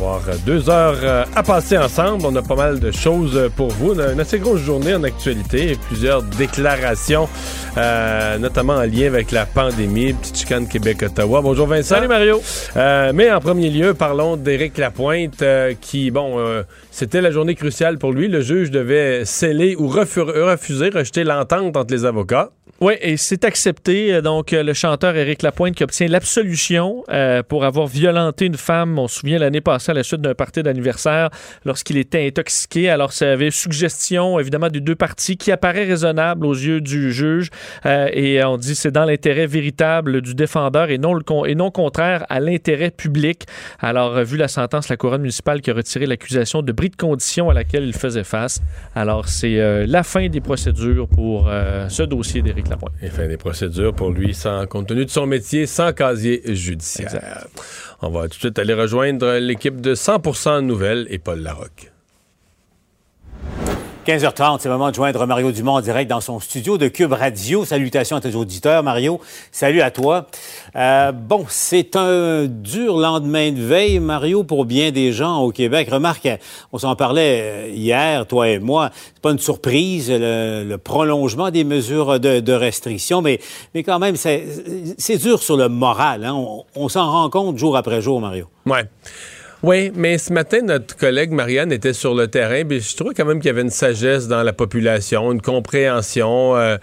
Avoir deux heures euh, à passer ensemble. On a pas mal de choses pour vous. On a une assez grosse journée en actualité, plusieurs déclarations, euh, notamment en lien avec la pandémie. Petite chicane Québec-Ottawa. Bonjour Vincent. Salut Mario. Euh, mais en premier lieu, parlons d'Éric Lapointe, qui, bon, c'était la journée cruciale pour lui. Le juge devait sceller ou refuser, rejeter l'entente entre les avocats. Oui, et c'est accepté. Donc, le chanteur Éric Lapointe qui obtient l'absolution pour avoir violenté une femme. On se souvient l'année passée à la suite d'un party d'anniversaire lorsqu'il était intoxiqué. Alors, ça avait suggestion, évidemment, des deux parties qui apparaît raisonnable aux yeux du juge. Euh, et on dit c'est dans l'intérêt véritable du défendeur et non, le et non contraire à l'intérêt public. Alors, vu la sentence, la couronne municipale qui a retiré l'accusation de bris de condition à laquelle il faisait face. Alors, c'est euh, la fin des procédures pour euh, ce dossier d'Éric Lapointe. Et fin des procédures pour lui, sans, compte tenu de son métier, sans casier judiciaire. On va tout de suite aller rejoindre l'équipe de 100% Nouvelles et Paul Larocque. 15h30, c'est le moment de joindre Mario Dumont en direct dans son studio de Cube Radio. Salutations à tes auditeurs, Mario. Salut à toi. Euh, bon, c'est un dur lendemain de veille, Mario, pour bien des gens au Québec. Remarque, on s'en parlait euh, hier, toi et moi. C'est pas une surprise, le, prolongement des mesures de, restriction, mais, mais quand même, c'est dur sur le moral. Hein. On, on s'en rend compte jour après jour, Mario. Ouais. Oui, mais ce matin, notre collègue Marianne était sur le terrain, puis je trouve quand même qu'il y avait une sagesse dans la population, une compréhension. Euh,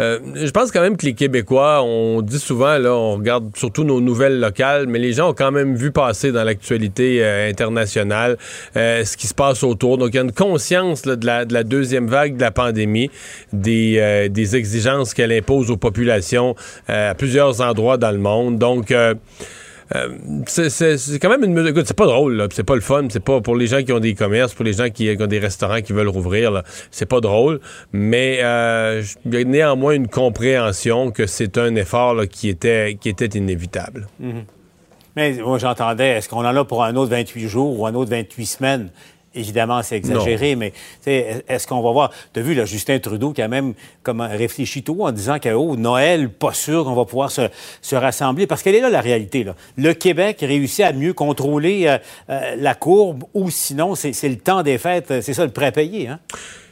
euh, je pense quand même que les Québécois, on dit souvent, là, on regarde surtout nos nouvelles locales, mais les gens ont quand même vu passer dans l'actualité euh, internationale ce qui se passe autour. Donc, il y a une conscience de, la, deuxième vague de la pandémie, des, des exigences qu'elle impose aux populations à plusieurs endroits dans le monde. Donc, euh, c'est quand même une mesure. c'est pas drôle, c'est pas le fun, c'est pas pour les gens qui ont des commerces, pour les gens qui, ont des restaurants qui veulent rouvrir, c'est pas drôle, mais euh, y a néanmoins une compréhension que c'est un effort qui, était, qui était inévitable. Mm-hmm. Mais moi, j'entendais, est-ce qu'on en a pour un autre 28 jours ou un autre 28 semaines? Évidemment, c'est exagéré, mais est-ce qu'on va voir... Tu as vu, là, Justin Trudeau qui a même comme réfléchi tout en disant que, oh, Noël, pas sûr qu'on va pouvoir se, rassembler, parce qu'elle est là, la réalité. Là. Le Québec réussit à mieux contrôler euh, euh, la courbe, ou sinon, c'est le temps des fêtes, c'est ça le prêt-payé. Hein?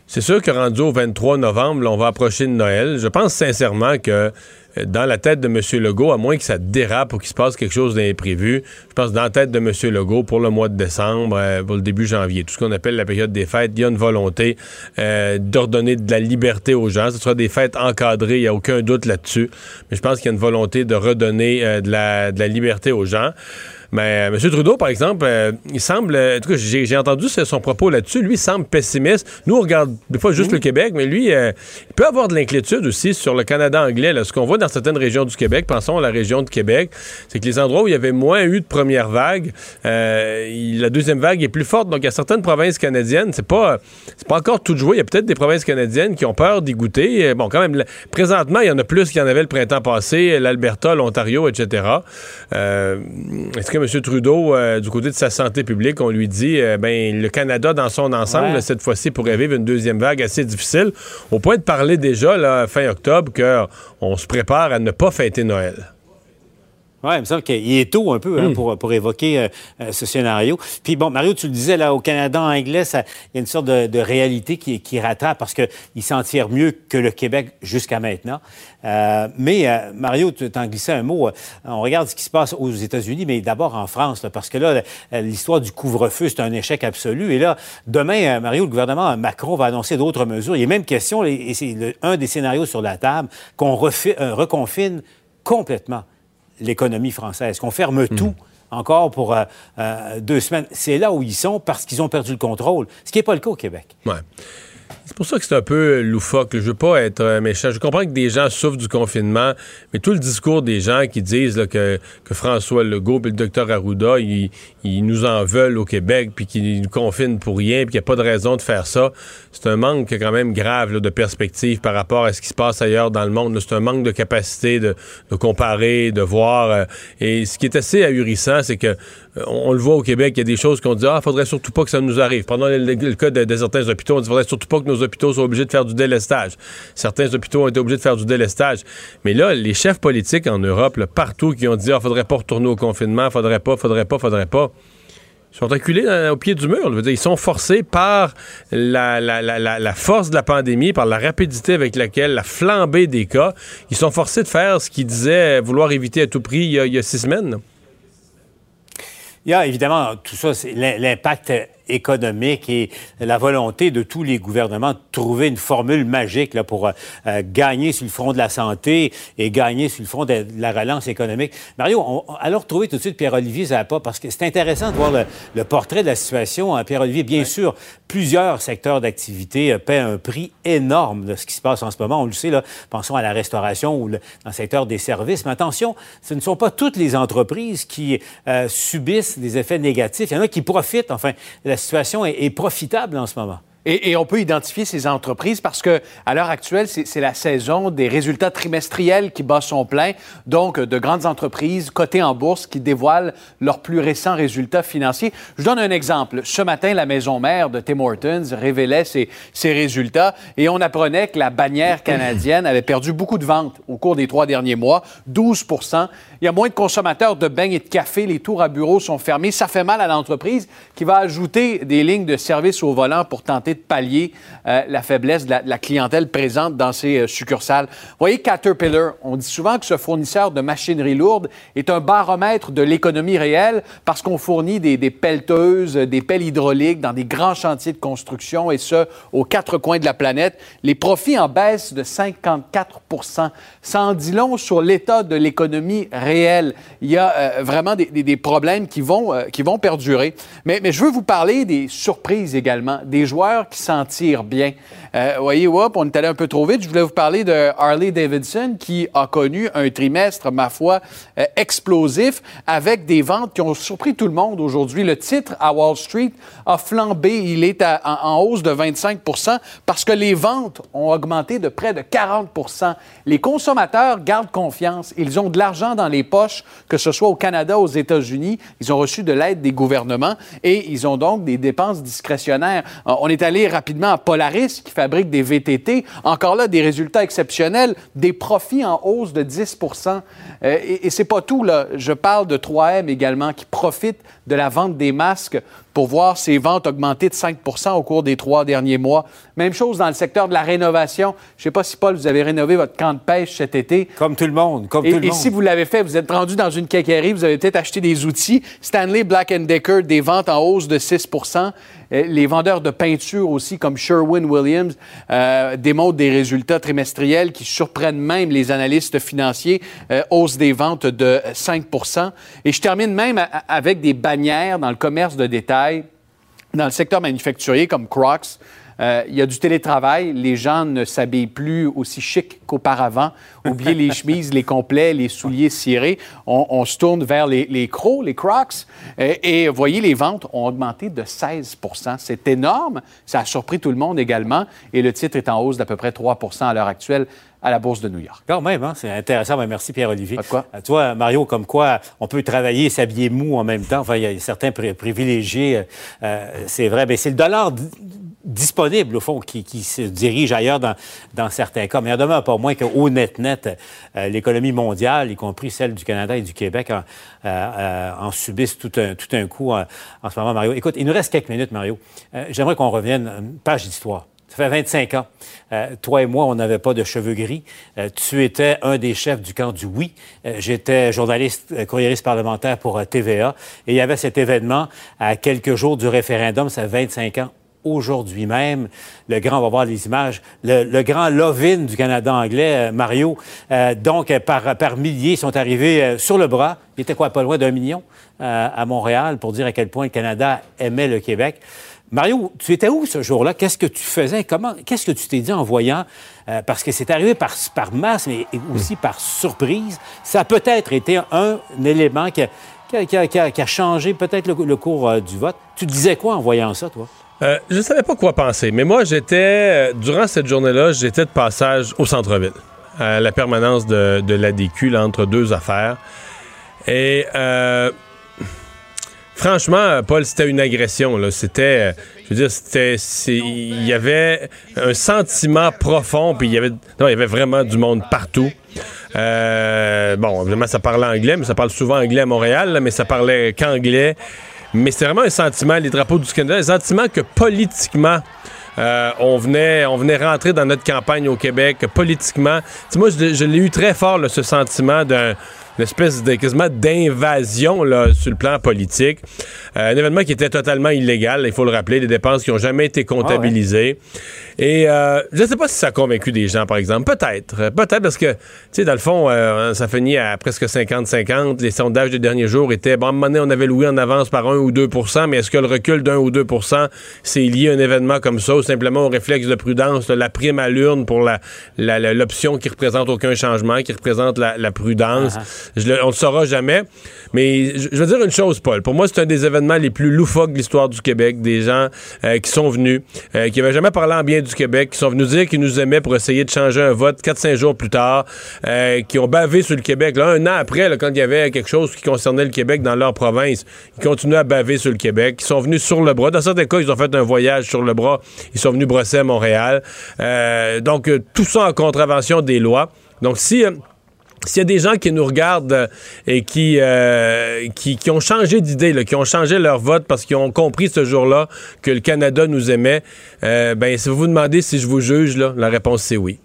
C'est sûr que rendu au 23 novembre, on va approcher de Noël. Je pense sincèrement que dans la tête de M. Legault, à moins que ça dérape ou qu'il se passe quelque chose d'imprévu, je pense dans la tête de M. Legault, pour le mois de décembre, euh, pour le début janvier, tout ce qu'on appelle la période des fêtes, il y a une volonté euh, d'ordonner de la liberté aux gens. Ce sera des fêtes encadrées, il n'y a aucun doute là-dessus. Mais je pense qu'il y a une volonté de redonner euh, de, la, de la liberté aux gens. Mais euh, M. Trudeau, par exemple, euh, il semble. En tout cas, j'ai entendu son propos là-dessus. Lui, semble pessimiste. Nous, on regarde des fois juste le Québec, mais lui, euh, il peut avoir de l'inquiétude aussi sur le Canada anglais. Ce qu'on voit dans certaines régions du Québec, pensons à la région de Québec, c'est que les endroits où il y avait moins eu de première vague, la deuxième vague est plus forte. Donc, il y a certaines provinces canadiennes, c'est pas, c'est pas encore tout joué. Il y a peut-être des provinces canadiennes qui ont peur d'y goûter. Bon, quand même, présentement, il y en a plus qu'il y en avait le printemps passé, l'Alberta, l'Ontario, etc. Est-ce que M. Trudeau, euh, du côté de sa santé publique, on lui dit euh, ben le Canada dans son ensemble, cette fois-ci, pourrait vivre une deuxième vague assez difficile, au point de parler déjà, là, fin octobre, qu'on se prépare à ne pas fêter Noël. Oui, il me semble qu'il est tôt un peu hein, hmm. pour, pour, évoquer euh, euh, ce scénario. Puis bon, Mario, tu le disais, là, au Canada anglais, il y a une sorte de, réalité qui, qui rattrape parce qu'ils s'en tirent mieux que le Québec jusqu'à maintenant. Euh, mais Mario, tu t'en glissais un mot. on regarde ce qui se passe aux États-Unis, mais d'abord en France, parce que là, l'histoire du couvre-feu, c'est un échec absolu. Et là, demain, Mario, le gouvernement Macron va annoncer d'autres mesures. Il y a même question, et c'est un des scénarios sur la table, qu'on reconfine complètement l'économie française, qu'on ferme hmm. tout encore pour euh, euh, deux semaines. C'est là où ils sont parce qu'ils ont perdu le contrôle, ce qui n'est pas le cas au Québec. Ouais. C'est pour ça que c'est un peu loufoque. Je veux pas être euh, méchant. Je comprends que des gens souffrent du confinement, mais tout le discours des gens qui disent que, François Legault et le docteur Arruda, ils, nous en veulent au Québec, puis qu'ils nous confinent pour rien, puis qu'il n'y a pas de raison de faire ça, c'est un manque quand même grave de perspective par rapport à ce qui se passe ailleurs dans le monde. C'est un manque de capacité de, comparer, de voir. Euh, et ce qui est assez ahurissant, c'est que euh, on, le voit au Québec, il y a des choses qu'on dit, ah, faudrait surtout pas que ça nous arrive. Pendant le, cas de, certains hôpitaux, on dit, faudrait surtout pas que hôpitaux soient obligés de faire du délestage. Certains hôpitaux ont été obligés de faire du délestage. Mais là, les chefs politiques en Europe, partout, qui ont dit, ah, faudrait pas retourner au confinement, faudrait pas, faudrait pas, faudrait pas ils sont acculés au pied du mur. ils sont forcés par la, force de la pandémie, par la rapidité avec laquelle, la flambée des cas, ils sont forcés de faire ce qu'ils disaient vouloir éviter à tout prix il y a, six semaines. Il y a évidemment tout ça, l'impact économique et la volonté de tous les gouvernements de trouver une formule magique là, pour euh, euh, gagner sur le front de la santé et gagner sur le front de, la relance économique. Mario, on, allons retrouver tout de suite Pierre-Olivier Zappa parce que c'est intéressant de voir le, portrait de la situation. Hein. Pierre-Olivier, bien sûr, plusieurs secteurs d'activité euh, paient un prix énorme de ce qui se passe en ce moment. On le sait, là, pensons à la restauration ou dans le secteur des services. Mais attention, ce ne sont pas toutes les entreprises qui subissent des effets négatifs. Il y en a qui profitent, enfin, de la situation est, profitable en ce moment. Et, on peut identifier ces entreprises parce que à l'heure actuelle, c'est la saison des résultats trimestriels qui bat son plein. Donc, de grandes entreprises cotées en bourse qui dévoilent leurs plus récents résultats financiers. Je donne un exemple. Ce matin, la maison mère de Tim Hortons révélait ses, ses résultats et on apprenait que la bannière canadienne avait perdu beaucoup de ventes au cours des trois derniers mois, 12% il y a moins de consommateurs de beignes et de café. Les tours à bureau sont fermés. Ça fait mal à l'entreprise qui va ajouter des lignes de service au volant pour tenter de pallier euh, la faiblesse de la, clientèle présente dans ces euh, succursales. Vous voyez, Caterpillar, on dit souvent que ce fournisseur de machinerie lourde est un baromètre de l'économie réelle parce qu'on fournit des, pelleteuses, des pelles hydrauliques dans des grands chantiers de construction et ce, aux quatre coins de la planète. Les profits en baisse de 54 Ça en dit long sur l'état de l'économie réelle il y a euh, vraiment des, problèmes qui vont, qui vont perdurer. Mais, mais, je veux vous parler des surprises également, des joueurs qui s'en tirent bien. Euh, voyez, hop, on est allé un peu trop vite. Je voulais vous parler de Harley Davidson qui a connu un trimestre, ma foi, euh, explosif avec des ventes qui ont surpris tout le monde aujourd'hui. Le titre à Wall Street a flambé. Il est en, hausse de 25% parce que les ventes ont augmenté de près de 40% Les consommateurs gardent confiance. Ils ont de l'argent dans les poches, que ce soit au Canada, aux États-Unis. Ils ont reçu de l'aide des gouvernements et ils ont donc des dépenses discrétionnaires. Euh, on est allé rapidement à Polaris qui fabrique des VTT. Encore là, des résultats exceptionnels, des profits en hausse de 10 euh, Et, et c'est pas tout, là. Je parle de 3M également, qui profite de la vente des masques pour voir ses ventes augmenter de 5% au cours des trois derniers mois. Même chose dans le secteur de la rénovation. Je ne sais pas si, Paul, vous avez rénové votre camp de pêche cet été. Comme tout le monde, comme et, tout le et si vous l'avez fait, vous êtes rendu dans une quincaillerie, vous avez peut-être acheté des outils. Stanley Black Decker, des ventes en hausse de 6% euh, Les vendeurs de peinture aussi, comme Sherwin-Williams, euh, démontrent des résultats trimestriels qui surprennent même les analystes financiers. Euh, hausse des ventes de 5 Et je termine même avec des bannières dans le commerce de détail dans le secteur manufacturier comme Crocs, euh, il y a du télétravail. Les gens ne s'habillent plus aussi chic qu'auparavant. Oubliez les chemises, les complets, les souliers cirés. On, se tourne vers les, les crocs, les crocs. Et, et, voyez, les ventes ont augmenté de 16% C'est énorme. Ça a surpris tout le monde également. Et le titre est en hausse d'à peu près 3% à l'heure actuelle à la Bourse de New York. Quand même, hein? c'est intéressant. Ben, merci Pierre-Olivier. Quoi? Euh, toi, Mario, comme quoi on peut travailler et s'habiller mou en même temps. Enfin, il y a certains privilégiés, euh, euh, c'est vrai. Mais c'est le dollar disponible, au fond, qui, se dirige ailleurs dans, certains cas. Mais en demeure pas moins qu'au net-net, l'économie mondiale, y compris celle du Canada et du Québec, en, en subissent tout un, tout un coup en, ce moment, Mario. Écoute, il nous reste quelques minutes, Mario. J'aimerais qu'on revienne une page d'histoire. Ça fait 25 ans. Euh, toi et moi, on n'avait pas de cheveux gris. Euh, tu étais un des chefs du camp du oui. Euh, j'étais journaliste, courriériste parlementaire pour TVA. Et il y avait cet événement à quelques jours du référendum, ça fait 25 ans aujourd'hui même. Le grand, on va voir les images, le, grand Lovin du Canada anglais, Mario, donc par, par milliers sont arrivés sur le bras. Il était quoi, pas loin d'un million à Montréal pour dire à quel point le Canada aimait le Québec. Mario, tu étais où ce jour-là? Qu'est-ce que tu faisais? Comment, qu'est-ce que tu t'es dit en voyant? Euh, parce que c'est arrivé par, par masse, mais aussi par surprise. Ça a peut-être été un, élément qui a, qui a, changé peut-être le, cours euh, du vote. Tu disais quoi en voyant ça, toi? Euh, je savais pas quoi penser, mais moi, j'étais, durant cette journée-là, j'étais de passage au centre-ville, à la permanence de, de l'ADQ, entre deux affaires. Et franchement, Paul, c'était une agression. C'était, je veux dire, c'était, il y avait un sentiment profond, puis il y avait, non, il y avait vraiment du monde partout. Euh, bon, évidemment, ça parle anglais, mais ça parle souvent anglais à Montréal, mais ça parlait qu'anglais. Mais c'est vraiment un sentiment, les drapeaux du Canada, un sentiment que politiquement, euh, on, venait, on venait rentrer dans notre campagne au Québec, politiquement. moi, je l'ai eu très fort, ce sentiment d'un une espèce de quasiment d'invasion là, sur le plan politique. Euh, un événement qui était totalement illégal, il faut le rappeler, des dépenses qui n'ont jamais été comptabilisées. Et euh, je ne sais pas si ça a convaincu des gens, par exemple. Peut-être. Euh, peut-être parce que, tu sais, dans le fond, euh, ça finit à presque 50-50. Les sondages des derniers jours étaient, bon, à un moment donné, on avait loué en avance par 1 ou 2% mais est-ce que le recul d'un ou 2% c'est lié à un événement comme ça ou simplement au réflexe de prudence, la prime à l'urne pour l'option la, qui représente aucun changement, qui représente la, prudence? Uh-huh. on ne le saura jamais. Mais je, veux dire une chose, Paul. Pour moi, c'est un des événements les plus loufoques de l'histoire du Québec. Des gens qui sont venus, qui n'avaient jamais parlé en bien du Québec qui sont venus dire qu'ils nous aimaient pour essayer de changer un vote 4-5 jours plus tard, euh, qui ont bavé sur le Québec. Là, un an après, quand il y avait quelque chose qui concernait le Québec dans leur province, ils continuaient à baver sur le Québec. Ils sont venus sur le bras. Dans certains cas, ils ont fait un voyage sur le bras. Ils sont venus brosser à Montréal. Euh, donc, euh, tout ça en contravention des lois. Donc, si s'il y a des gens qui nous regardent euh, et qui, euh, qui, ont changé d'idée, qui ont changé leur vote parce qu'ils ont compris ce jour-là que le Canada nous aimait, euh, ben, si vous vous demandez si je vous juge, là, la réponse c'est oui.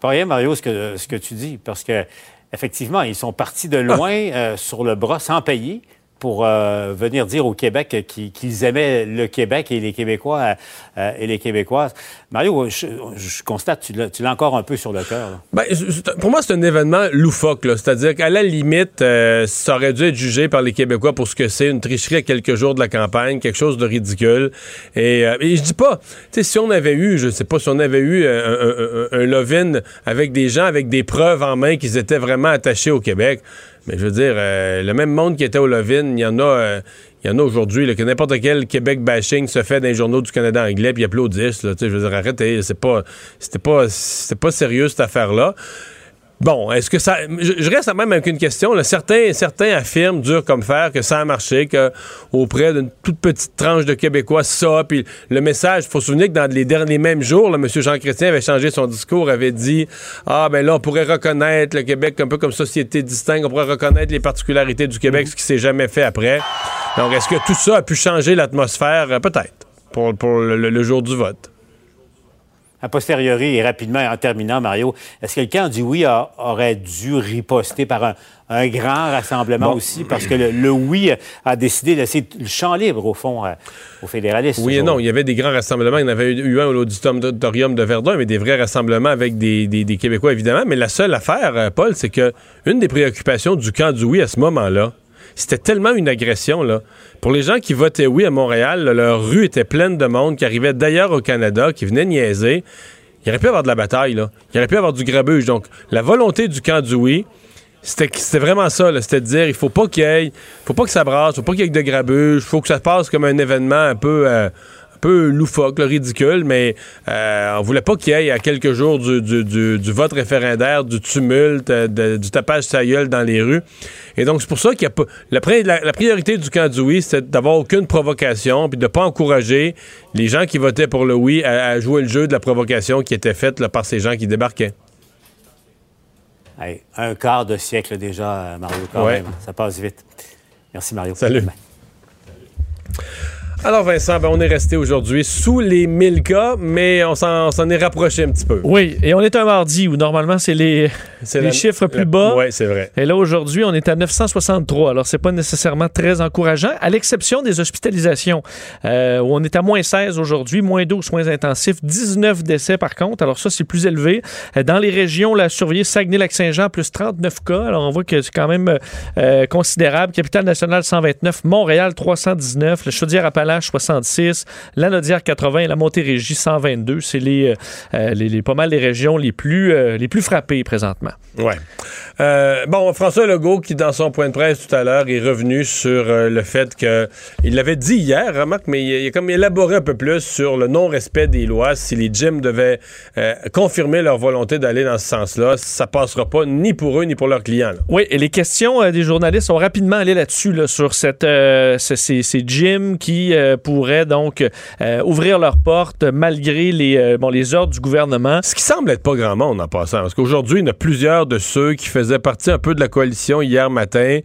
Pas rien, Mario, ce que, ce que tu dis, parce que effectivement, ils sont partis de loin sur le bras sans payer pour euh, venir dire au Québec qu'ils aimaient le Québec et les Québécois euh, et les Québécoises. Mario, je, constate, tu l'as encore un peu sur le cœur. Ben, pour moi, c'est un événement loufoque. C'est-à-dire qu'à la limite, euh, ça aurait dû être jugé par les Québécois pour ce que c'est, une tricherie à quelques jours de la campagne, quelque chose de ridicule. Et, je dis pas, si on avait eu, je sais pas, si on avait eu un, un, un avec des gens avec des preuves en main qu'ils étaient vraiment attachés au Québec, mais je veux dire, euh, le même monde qui était au Lovin, il y en a, euh, il y en a aujourd'hui, que n'importe quel Québec bashing se fait dans les journaux du Canada anglais, puis applaudissent. Là, je veux dire, arrêtez, c'est pas, c'était pas, c'était pas sérieux cette affaire-là. Bon, est-ce que ça. Je, reste même avec une question. Certains, certains affirment, dur comme fer, que ça a marché, que auprès d'une toute petite tranche de Québécois, ça, puis le message, il faut se souvenir que dans les derniers mêmes jours, M. Jean Chrétien avait changé son discours, avait dit Ah, ben là, on pourrait reconnaître le Québec un peu comme société distincte, on pourrait reconnaître les particularités du Québec, ce qui s'est jamais fait après. Donc, est-ce que tout ça a pu changer l'atmosphère? Peut-être, pour, le jour du vote? A posteriori et rapidement en terminant, Mario, est-ce que le camp du oui aurait dû riposter par un, grand rassemblement aussi? Parce que le, oui a décidé de laisser le champ libre, au fond, euh, aux fédéralistes. Oui et non. Il y avait des grands rassemblements. Il y en avait eu un au l'auditorium de Verdun, mais des vrais rassemblements avec des, des, Québécois, évidemment. Mais la seule affaire, euh, Paul, c'est que une des préoccupations du camp du oui à ce moment-là, c'était tellement une agression, là. Pour les gens qui votaient oui à Montréal, leur rue était pleine de monde qui arrivait d'ailleurs au Canada, qui venait niaiser. Il aurait pu avoir de la bataille, là. Il aurait pu avoir du grabuge. Donc, la volonté du camp du oui, c'était vraiment ça, c'était de dire il faut pas qu'il y ait, faut pas que ça brasse, faut pas qu'il y ait de grabuge, faut que ça se passe comme un événement un peu, euh, peu loufoque, ridicule, mais euh, on voulait pas qu'il y ait à quelques jours du, du, vote référendaire, du tumulte, euh, du tapage de dans les rues. Et donc, c'est pour ça qu'il y a pas. La, la, priorité du camp du oui, c'est d'avoir aucune provocation, puis de pas encourager les gens qui votaient pour le oui à, jouer le jeu de la provocation qui était faite par ces gens qui débarquaient. un quart de siècle déjà, Mario, quand même. Ça passe vite. Merci, Mario. Salut. Alors Vincent, ben, on est resté aujourd'hui sous les 1000 cas, mais on s'en est rapproché un petit peu. Oui, et on est un mardi où normalement c'est les, les chiffres plus bas. Oui, c'est vrai. Et là aujourd'hui, on est à 963. Alors c'est pas nécessairement très encourageant, à l'exception des hospitalisations euh, où on est à moins 16 aujourd'hui, moins 12 soins intensifs, 19 décès par contre. Alors ça c'est plus élevé. Euh, dans les régions, la surveillée Saguenay-Lac-Saint-Jean plus 39 cas. Alors on voit que c'est quand même euh, considérable. Capitale nationale 129, Montréal 319, le Chaudière-Appalaches 66, la Nodière 80 et la Montérégie 122. C'est les, euh, les, pas mal les régions les plus, euh, les plus frappées présentement. Ouais. Euh, bon, François Legault, qui dans son point de presse tout à l'heure est revenu sur le fait que il l'avait dit hier, remarque, mais il, a comme élaboré un peu plus sur le non-respect des lois. Si les gyms devaient confirmer leur volonté d'aller dans ce sens-là, ça passera pas ni pour eux ni pour leurs clients. Oui, et les questions des journalistes ont rapidement allé là-dessus, sur cette, ces, ces, gyms qui euh, pourraient donc euh, ouvrir leurs portes malgré les, euh, bon, les ordres du gouvernement. Ce qui semble être pas grand monde en passant, parce qu'aujourd'hui, il y en a plusieurs de ceux qui faisaient partie un peu de la coalition hier matin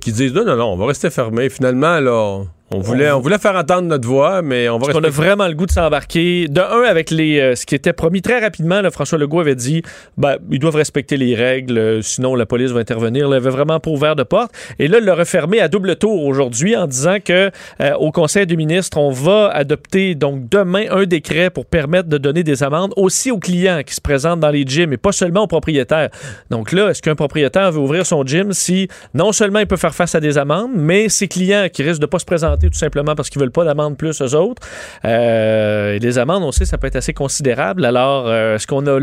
qui disent non, non, non, on va rester fermé. Finalement, alors on voulait, on voulait faire entendre notre voix, mais on va. Parce qu'on a vraiment le goût de s'embarquer. De un, avec les, euh, ce qui était promis très rapidement, François Legault avait dit, ben, ils doivent respecter les règles, euh, sinon la police va intervenir. Il avait vraiment pas ouvert de porte. Et là, il l'a refermé à double tour aujourd'hui en disant que euh, au Conseil des ministres, on va adopter donc demain un décret pour permettre de donner des amendes aussi aux clients qui se présentent dans les gyms et pas seulement aux propriétaires. Donc là, est-ce qu'un propriétaire veut ouvrir son gym si non seulement il peut faire face à des amendes, mais ses clients qui risquent de pas se présenter tout simplement parce qu'ils veulent pas d'amende plus aux autres. Euh, et les amendes, on sait, ça peut être assez considérable. Alors, euh, est-ce qu'on a,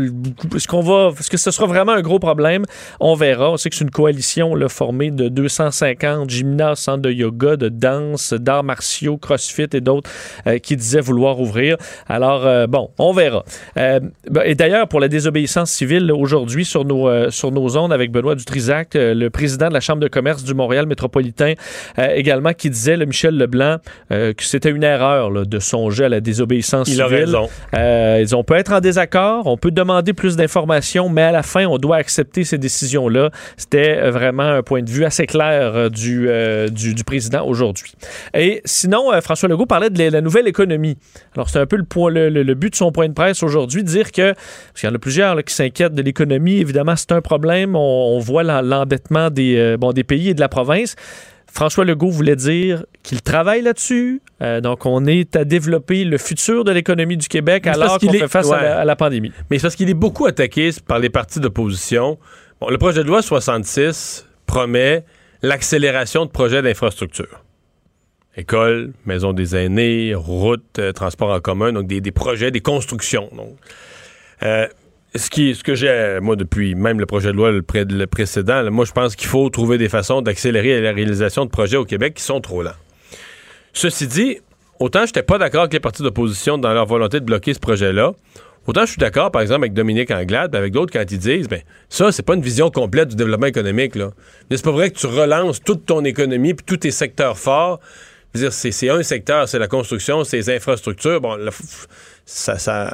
est-ce qu'on va, est-ce que ce sera vraiment un gros problème? On verra. On sait que c'est une coalition formée de 250 gymnases, centres de yoga, de danse, d'arts martiaux, CrossFit et d'autres euh, qui disaient vouloir ouvrir. Alors, bon, on verra. Ben, et d'ailleurs, pour la désobéissance civile aujourd'hui sur nos sur nos ondes avec Benoît Dutrisac, le président de la Chambre de commerce du Montréal métropolitain, également qui disait, le Michel Leblanc, euh, que c'était une erreur de songer à la désobéissance Il civile. A raison. Euh, ils, on peut être en désaccord, on peut demander plus d'informations, mais à la fin, on doit accepter ces décisions-là. C'était euh, vraiment un point de vue assez clair du, du, président aujourd'hui. Et sinon, François Legault parlait de la nouvelle économie. Alors, c'est un peu le, point, le, but de son point de presse aujourd'hui, dire que, parce qu'il y en a plusieurs qui s'inquiètent de l'économie, évidemment, c'est un problème. On, on voit l'endettement des, bon, des pays et de la province. François Legault voulait dire qu'il travaille là-dessus. Euh, donc, on est à développer le futur de l'économie du Québec alors qu'on fait face à, la, pandémie. Mais c'est parce qu'il est beaucoup attaqué par les partis d'opposition. Bon, le projet de loi 66 promet l'accélération de projets d'infrastructure. École, maison des aînés, routes, euh, transport en commun, donc des, projets, des constructions. Donc, euh, ce, que j'ai, moi, depuis même le projet de loi le, précédent, moi, je pense qu'il faut trouver des façons d'accélérer la réalisation de projets au Québec qui sont trop lents. Ceci dit, autant je n'étais pas d'accord avec les partis d'opposition dans leur volonté de bloquer ce projet-là, autant je suis d'accord, par exemple, avec Dominique Anglade, avec d'autres quand ils disent, ben ça, c'est pas une vision complète du développement économique, là. Mais c'est pas vrai que tu relances toute ton économie puis tous tes secteurs forts. C'est un secteur, c'est la construction, c'est les infrastructures. Bon, ça, ça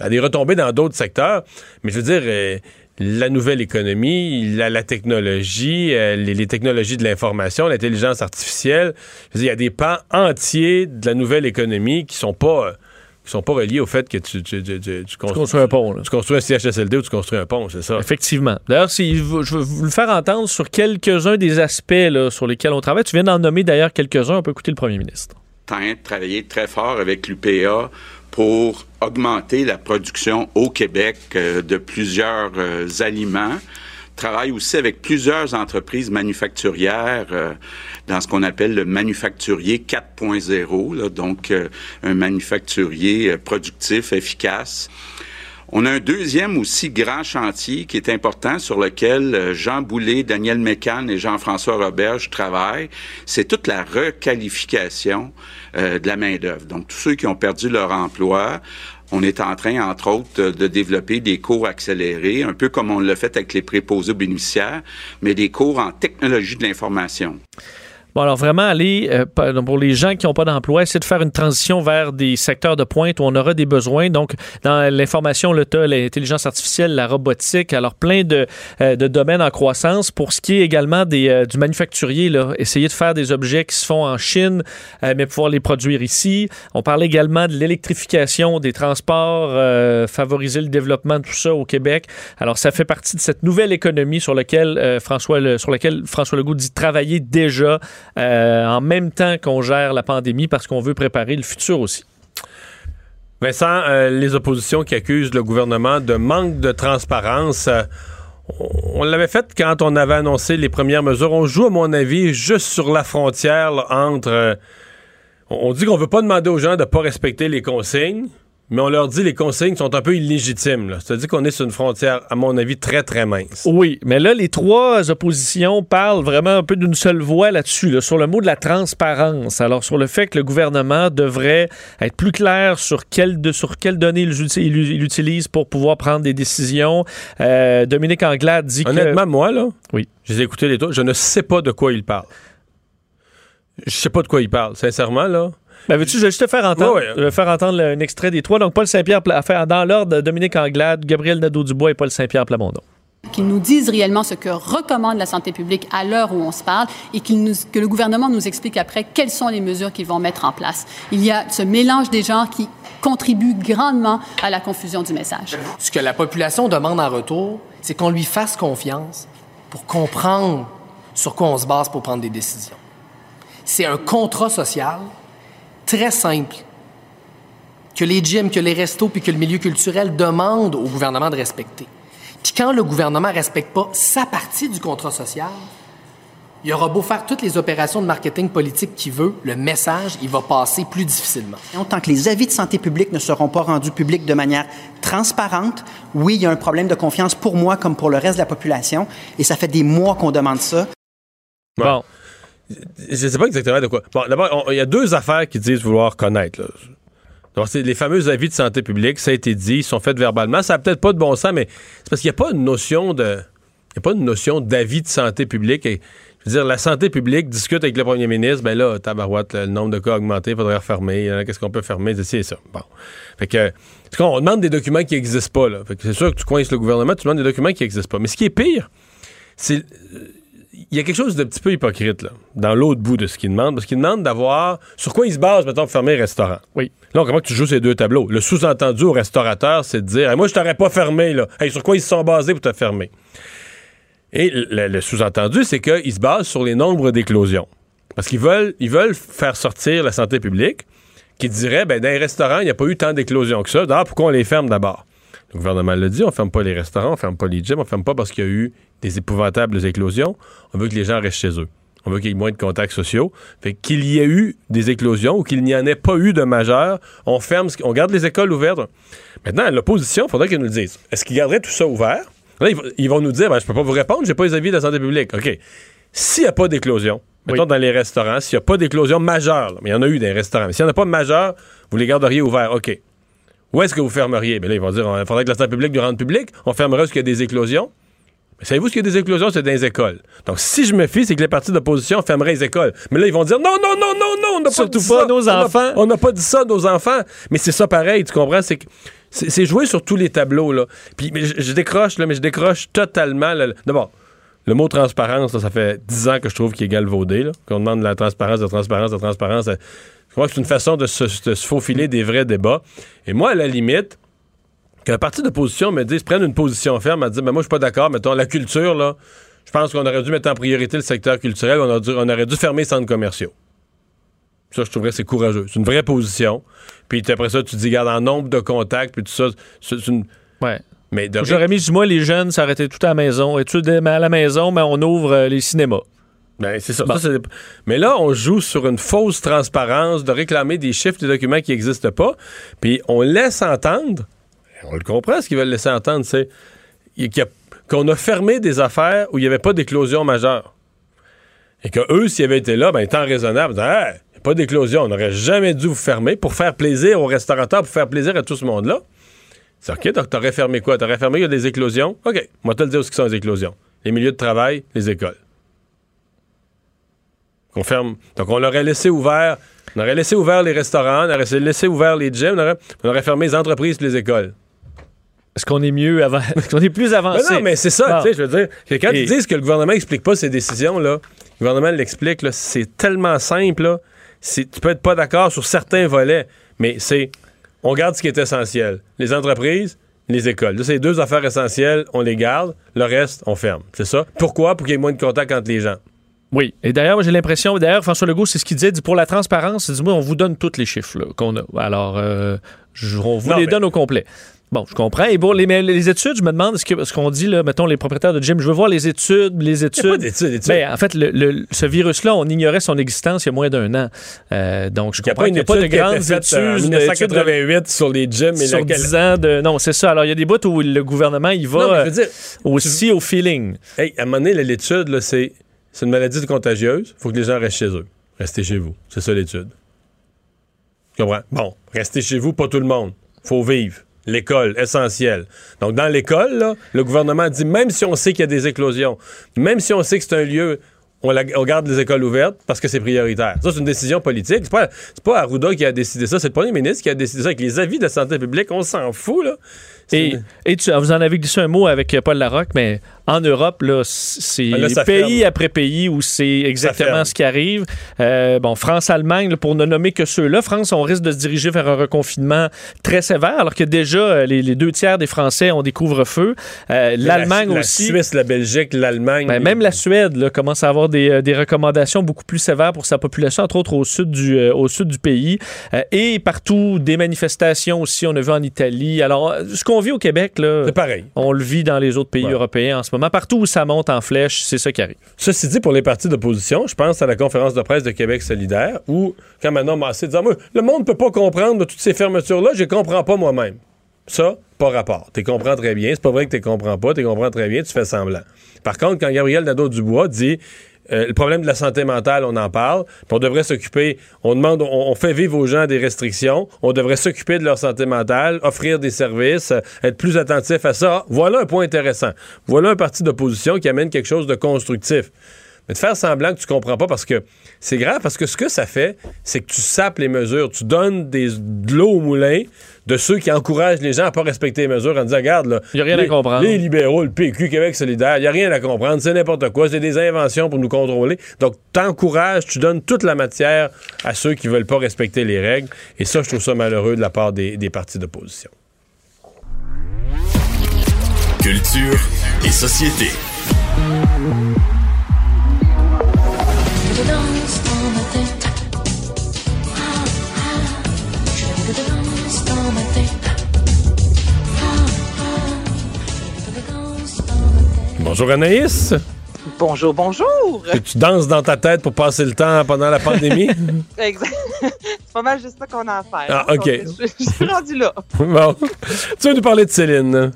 a des retombées dans d'autres secteurs. Mais je veux dire, euh, la nouvelle économie, la, technologie, euh, les, technologies de l'information, l'intelligence artificielle, il y a des pans entiers de la nouvelle économie qui sont pas qui sont pas reliés au fait que tu, construis, un pont. Tu construis un CHSLD ou tu construis un pont, c'est ça. Effectivement. D'ailleurs, si, je veux vous le faire entendre sur quelques-uns des aspects sur lesquels on travaille. Tu viens d'en nommer d'ailleurs quelques-uns. On peut écouter le premier ministre. Travailler très fort avec l'UPA pour augmenter la production au Québec euh, de plusieurs euh, aliments travaille aussi avec plusieurs entreprises manufacturières euh, dans ce qu'on appelle le manufacturier 4.0, donc un manufacturier productif, efficace. On a un deuxième aussi grand chantier qui est important sur lequel Jean Boulet, Daniel Mécan et Jean-François Roberge travaillent. C'est toute la requalification euh, de la main-d'œuvre. Donc, tous ceux qui ont perdu leur emploi, on est en train, entre autres, de développer des cours accélérés, un peu comme on l'a fait avec les préposés bénéficiaires, mais des cours en technologie de l'information. Bon, alors vraiment aller, euh, pour les gens qui n'ont pas d'emploi, essayer de faire une transition vers des secteurs de pointe où on aura des besoins. Donc, dans l'information, le tas, l'intelligence artificielle, la robotique, alors plein de, euh, de, domaines en croissance. Pour ce qui est également des, euh, du manufacturier, là, essayer de faire des objets qui se font en Chine, mais pouvoir les produire ici. On parle également de l'électrification des transports, favoriser le développement de tout ça au Québec. Alors, ça fait partie de cette nouvelle économie sur laquelle, François, sur laquelle François Legault dit travailler déjà euh, en même temps qu'on gère la pandémie parce qu'on veut préparer le futur aussi. Vincent, euh, les oppositions qui accusent le gouvernement de manque de transparence. Euh, on l'avait fait quand on avait annoncé les premières mesures. On joue, à mon avis, juste sur la frontière entre. on dit qu'on veut pas demander aux gens de ne pas respecter les consignes, mais on leur dit les consignes sont un peu illégitimes. C'est-à-dire qu'on est sur une frontière, à mon avis, très, très mince. Oui, mais là, les trois oppositions parlent vraiment un peu d'une seule voix là-dessus, sur le mot de la transparence. Alors, sur le fait que le gouvernement devrait être plus clair sur, quelle de, sur quelles données il, utilise pour pouvoir prendre des décisions. Euh, Dominique Anglade dit que... Honnêtement, moi, là, oui. j'ai écouté les trois, je ne sais pas de quoi il parle. Je sais pas de quoi il parle, sincèrement, là. Ben, veux-tu, je vais juste te faire entendre, faire entendre un extrait des trois. Donc, Paul Saint-Pierre, dans l'ordre, Dominique Anglade, Gabriel Nadeau-Dubois et Paul Saint-Pierre Plamondon qu'ils nous disent réellement ce que recommande la santé publique à l'heure où on se parle et que le gouvernement nous explique après quelles sont les mesures qu'ils vont mettre en place. Il y a ce mélange des genres qui contribue grandement à la confusion du message. Ce que la population demande en retour, c'est qu'on lui fasse confiance pour comprendre sur quoi on se base pour prendre des décisions. C'est un contrat social très simple que les gyms, que les restos, puis que le milieu culturel demandent au gouvernement de respecter. Puis quand le gouvernement ne respecte pas sa partie du contrat social, il aura beau faire toutes les opérations de marketing politique qu'il veut, le message, il va passer plus difficilement. Tant que les avis de santé publique ne seront pas rendus publics de manière transparente, oui, il y a un problème de confiance pour moi comme pour le reste de la population, et ça fait des mois qu'on demande ça. Bon. Je sais pas exactement de quoi. Bon, d'abord, il y a deux affaires qui disent vouloir connaître. Donc, c'est les fameux avis de santé publique, ça a été dit, ils sont faits verbalement. Ça n'a peut-être pas de bon sens, mais c'est parce qu'il n'y a pas une notion de. Il a pas notion d'avis de santé publique. Et, je veux dire, la santé publique discute avec le premier ministre, ben là, tabarouette, le nombre de cas a augmenté, il faudrait refermer. Qu'est-ce qu'on peut fermer? C'est ça. Bon. Fait que, on demande des documents qui n'existent pas, là. C'est sûr que tu coinces le gouvernement, tu demandes des documents qui n'existent pas. Mais ce qui est pire, c'est il y a quelque chose de petit peu hypocrite là, dans l'autre bout de ce qu'il demande, parce qu'il demande d'avoir sur quoi il se base, mettons, pour fermer un restaurant. Oui. Là, comment tu joues ces deux tableaux? Le sous-entendu au restaurateur, c'est de dire Moi, je t'aurais pas fermé, là. sur quoi ils se sont basés pour te fermer? Et le, sous-entendu, c'est qu'ils se basent sur les nombres d'éclosions. Parce qu'ils veulent, ils veulent faire sortir la santé publique qui dirait ben, dans les restaurants, il n'y a pas eu tant d'éclosions que ça. D'ailleurs, pourquoi on les ferme d'abord? Le gouvernement le dit, on ferme pas les restaurants, on ferme pas les gyms, on ferme pas parce qu'il y a eu des épouvantables éclosions. On veut que les gens restent chez eux. On veut qu'il y ait moins de contacts sociaux. Fait qu'il y ait eu des éclosions ou qu'il n'y en ait pas eu de majeur, on ferme, on garde les écoles ouvertes. Maintenant, l'opposition, il faudrait qu'ils nous le disent. Est-ce qu'ils garderaient tout ça ouvert? Là, ils vont nous dire, ben, je peux pas vous répondre, j'ai pas les avis de la santé publique. OK. S'il n'y a pas d'éclosion, mettons dans les restaurants, s'il n'y a pas d'éclosion majeure, mais il y en a eu des restaurants, mais s'il n'y en a pas de majeure, vous les garderiez ouverts. OK. Où est-ce que vous fermeriez? Bien là, ils vont dire, il faudrait que la santé publique nous rende public. On fermerait ce qu'il y a des éclosions. Mais savez-vous ce qu'il y a des éclosions? C'est dans les écoles? Donc, si je me fie, c'est que les partis d'opposition fermeraient les écoles. Mais là, ils vont dire, non, non, non, non, non, on n'a pas dit pas nos enfants. On n'a pas dit ça, nos enfants. Mais c'est ça pareil, tu comprends? C'est c'est joué sur tous les tableaux, là. Puis, je, décroche, là, mais je décroche totalement. D'abord, le mot transparence, ça fait dix ans que je trouve qu'il est galvaudé. Qu'on demande de la transparence, de transparence, de transparence. Je crois que c'est une façon de se, faufiler des vrais débats. Et moi, à la limite, qu'un parti d'opposition me dise, prenne une position ferme, à dire, mais moi, je suis pas d'accord, mettons, la culture, là, je pense qu'on aurait dû mettre en priorité le secteur culturel, on, on aurait dû fermer les centres commerciaux. Ça, je trouverais c'est courageux. C'est une vraie position. Puis après ça, tu dis, garde en nombre de contacts, puis tout ça. C'est une. Ouais. Mais J'aurais mis, moi, les jeunes s'arrêtaient tout à la maison. Et tu à la maison, mais on ouvre euh, les cinémas? Ben, c'est ça. mais là, on joue sur une fausse transparence de réclamer des chiffres, des documents qui n'existent pas. Puis on laisse entendre, on le comprend, ce qu'ils veulent laisser entendre, c'est qu'on a, fermé des affaires où il n'y avait pas d'éclosion majeure. Et que eux, s'ils avaient été là, ben, étant raisonnables, hey, pas d'éclosion, on n'aurait jamais dû vous fermer pour faire plaisir aux restaurateurs, pour faire plaisir à tout ce monde-là. C'est OK, donc t'aurais fermé quoi? T'aurais fermé, il y a des éclosions? OK, moi te le dire ce sont les éclosions. Les milieux de travail, les écoles. Donc, on aurait laissé ouvert, on aurait laissé ouvert les restaurants, on aurait laissé ouvert les gyms, on aurait, on aurait fermé les entreprises les écoles. Est-ce qu'on est mieux avant? Est-ce qu'on est plus avancé? Mais non, mais c'est ça, tu sais, je veux dire. que quand Et- ils disent que le gouvernement explique pas ses décisions, là, le gouvernement l'explique, là, c'est tellement simple, là. C'est- Tu peux être pas d'accord sur certains volets, mais c'est, on garde ce qui est essentiel. Les entreprises, les écoles. Là, c'est les deux affaires essentielles, on les garde. Le reste, on ferme. C'est ça? Pourquoi? Pour qu'il y ait moins de contact entre les gens. Oui. Et d'ailleurs, moi, j'ai l'impression, d'ailleurs, François Legault, c'est ce qu'il disait, dit pour la transparence, il dit, moi, on vous donne tous les chiffres là, qu'on a. Alors, euh, je- on vous Non, les mais- donne au complet. Bon, je comprends. Et bon, les, mais les études, je me demande ce que- ce qu'on dit, là, mettons, les propriétaires de gym, je veux voir les études, les Il études. n'y a pas d'études, d'études. Ben, en fait, le- le- ce virus-là, on ignorait son existence il y a moins d'un an. Euh, donc, je Il comprends qu'il une n'y a pas de grandes euh, en études. d'études de- 1988 sur les gyms et sur laquelle- 10 ans de. Non, c'est ça. Alors, il y a des bouts où le gouvernement, il va Non, mais je veux euh, dire, aussi au feeling. Hey, à un moment donné, l'étude, c'est une maladie contagieuse. Il faut que les gens restent chez eux. Restez chez vous. C'est ça l'étude. Tu comprends? Bon, restez chez vous, pas tout le monde. faut vivre. L'école, essentiel. Donc, dans l'école, le gouvernement dit, même si on sait qu'il y a des éclosions, même si on sait que c'est un lieu, on, la- on garde les écoles ouvertes parce que c'est prioritaire. Ça, c'est une décision politique. C'est pas, pas Arruda qui a décidé ça, c'est le premier ministre qui a décidé ça avec les avis de santé publique. On s'en fout, là. Et, et tu, vous en avez glissé un mot avec euh, Paul Larocque, mais en Europe, là, c'est là, ça pays ferme. après pays où c'est exactement ce qui arrive. Euh, bon, France-Allemagne, pour ne nommer que ceux-là, France, on risque de se diriger vers un reconfinement très sévère, alors que déjà, euh, les, les deux tiers des Français ont des couvre-feux. Euh, L'Allemagne la, aussi. La Suisse, la Belgique, l'Allemagne. Ben, même la Suède là, commence à avoir des, des recommandations beaucoup plus sévères pour sa population, entre autres au sud du, euh, au sud du pays. Et partout, des manifestations aussi, on a vu en Italie. Alors, ce qu'on vit au Québec, là, C'est pareil. on le vit dans les autres pays Ouais. européens en ce moment. Partout où ça monte en flèche, c'est ça qui arrive. Ceci dit, pour les partis d'opposition, je pense à la conférence de presse de Québec solidaire où, quand Manon Massé disait Moi, le monde ne peut pas comprendre de toutes ces fermetures-là, je ne comprends pas moi-même. Ça, pas rapport. Tu comprends très bien. C'est pas vrai que tu comprends pas. Tu comprends très bien, tu fais semblant. Par contre, quand Gabriel Nadeau-Dubois dit euh, le problème de la santé mentale, on en parle, on devrait s'occuper, on demande, on, fait vivre aux gens des restrictions, on devrait s'occuper de leur santé mentale, offrir des services, euh, être plus attentif à ça. Voilà un point intéressant. Voilà un parti d'opposition qui amène quelque chose de constructif. Mais de faire semblant que tu comprends pas parce que c'est grave parce que ce que ça fait, c'est que tu sapes les mesures. Tu donnes de l'eau au moulin de ceux qui encouragent les gens à pas respecter les mesures en disant regarde là, Y a rien les, à comprendre. Les libéraux, le PQ, Québec solidaire, il y a rien à comprendre, c'est n'importe quoi, c'est des inventions pour nous contrôler. Donc t'encourages, tu donnes toute la matière à ceux qui veulent pas respecter les règles et ça je trouve ça malheureux de la part des, des partis d'opposition. Culture et société. Bonjour Anaïs, Bonjour, bonjour. que tu danses dans ta tête pour passer le temps pendant la pandémie? Exact. C'est pas mal juste ça qu'on a à faire. Ah. OK. Donc, Je, je suis rendu là. bon, tu veux nous parler de Céline?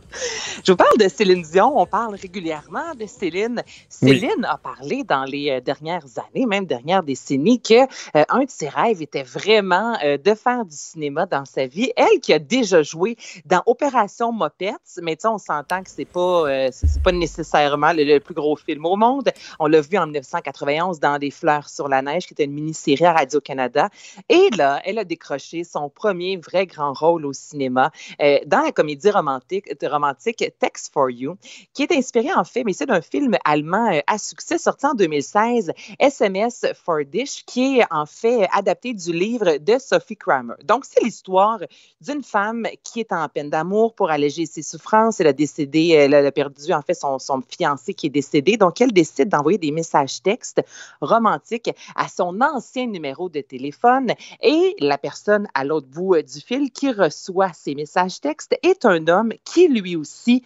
Je vous parle de Céline Dion. On parle régulièrement de Céline. Céline a parlé dans les euh, dernières années, même dernières décennies, que euh, un de ses rêves était vraiment euh, de faire du cinéma dans sa vie. Elle qui a déjà joué dans Opération Mopettes, mais tu sais, on s'entend que c'est pas, euh, c'est pas nécessairement le, le plus gros film au monde. On l'a vu en 1991 dans Des fleurs sur la neige, qui était une mini-série à Radio-Canada. Et là, elle a décroché son premier vrai grand rôle au cinéma euh, dans la comédie romantique, romantique Text for You, qui est inspirée en fait, mais c'est d'un film allemand euh, à succès sorti en 2016, SMS for Dish, qui est en fait adapté du livre de Sophie Kramer. Donc, c'est l'histoire d'une femme qui est en peine d'amour pour alléger ses souffrances. Elle a décédé, elle a perdu en fait son, son fiancé qui est décédé. Donc, elle décide d'envoyer des messages textes romantiques à son ancien numéro de téléphone et la personne à l'autre bout euh, du fil qui reçoit ces messages textes est un homme qui lui aussi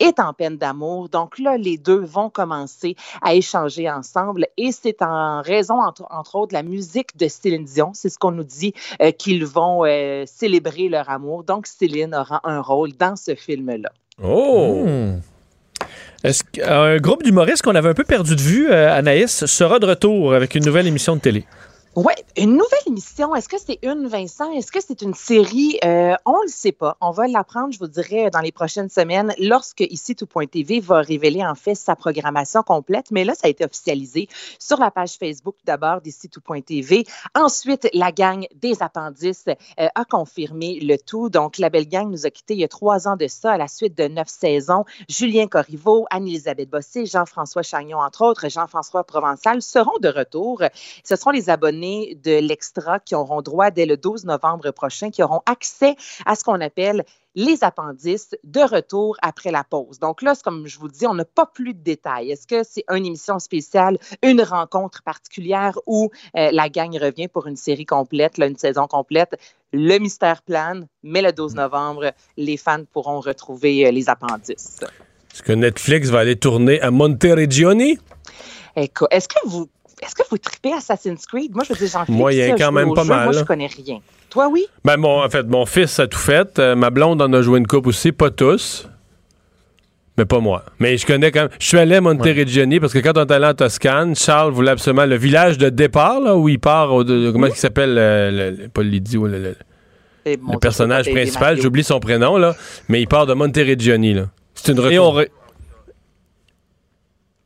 est en peine d'amour. Donc là, les deux vont commencer à échanger ensemble et c'est en raison, entre, entre autres, de la musique de Céline Dion. C'est ce qu'on nous dit euh, qu'ils vont euh, célébrer leur amour. Donc Céline aura un rôle dans ce film-là. Oh! Hmm. Est-ce qu'un groupe d'humoristes qu'on avait un peu perdu de vue, euh, Anaïs, sera de retour avec une nouvelle émission de télé? Oui, une nouvelle émission. Est-ce que c'est une, Vincent? Est-ce que c'est une série? Euh, on ne le sait pas. On va l'apprendre, je vous dirais, dans les prochaines semaines, lorsque ici Tout.tv va révéler en fait sa programmation complète. Mais là, ça a été officialisé sur la page Facebook d'abord d'ici Tout.tv. Ensuite, la gang des appendices euh, a confirmé le tout. Donc, la belle gang nous a quittés il y a trois ans de ça, à la suite de neuf saisons. Julien Corriveau, Anne-Elisabeth Bossé, Jean-François Chagnon, entre autres, Jean-François Provençal seront de retour. Ce seront les abonnés de l'Extra qui auront droit dès le 12 novembre prochain, qui auront accès à ce qu'on appelle les appendices de retour après la pause. Donc là, comme je vous dis, on n'a pas plus de détails. Est-ce que c'est une émission spéciale, une rencontre particulière ou euh, la gang revient pour une série complète, là, une saison complète? Le mystère plane, mais le 12 novembre, les fans pourront retrouver euh, les appendices. Est-ce que Netflix va aller tourner à Monteriggioni? Écoute, Est-ce que vous est-ce que vous tripez Assassin's Creed? Moi, je veux dire, j'en fais Moyen, ça, quand même pas jeu. mal, Moi, je connais rien. Toi, oui? Ben, mon, en fait, mon fils a tout fait. Euh, ma blonde en a joué une coupe aussi, pas tous. Mais pas moi. Mais je connais quand même. Je suis allé à Monteriggioni parce que quand on est allé en Toscane, Charles voulait absolument le village de départ, là, où il part, au- de- comment il s'appelle, euh, le, le- pas l'idiot, le, le- Eh, le personnage principal, j'oublie son prénom, là, mais il part de Monteriggioni, là. C'est une Et on, retour. re-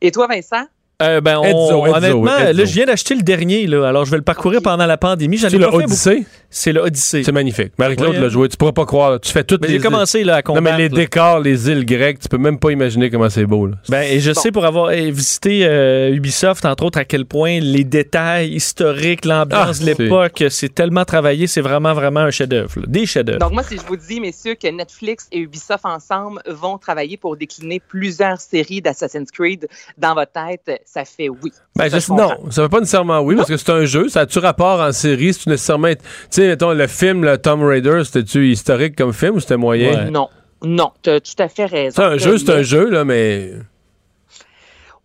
Et toi, Vincent? Euh, ben, on- honnêtement, là, je viens d'acheter le dernier, là, alors je vais le parcourir pendant la pandémie. J'en ai C'est pas le. Odyssey. C'est le Odyssey. C'est magnifique. Marie-Claude Ouais, l'a joué. Tu pourras pas croire. Tu fais toutes Mais les j'ai commencé là, à Non, combattre. mais les là. décors, les îles grecques, tu peux même pas imaginer comment c'est beau, là. Ben, et je sais pour avoir euh, visité euh, Ubisoft, entre autres, à quel point les détails historiques, l'ambiance Ah, de l'époque, c'est tellement travaillé, c'est vraiment, vraiment un chef-d'œuvre. Des chefs-d'œuvre. Donc, moi, si je vous dis, messieurs, que Netflix et Ubisoft ensemble vont travailler pour décliner plusieurs séries d'Assassin's Creed dans votre tête, ça fait oui. Ben, Ça, je- je non, ça veut pas nécessairement oui, parce que c'est un jeu. Ça a-tu rapport en série? C'est nécessairement. Tu sais, mettons, le film, le Tomb Raider, c'était-tu historique comme film ou c'était moyen? Ouais. Non, non, tu as tout à fait raison. C'est un jeu, c'est un jeu, là, mais.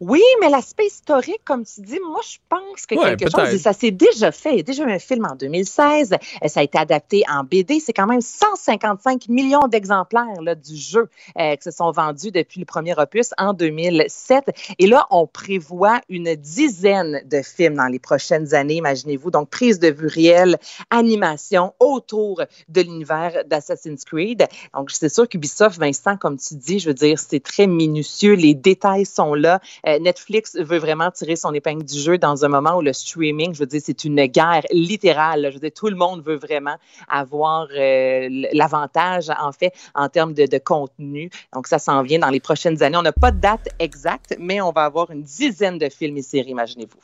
Oui, mais l'aspect historique, comme tu dis, moi, je pense que Ouais, quelque chose, ça s'est déjà fait. Il y a déjà eu un film en 2016. euh, Ça a été adapté en BD. C'est quand même 155 millions d'exemplaires là, du jeu euh, qui se sont vendus depuis le premier opus en 2007. Et là, on prévoit une dizaine de films dans les prochaines années, imaginez-vous. Donc, prise de vue réelle, animation autour de l'univers d'Assassin's Creed. Donc, c'est sûr qu'Ubisoft, Vincent, comme tu dis, je veux dire, c'est très minutieux. Les détails sont là. Euh, Netflix veut vraiment tirer son épingle du jeu dans un moment où le streaming, je veux dire, c'est une guerre littérale. Je veux dire, tout le monde veut vraiment avoir euh, l'avantage, en fait, en termes de, de contenu. Donc, ça s'en vient dans les prochaines années. On n'a pas de date exacte, mais on va avoir une dizaine de films et séries, imaginez-vous.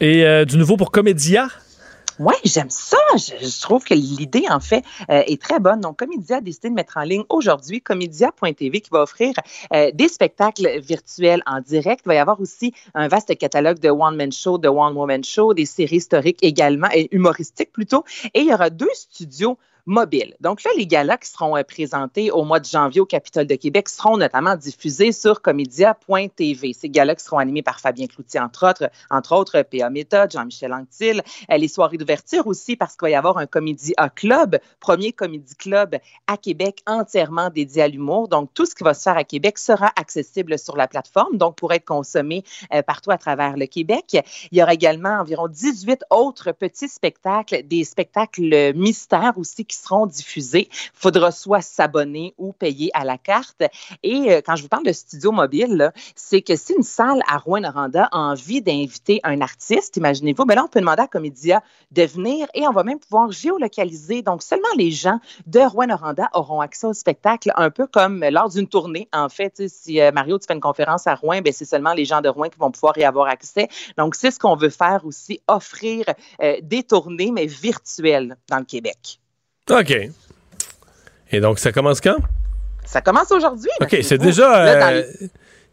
Et euh, du nouveau pour Comédia? Oui, j'aime ça. Je, trouve que l'idée, en fait, euh, est très bonne. Donc, Comédia a décidé de mettre en ligne aujourd'hui Comédia.tv qui va offrir euh, des spectacles virtuels en direct. Il va y avoir aussi un vaste catalogue de one-man show, de one-woman show, des séries historiques également, et humoristiques plutôt. Et il y aura deux studios mobiles. Donc là, les galas qui seront euh, présentés au mois de janvier au Capitole de Québec seront notamment diffusés sur comédia.tv. Ces galas qui seront animés par Fabien Cloutier, entre autres, entre autres P.A. Méthode, Jean-Michel Anctil, euh, les soirées d'ouverture aussi parce qu'il va y avoir un Comédie A Club, premier comédie club à Québec entièrement dédié à l'humour. Donc, tout ce qui va se faire à Québec sera accessible sur la plateforme, donc pour être consommé euh, partout à travers le Québec. Il y aura également environ 18 autres petits spectacles, des spectacles mystères aussi qui seront diffusés. Il faudra soit s'abonner ou payer à la carte. Et euh, quand je vous parle de studio mobile, c'est que si une salle à Rouen-Noranda a envie d'inviter un artiste, imaginez-vous, ben là, on peut demander à Comédia de venir et on va même pouvoir géolocaliser. Donc, seulement les gens de Rouen-Noranda auront accès au spectacle, un peu comme lors d'une tournée. En fait, si euh, Mario, tu fais une conférence à Rouen, ben, c'est seulement les gens de Rouen qui vont pouvoir y avoir accès. Donc, c'est ce qu'on veut faire aussi, offrir euh, des tournées, mais virtuelles dans le Québec. OK. Et donc, ça commence quand? Ça commence aujourd'hui. OK, c'est déjà, euh,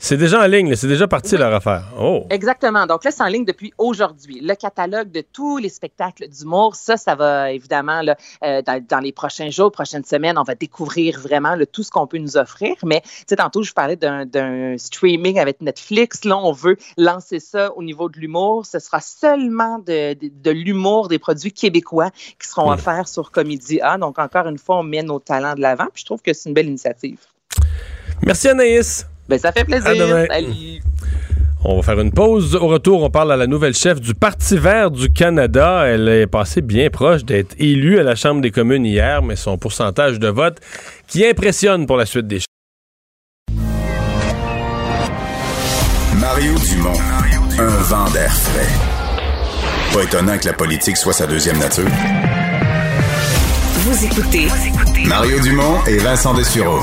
c'est déjà en ligne, c'est déjà parti leur affaire. Oh. Exactement. Donc là, c'est en ligne depuis aujourd'hui. Le catalogue de tous les spectacles d'humour, ça, ça va évidemment, là, euh, dans, dans les prochains jours, prochaines semaines, on va découvrir vraiment là, tout ce qu'on peut nous offrir. Mais, tu sais, tantôt, je parlais d'un- streaming avec Netflix. Là, on veut lancer ça au niveau de l'humour. Ce sera seulement de, de, de l'humour, des produits québécois qui seront offerts sur Comédia. Donc, encore une fois, on met nos talents de l'avant. Puis je trouve que c'est une belle initiative. Merci Anaïs. Ben, ça fait plaisir. À demain. Salut. On va faire une pause. Au retour, on parle à la nouvelle chef du Parti vert du Canada. Elle est passée bien proche d'être élue à la Chambre des communes hier, mais son pourcentage de vote qui impressionne pour la suite des choses. Mario Dumont, un vent d'air frais. Pas étonnant que la politique soit sa deuxième nature. Vous écoutez Mario Dumont et Vincent Dessureau.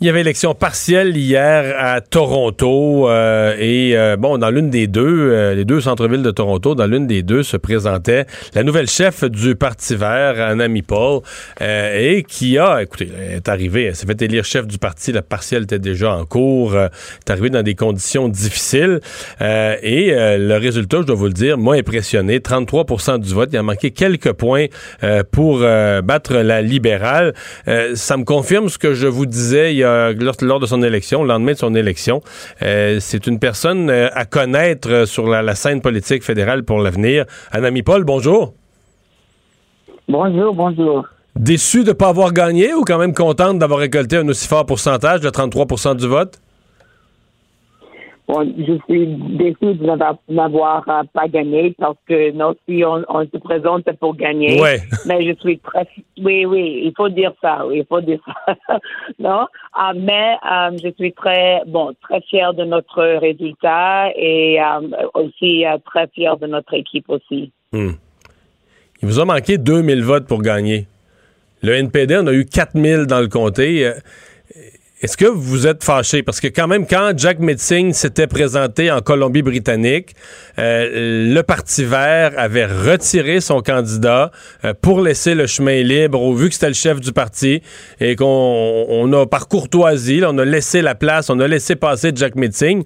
Il y avait élection partielle hier à Toronto euh, et euh, bon dans l'une des deux, euh, les deux centres-villes de Toronto, dans l'une des deux se présentait la nouvelle chef du Parti Vert, Anna Paul, et qui a, écoutez, elle est arrivée, elle s'est fait élire chef du parti, la partielle était déjà en cours, euh, est arrivée dans des conditions difficiles euh, et euh, le résultat, je dois vous le dire, m'a impressionné, 33% du vote, il a manqué quelques points euh, pour euh, battre la libérale. Euh, ça me confirme ce que je vous disais il y a, lors, lors de son élection, le lendemain de son élection. Euh, c'est une personne euh, à connaître euh, sur la, la scène politique fédérale pour l'avenir. Anami Paul, bonjour. Bonjour, bonjour. Déçu de ne pas avoir gagné ou quand même contente d'avoir récolté un aussi fort pourcentage de 33% du vote? Je suis déçu de n'avoir- euh, pas gagné parce que non, si on, on se présente c'est pour gagner. Ouais. Mais je suis très, oui, oui, il faut dire ça, oui, il faut dire ça. non, Ah, mais euh, je suis très, bon, très fier de notre résultat et euh, aussi euh, très fier de notre équipe aussi. Hmm. Il vous a manqué 2000 votes pour gagner. Le NPD en a eu 4000 dans le comté. Est-ce que vous êtes fâché? Parce que quand même, quand Jack Metzing s'était présenté en Colombie-Britannique, euh, le Parti vert avait retiré son candidat euh, pour laisser le chemin libre, au vu que c'était le chef du parti, et qu'on on a, par courtoisie, on a laissé la place, on a laissé passer Jack Metzing.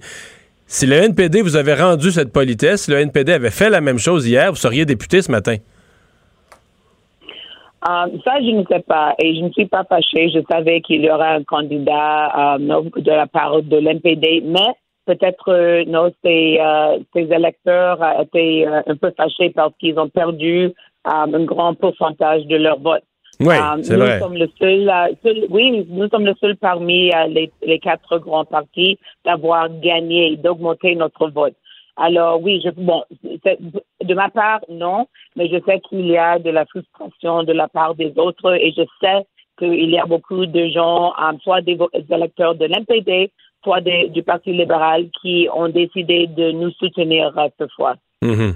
Si le NPD vous avait rendu cette politesse, le NPD avait fait la même chose hier, vous seriez député ce matin. Euh, ça, je ne sais pas. Et je ne suis pas fâchée. Je savais qu'il y aura un candidat non, de la part de l'NPD, mais peut-être euh, non, ces, euh, ces électeurs euh, étaient euh, un peu fâchés parce qu'ils ont perdu euh, un grand pourcentage de leur vote. Oui, c'est nous vrai. sommes le seul, seul- oui, nous sommes le seul parmi les, les quatre grands partis d'avoir gagné, d'augmenter notre vote. Alors oui, bon, de ma part, non, mais je sais qu'il y a de la frustration de la part des autres et je sais qu'il y a beaucoup de gens, euh, soit des électeurs de l'NPD, soit du Parti libéral, qui ont décidé de nous soutenir euh, cette fois. Mhm.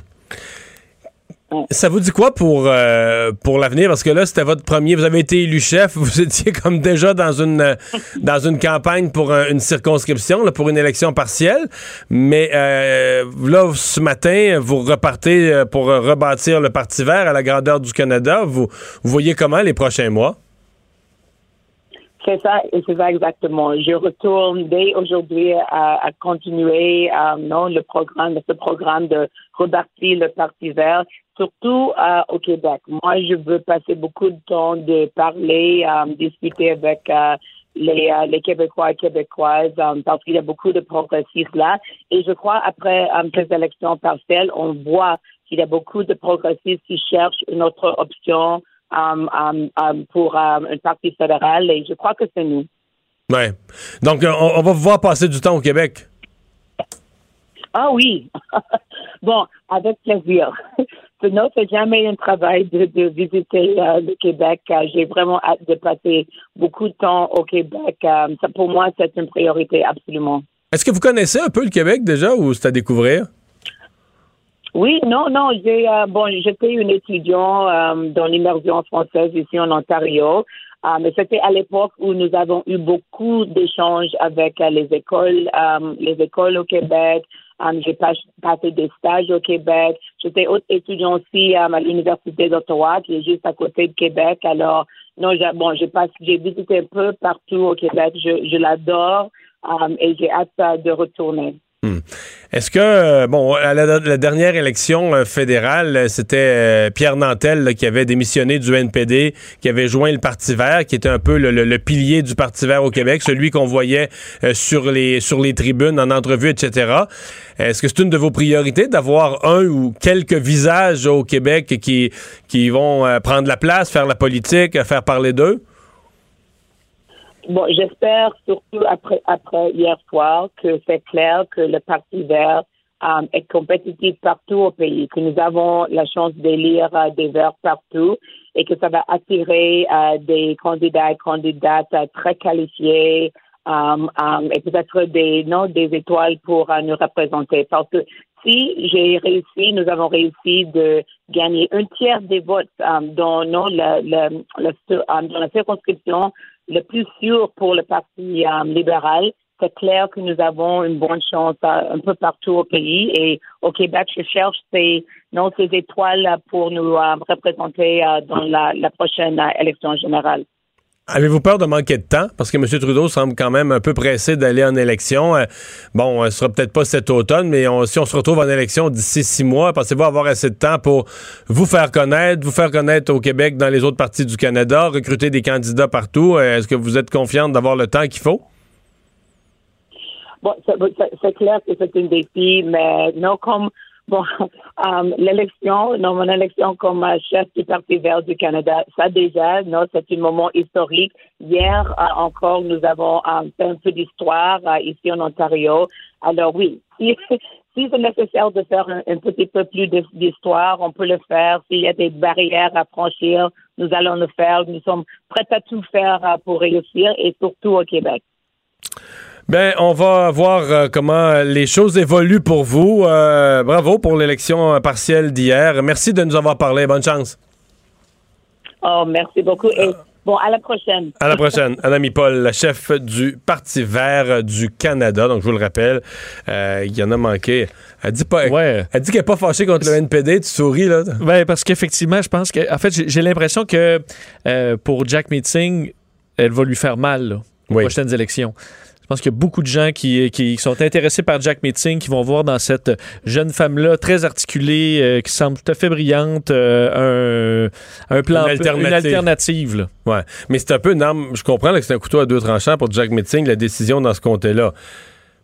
Ça vous dit quoi pour, euh, pour l'avenir? Parce que là, c'était votre premier. Vous avez été élu chef. Vous étiez comme déjà dans une, euh, dans une campagne pour un- une circonscription, là, pour une élection partielle. Mais euh, là, ce matin, vous repartez euh, pour rebâtir le Parti vert à la grandeur du Canada. Vous, vous voyez comment les prochains mois? C'est ça, c'est ça exactement. Je retourne dès aujourd'hui à, à continuer euh, non, le programme, ce programme de rebâtir le Parti vert, surtout euh, au Québec. Moi, je veux passer beaucoup de temps de parler, euh, discuter avec euh, les, euh, les Québécois et Québécoises euh, parce qu'il y a beaucoup de progressistes là. Et je crois après euh, ces élections partielles, on voit qu'il y a beaucoup de progressistes qui cherchent une autre option pour um, un parti fédéral et je crois que c'est nous. Ouais. Donc, euh, on, on va vous voir passer du temps au Québec. Ah oui. bon, avec plaisir. Non, c'est jamais un travail de, de visiter euh, le Québec. Euh, J'ai vraiment hâte de passer beaucoup de temps au Québec. Ça, pour moi, c'est une priorité absolument. Est-ce que vous connaissez un peu le Québec déjà ou c'est à découvrir? Oui, non, non, j'ai euh, bon, j'étais une étudiante euh, dans l'immersion française ici en Ontario, euh, mais c'était à l'époque où nous avons eu beaucoup d'échanges avec euh, les écoles, euh, les écoles au Québec. Euh, j'ai pas- passé des stages au Québec. J'étais autre étudiant aussi à l'université d'Ottawa, qui est juste à côté de Québec. Alors, non, bon, j'ai j'ai visité un peu partout au Québec. Je, je l'adore et j'ai hâte de retourner. Hmm. Est-ce que, euh, bon, à la, dernière élection euh, fédérale, euh, c'était Pierre Nantel qui avait démissionné du NPD, qui avait joint le Parti vert, qui était un peu le, pilier du Parti vert au Québec, celui qu'on voyait sur, les, tribunes, en entrevue, etc. Est-ce que c'est une de vos priorités d'avoir un ou quelques visages au Québec qui, vont prendre la place, faire la politique, faire parler d'eux? Bon, j'espère surtout après, après hier soir que c'est clair que le Parti vert euh, est compétitif partout au pays, que nous avons la chance d'élire euh, des verts partout et que ça va attirer euh, des candidats et candidates euh, très qualifiés euh, et peut-être des non des étoiles pour nous représenter. Parce que si j'ai réussi, nous avons réussi de gagner un tiers des votes dans non, le, le, le- dans la circonscription le plus sûr pour le Parti euh, libéral. C'est clair que nous avons une bonne chance euh, un peu partout au pays et au Québec, je cherche ces, non, ces étoiles pour nous euh, représenter dans la, la prochaine élection générale. Avez-vous peur de manquer de temps? Parce que M. Trudeau semble quand même un peu pressé d'aller en élection. Euh, bon, euh, ce sera peut-être pas cet automne, mais on- si on se retrouve en élection d'ici six mois, pensez-vous avoir assez de temps pour vous faire connaître, vous faire connaître au Québec dans les autres parties du Canada, recruter des candidats partout? Euh, Est-ce que vous êtes confiante d'avoir le temps qu'il faut? Bon, c'est- clair que c'est un défi, mais non comme bon, euh, l'élection, non, mon élection comme euh, chef du Parti vert du Canada, ça déjà, non, c'est un moment historique. Hier euh, encore, nous avons euh, fait un peu d'histoire euh, ici en Ontario. Alors oui, si, si c'est nécessaire de faire un, petit peu plus d'histoire, on peut le faire. S'il y a des barrières à franchir, nous allons le faire. Nous sommes prêts à tout faire pour réussir et surtout au Québec. Ben, on va voir euh, comment les choses évoluent pour vous. Euh, bravo pour l'élection euh, partielle d'hier. Merci de nous avoir parlé. Bonne chance. Oh, merci beaucoup. Et bon, à la prochaine. À la prochaine. Anami Paul, la chef du Parti vert du Canada. Donc, je vous le rappelle, euh, il y en a manqué. Elle dit pas. Elle dit qu'elle n'est pas fâchée contre le NPD. Tu souris, là. Ben, parce qu'effectivement, je pense que. En fait, j'ai- l'impression que euh, pour Jack Meeting, elle va lui faire mal là, aux prochaines élections. Je pense qu'il y a beaucoup de gens qui, qui sont intéressés par Jack Meeting, qui vont voir dans cette jeune femme-là, très articulée, euh, qui semble tout à fait brillante, euh, un, un plan, Une alternative. une alternative, là. Ouais. Mais c'est un peu une arme. Je comprends là, que c'est un couteau à deux tranchants pour Jack Meeting, la décision dans ce comté-là.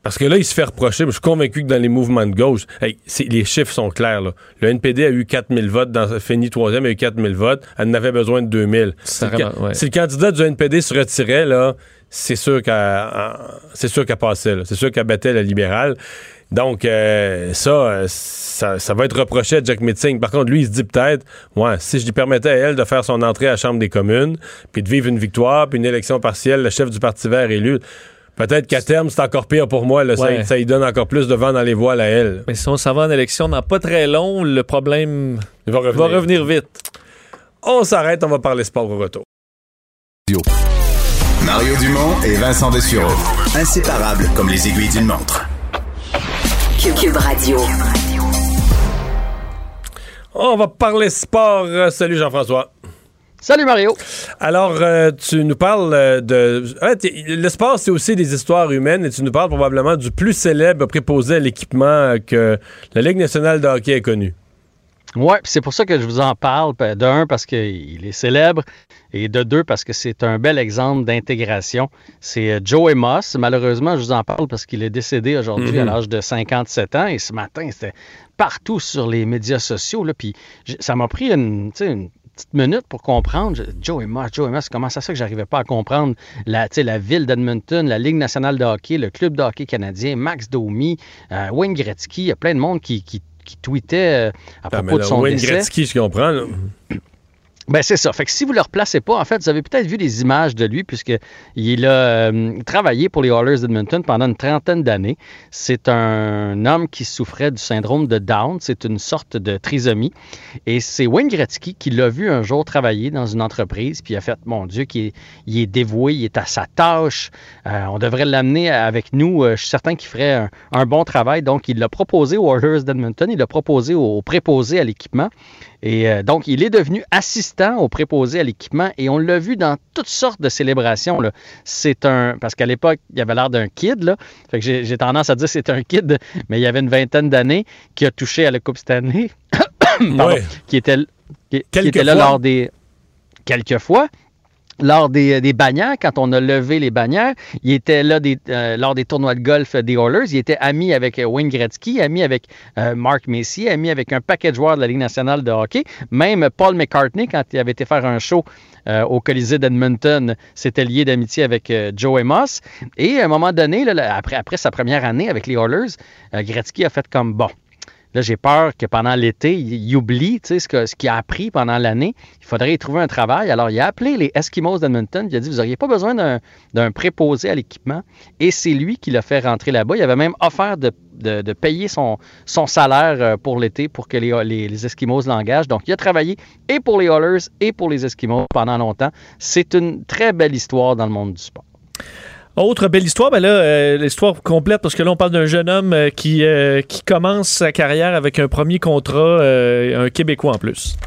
Parce que là, il se fait reprocher. mais Je suis convaincu que dans les mouvements de gauche, hey, les chiffres sont clairs. Là. Le NPD a eu 4000 votes, dans, fini troisième, a eu 4000 votes. Elle en avait besoin de 2000. Si le, vraiment- ouais. si le candidat du NPD se retirait, là, c'est sûr qu'elle c'est sûr qu'elle passait. C'est sûr qu'elle battait la libérale. Donc, euh, ça, euh, ça, ça va être reproché à Jack Meeting. Par contre, lui, il se dit peut-être, ouais, si je lui permettais à elle de faire son entrée à la Chambre des communes, puis de vivre une victoire, puis une élection partielle, le chef du Parti vert élu, peut-être qu'à terme, c'est encore pire pour moi. Là, ça, Ouais. ça lui donne encore plus de vent dans les voiles à elle. Mais si on s'en va en élection dans pas très long, le problème Il va revenir. va revenir vite. On s'arrête, on va parler sport au retour. Mario Dumont et Vincent Dessureau. Inséparables comme les aiguilles d'une montre. Cube Radio. On va parler sport. Salut Jean-François. Salut Mario. Alors, euh, tu nous parles euh, de... le sport, c'est aussi des histoires humaines et tu nous parles probablement du plus célèbre préposé à l'équipement que la Ligue nationale de hockey a connu. Oui, c'est pour ça que je vous en parle. Pa- De un, parce qu'il est célèbre, et de deux, parce que c'est un bel exemple d'intégration. C'est euh, Joe Moss. Malheureusement, je vous en parle parce qu'il est décédé aujourd'hui à l'âge de 57 ans. Et ce matin, c'était partout sur les médias sociaux. Là, puis ça m'a pris une, petite minute pour comprendre. Joe Moss, Joe Moss, comment ça se fait que j'arrivais pas à comprendre la, ville d'Edmonton, la Ligue nationale de hockey, le club de hockey canadien, Max Domi, euh, Wayne Gretzky. Il y a plein de monde qui, qui, qui tweetait euh, à Ah, propos de là, son Wayne décès. Gretzky, je comprends. là. Ben c'est ça. Fait que si vous ne le replacez pas, en fait, vous avez peut-être vu des images de lui, puisqu'il a euh, travaillé pour les Oilers d'Edmonton pendant une trentaine d'années. C'est un homme qui souffrait du syndrome de Down. C'est une sorte de trisomie. Et c'est Wayne Gretzky qui l'a vu un jour travailler dans une entreprise, puis il a fait, mon Dieu, qu'il est, il est dévoué, il est à sa tâche. Euh, on devrait l'amener avec nous. Euh, je suis certain qu'il ferait un, bon travail. Donc, il l'a proposé aux Oilers d'Edmonton. Il l'a proposé aux préposés à l'équipement. Et euh, donc, il est devenu assistant au préposé à l'équipement et on l'a vu dans toutes sortes de célébrations. C'est un. Parce qu'à l'époque, il avait l'air d'un kid. Là. Fait que j'ai tendance à dire que c'est un kid, mais il y avait une vingtaine d'années qui a touché à la Coupe Stanley. Pardon, Ouais. qui était, qui, était là fois. lors des. Quelques fois. Lors des, des bannières, quand on a levé les bannières. Il était là euh, lors des tournois de golf des Oilers. Il était ami avec euh, Wayne Gretzky, ami avec euh, Mark Messier, ami avec un paquet de de la Ligue nationale de hockey. Même Paul McCartney, quand il avait été faire un show euh, au Colisée d'Edmonton, s'était lié d'amitié avec euh, Joe Amos. Et à un moment donné, après, après sa première année avec les Oilers, euh, Gretzky a fait comme bon. Là, j'ai peur que pendant l'été, il, oublie ce que- ce qu'il a appris pendant l'année. Il faudrait y trouver un travail. Alors, il a appelé les Eskimos d'Edmonton. Il a dit Vous n'auriez pas besoin d'un- d'un préposé à l'équipement. Et c'est lui qui l'a fait rentrer là-bas. Il avait même offert de, de- de payer son, son salaire euh, pour l'été pour que les, les, les Eskimos l'engagent. Donc, il a travaillé et pour les Oilers et pour les Eskimos pendant longtemps. C'est une très belle histoire dans le monde du sport. Autre belle histoire, ben là, euh, l'histoire complète, parce que là, on parle d'un jeune homme euh, qui, euh, qui commence sa carrière avec un premier contrat, un Québécois en plus.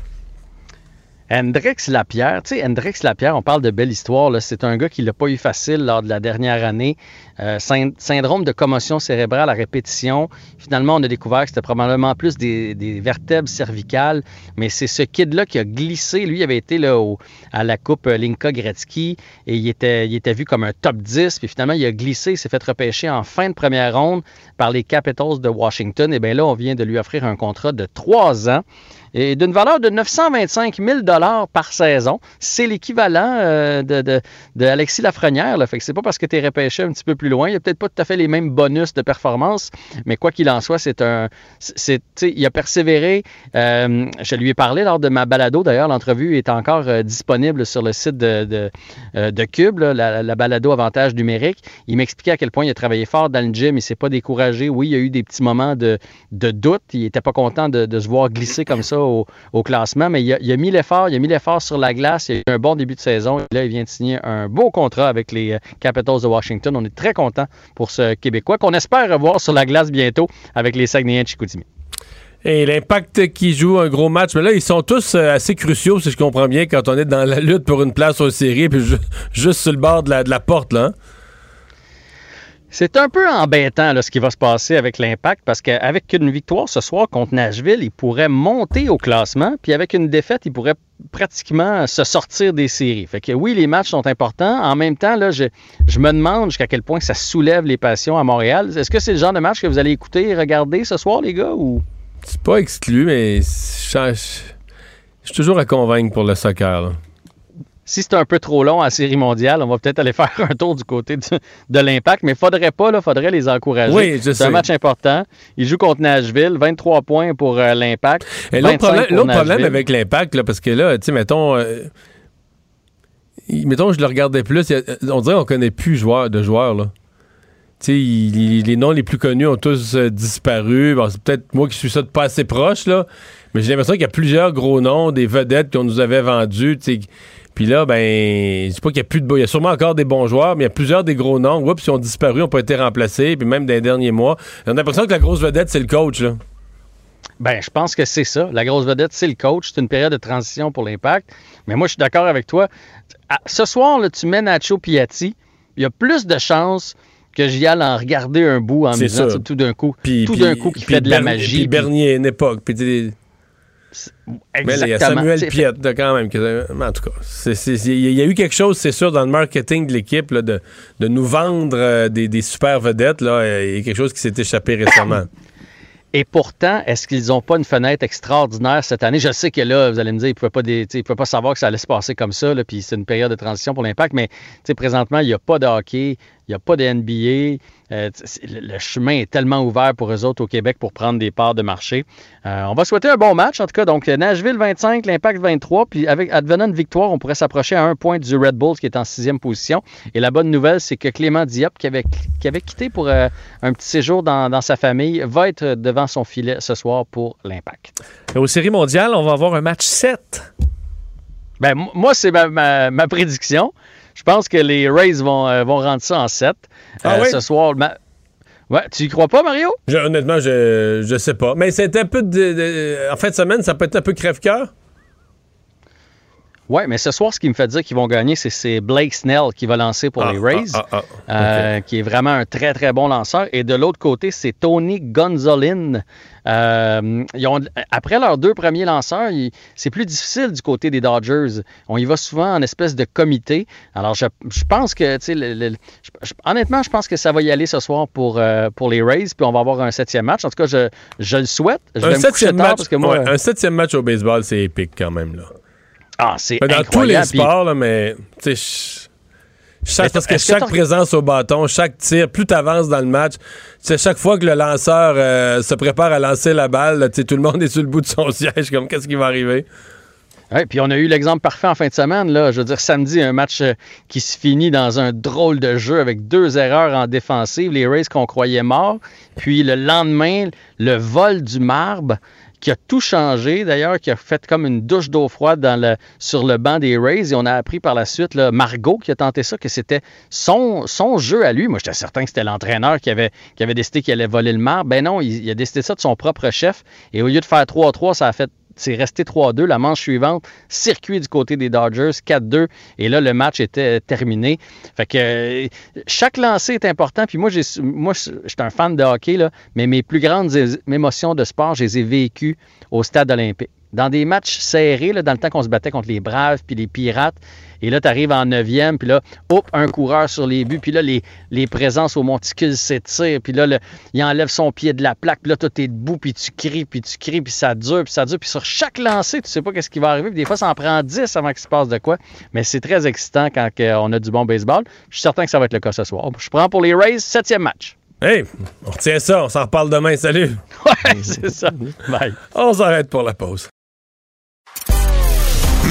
Hendrix Lapierre, tu sais, Hendrix Lapierre, on parle de belle histoire. C'est un gars qui l'a pas eu facile lors de la dernière année. Euh, syn- syndrome de commotion cérébrale à répétition. Finalement, on a découvert que c'était probablement plus des, vertèbres cervicales. Mais c'est ce kid-là qui a glissé. Lui, il avait été là, à la Coupe Linka Gretzky et il était, il était vu comme un top 10. Puis finalement, il a glissé. Il s'est fait repêcher en fin de première ronde par les Capitals de Washington. Et bien là, on vient de lui offrir un contrat de trois ans et d'une valeur de 925 000 par saison. C'est l'équivalent euh, de, Alexis Lafrenière. Là. Fait c'est pas parce que tu es repêché un petit peu plus loin. Il n'y a peut-être pas tout à fait les mêmes bonus de performance, mais quoi qu'il en soit, c'est un. il a persévéré. Euh, je lui ai parlé lors de ma balado. D'ailleurs, l'entrevue est encore euh, disponible sur le site de, euh, Cube, la, la balado avantage numérique. Il m'expliquait à quel point il a travaillé fort dans le gym. Il s'est pas découragé. Oui, il y a eu des petits moments de, doute. Il n'était pas content de se voir glisser comme ça au, classement, mais il a, a mis l'effort. Il a mis l'effort sur la glace. Il a eu un bon début de saison. Et là, il vient de signer un beau contrat avec les euh, Capitals de Washington. On est très content pour ce Québécois qu'on espère revoir sur la glace bientôt avec les Saguenayens de Chicoutimi. Et l'impact qui joue un gros match, mais là, ils sont tous euh, assez cruciaux, si je comprends bien, quand on est dans la lutte pour une place aux séries, puis ju- juste sur le bord de la, de la porte, là. hein? C'est un peu embêtant là, ce qui va se passer avec l'impact parce qu'avec une victoire ce soir contre Nashville, il pourrait monter au classement, puis avec une défaite, il pourrait pratiquement se sortir des séries. Fait que oui, les matchs sont importants. En même temps, là, je, je me demande jusqu'à quel point ça soulève les passions à Montréal. Est-ce que c'est le genre de match que vous allez écouter et regarder ce soir, les gars? Ou... C'est pas exclu, mais je, je- je suis toujours à convaincre pour le soccer, là. Si c'est un peu trop long à la série mondiale, on va peut-être aller faire un tour du côté de, de l'impact, mais faudrait pas, là, faudrait les encourager. Oui, c'est un match important. Ils jouent contre Nashville, 23 points pour euh, l'impact. Et l'autre 25 problème, avec l'impact, là, parce que là, tu sais, mettons, euh, mettons, je le regardais plus, a- on dirait qu'on connaît plus joueurs, de joueurs, là. Tu sais, il- il- les noms les plus connus ont tous euh, disparu. Bon, c'est peut-être moi qui suis ça de pas assez proche, là, mais j'ai l'impression qu'il y a plusieurs gros noms, des vedettes qu'on nous avait sais. Puis là, ben, je sais pas qu'il y a plus de... Il y a sûrement encore des bons joueurs, mais il y a plusieurs des gros noms. Oups, ils ont disparu, n'ont pas été remplacés, puis même dans les derniers mois. On a l'impression que la grosse vedette, c'est le coach, là. Ben, je pense que c'est ça. La grosse vedette, c'est le coach. C'est une période de transition pour l'impact. Mais moi, je suis d'accord avec toi. À- ce soir, là, tu mets Nacho Piatti. Il y a plus de chances que j'y aille en regarder un bout en me disant tout d'un coup, tout d'un coup qui fait de la magie. Puis Bernier, une époque. Puis sais, mais il y a Exactement. Samuel Piette, quand même. en tout cas, il y a eu quelque chose, c'est sûr, dans le marketing de l'équipe, de, de nous vendre euh, des, des super vedettes. Là, Euh, il y a quelque chose qui s'est échappé récemment. Et pourtant, est-ce qu'ils n'ont pas une fenêtre extraordinaire cette année? Je sais que là, vous allez me dire, ils ne pouvaient, pas des- tu sais, ils pouvaient pas savoir que ça allait se passer comme ça, là, puis c'est une période de transition pour l'impact, mais présentement, il n'y a pas de hockey, il n'y a pas de NBA. Euh, le, chemin est tellement ouvert pour eux autres au Québec pour prendre des parts de marché. Euh, on va souhaiter un bon match, en tout cas. Donc, Nashville 25, l'Impact 23, puis avec advenant une victoire, on pourrait s'approcher à un point du Red Bulls qui est en sixième position. Et la bonne nouvelle, c'est que Clément Diop, qui avait, qui avait quitté pour euh, un petit séjour dans, dans sa famille, va être devant son filet ce soir pour l'Impact. Aux séries mondiales, on va avoir un match 7. Ben, moi, c'est ma, ma- ma prédiction. Je pense que les Rays vont, euh, vont rendre ça en 7 Ah oui? ce soir. ma- Ouais, tu y crois pas, Mario? Je- honnêtement, je, je sais pas. Mais c'est un peu de, de- En fin de semaine, ça peut être un peu crève-cœur? Oui, mais ce soir, ce qui me fait dire qu'ils vont gagner, c'est- Blake Snell qui va lancer pour Ah, les Rays, ah, ah, ah. euh, qui est vraiment un très, très bon lanceur. Et de l'autre côté, c'est Tony Gonzolin. Euh, ils ont- après leurs deux premiers lanceurs, c'est plus difficile du côté des Dodgers. On y va souvent en espèce de comité. Alors, je, je pense que, le- le- je- honnêtement, je pense que ça va y aller ce soir pour, euh, pour les Rays, puis on va avoir un septième match. En tout cas, je, je le souhaite. Je Un septième, match, parce que moi... ouais, un septième match au baseball, c'est épique quand même. Là. Ah, c'est Mais dans incroyable. tous les sports, là, mais chaque- parce que chaque présence au bâton, chaque tir, plus tu avances dans le match, sais, chaque fois que le lanceur euh, se prépare à lancer la balle, là, tu sais, tout le monde est sur le bout de son siège, comme qu'est-ce qui va arriver? Oui, puis on a eu l'exemple parfait en fin de semaine. Là. Je veux dire, samedi, un match euh, qui se finit dans un drôle de jeu avec deux erreurs en défensive, les Rays qu'on croyait morts. Puis le lendemain, le vol du marbre qui a tout changé, d'ailleurs, qui a fait comme une douche d'eau froide sur le banc des Rays. Et on a appris par la suite, Margot qui a tenté ça, que c'était son, jeu à lui. Moi, j'étais certain que c'était l'entraîneur qui avait, décidé qu'il allait voler le marbre. Ben non, il a décidé ça de son propre chef. Et au lieu de faire 3-3, ça a fait c'est resté 3-2. La manche suivante, circuit du côté des Dodgers, 4-2. Et là, le match était terminé. Fait que euh, chaque lancer est important. Puis moi, je suis un fan de hockey, mais mes plus grandes émotions de sport, je les ai vécues au stade olympique. Dans des matchs serrés, là, dans le temps qu'on se battait contre les Braves puis les Pirates, et là, tu arrives en neuvième, puis là, hop, un coureur sur les buts, puis là, les, les présences au monticule s'étirent, puis là, le- il enlève son pied de la plaque, puis là, toi, t'es debout, puis tu cries, puis tu cries, puis ça dure, puis ça dure, puis sur chaque lancé, tu sais pas qu'est-ce qui va arriver, puis des fois, ça en prend 10 avant qu'il se passe de quoi, mais c'est très excitant quand on a du bon baseball. Je suis certain que ça va être le cas ce soir. Je prends pour les Rays, septième match. Hey, on retient ça, on s'en reparle demain, salut! Ouais, c'est ça. Bye. On s'arrête pour la pause.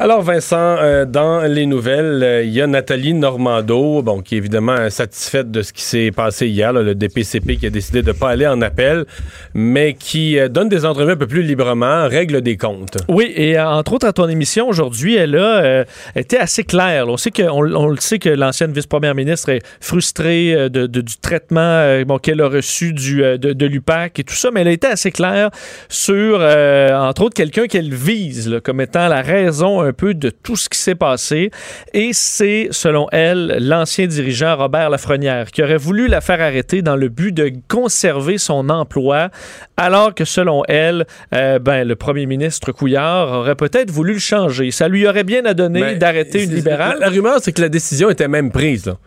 Alors Vincent, euh, dans les nouvelles, euh, il y a Nathalie Normando, bon, qui est évidemment satisfaite de ce qui s'est passé hier, le DPCP qui a décidé de ne pas aller en appel, mais qui euh, donne des entrevues un peu plus librement, règle des comptes. Oui, et entre autres, à ton émission aujourd'hui, elle a été assez claire. On, sait que, le sait que l'ancienne vice-première ministre est frustrée du traitement qu'elle a reçu du, de, l'UPAC et tout ça, mais elle a été assez claire sur, entre autres, quelqu'un qu'elle vise comme étant la raison un peu de tout ce qui s'est passé. Et c'est, selon elle, l'ancien dirigeant Robert Lafrenière qui aurait voulu la faire arrêter dans le but de conserver son emploi, alors que, selon elle, euh, ben, le premier ministre Couillard aurait peut-être voulu le changer. Ça lui aurait bien à donner Mais d'arrêter une libérale. La, la rumeur, c'est que la décision était même prise. Là.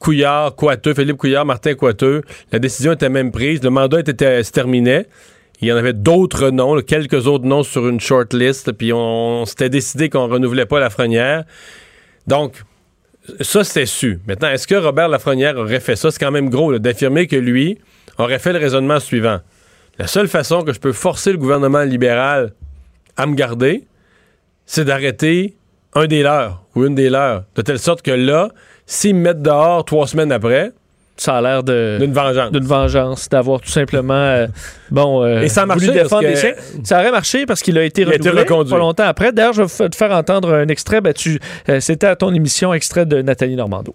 Couillard, Coiteux, Philippe Couillard, Martin Coiteux, la décision était même prise. Le mandat était, se terminait. Il y en avait d'autres noms, quelques autres noms sur une short list, puis on, s'était décidé qu'on renouvelait pas Lafrenière. Donc, ça, c'était su. Maintenant, est-ce que Robert Lafrenière aurait fait ça? C'est quand même gros d'affirmer que lui aurait fait le raisonnement suivant. La seule façon que je peux forcer le gouvernement libéral à me garder, c'est d'arrêter un des leurs ou une des leurs. De telle sorte que là, s'ils me mettent dehors trois semaines après, ça a l'air de d'une vengeance. D'une vengeance, d'avoir tout simplement euh, bon euh, Et ça a marché voulu défendre parce que-. Ça aurait marché parce qu'il a été Il a été renouvelé reconduit. pas longtemps après. D'ailleurs, je vais te faire entendre un extrait. Ben, tu, euh, C'était à ton émission, extrait de Nathalie Normando.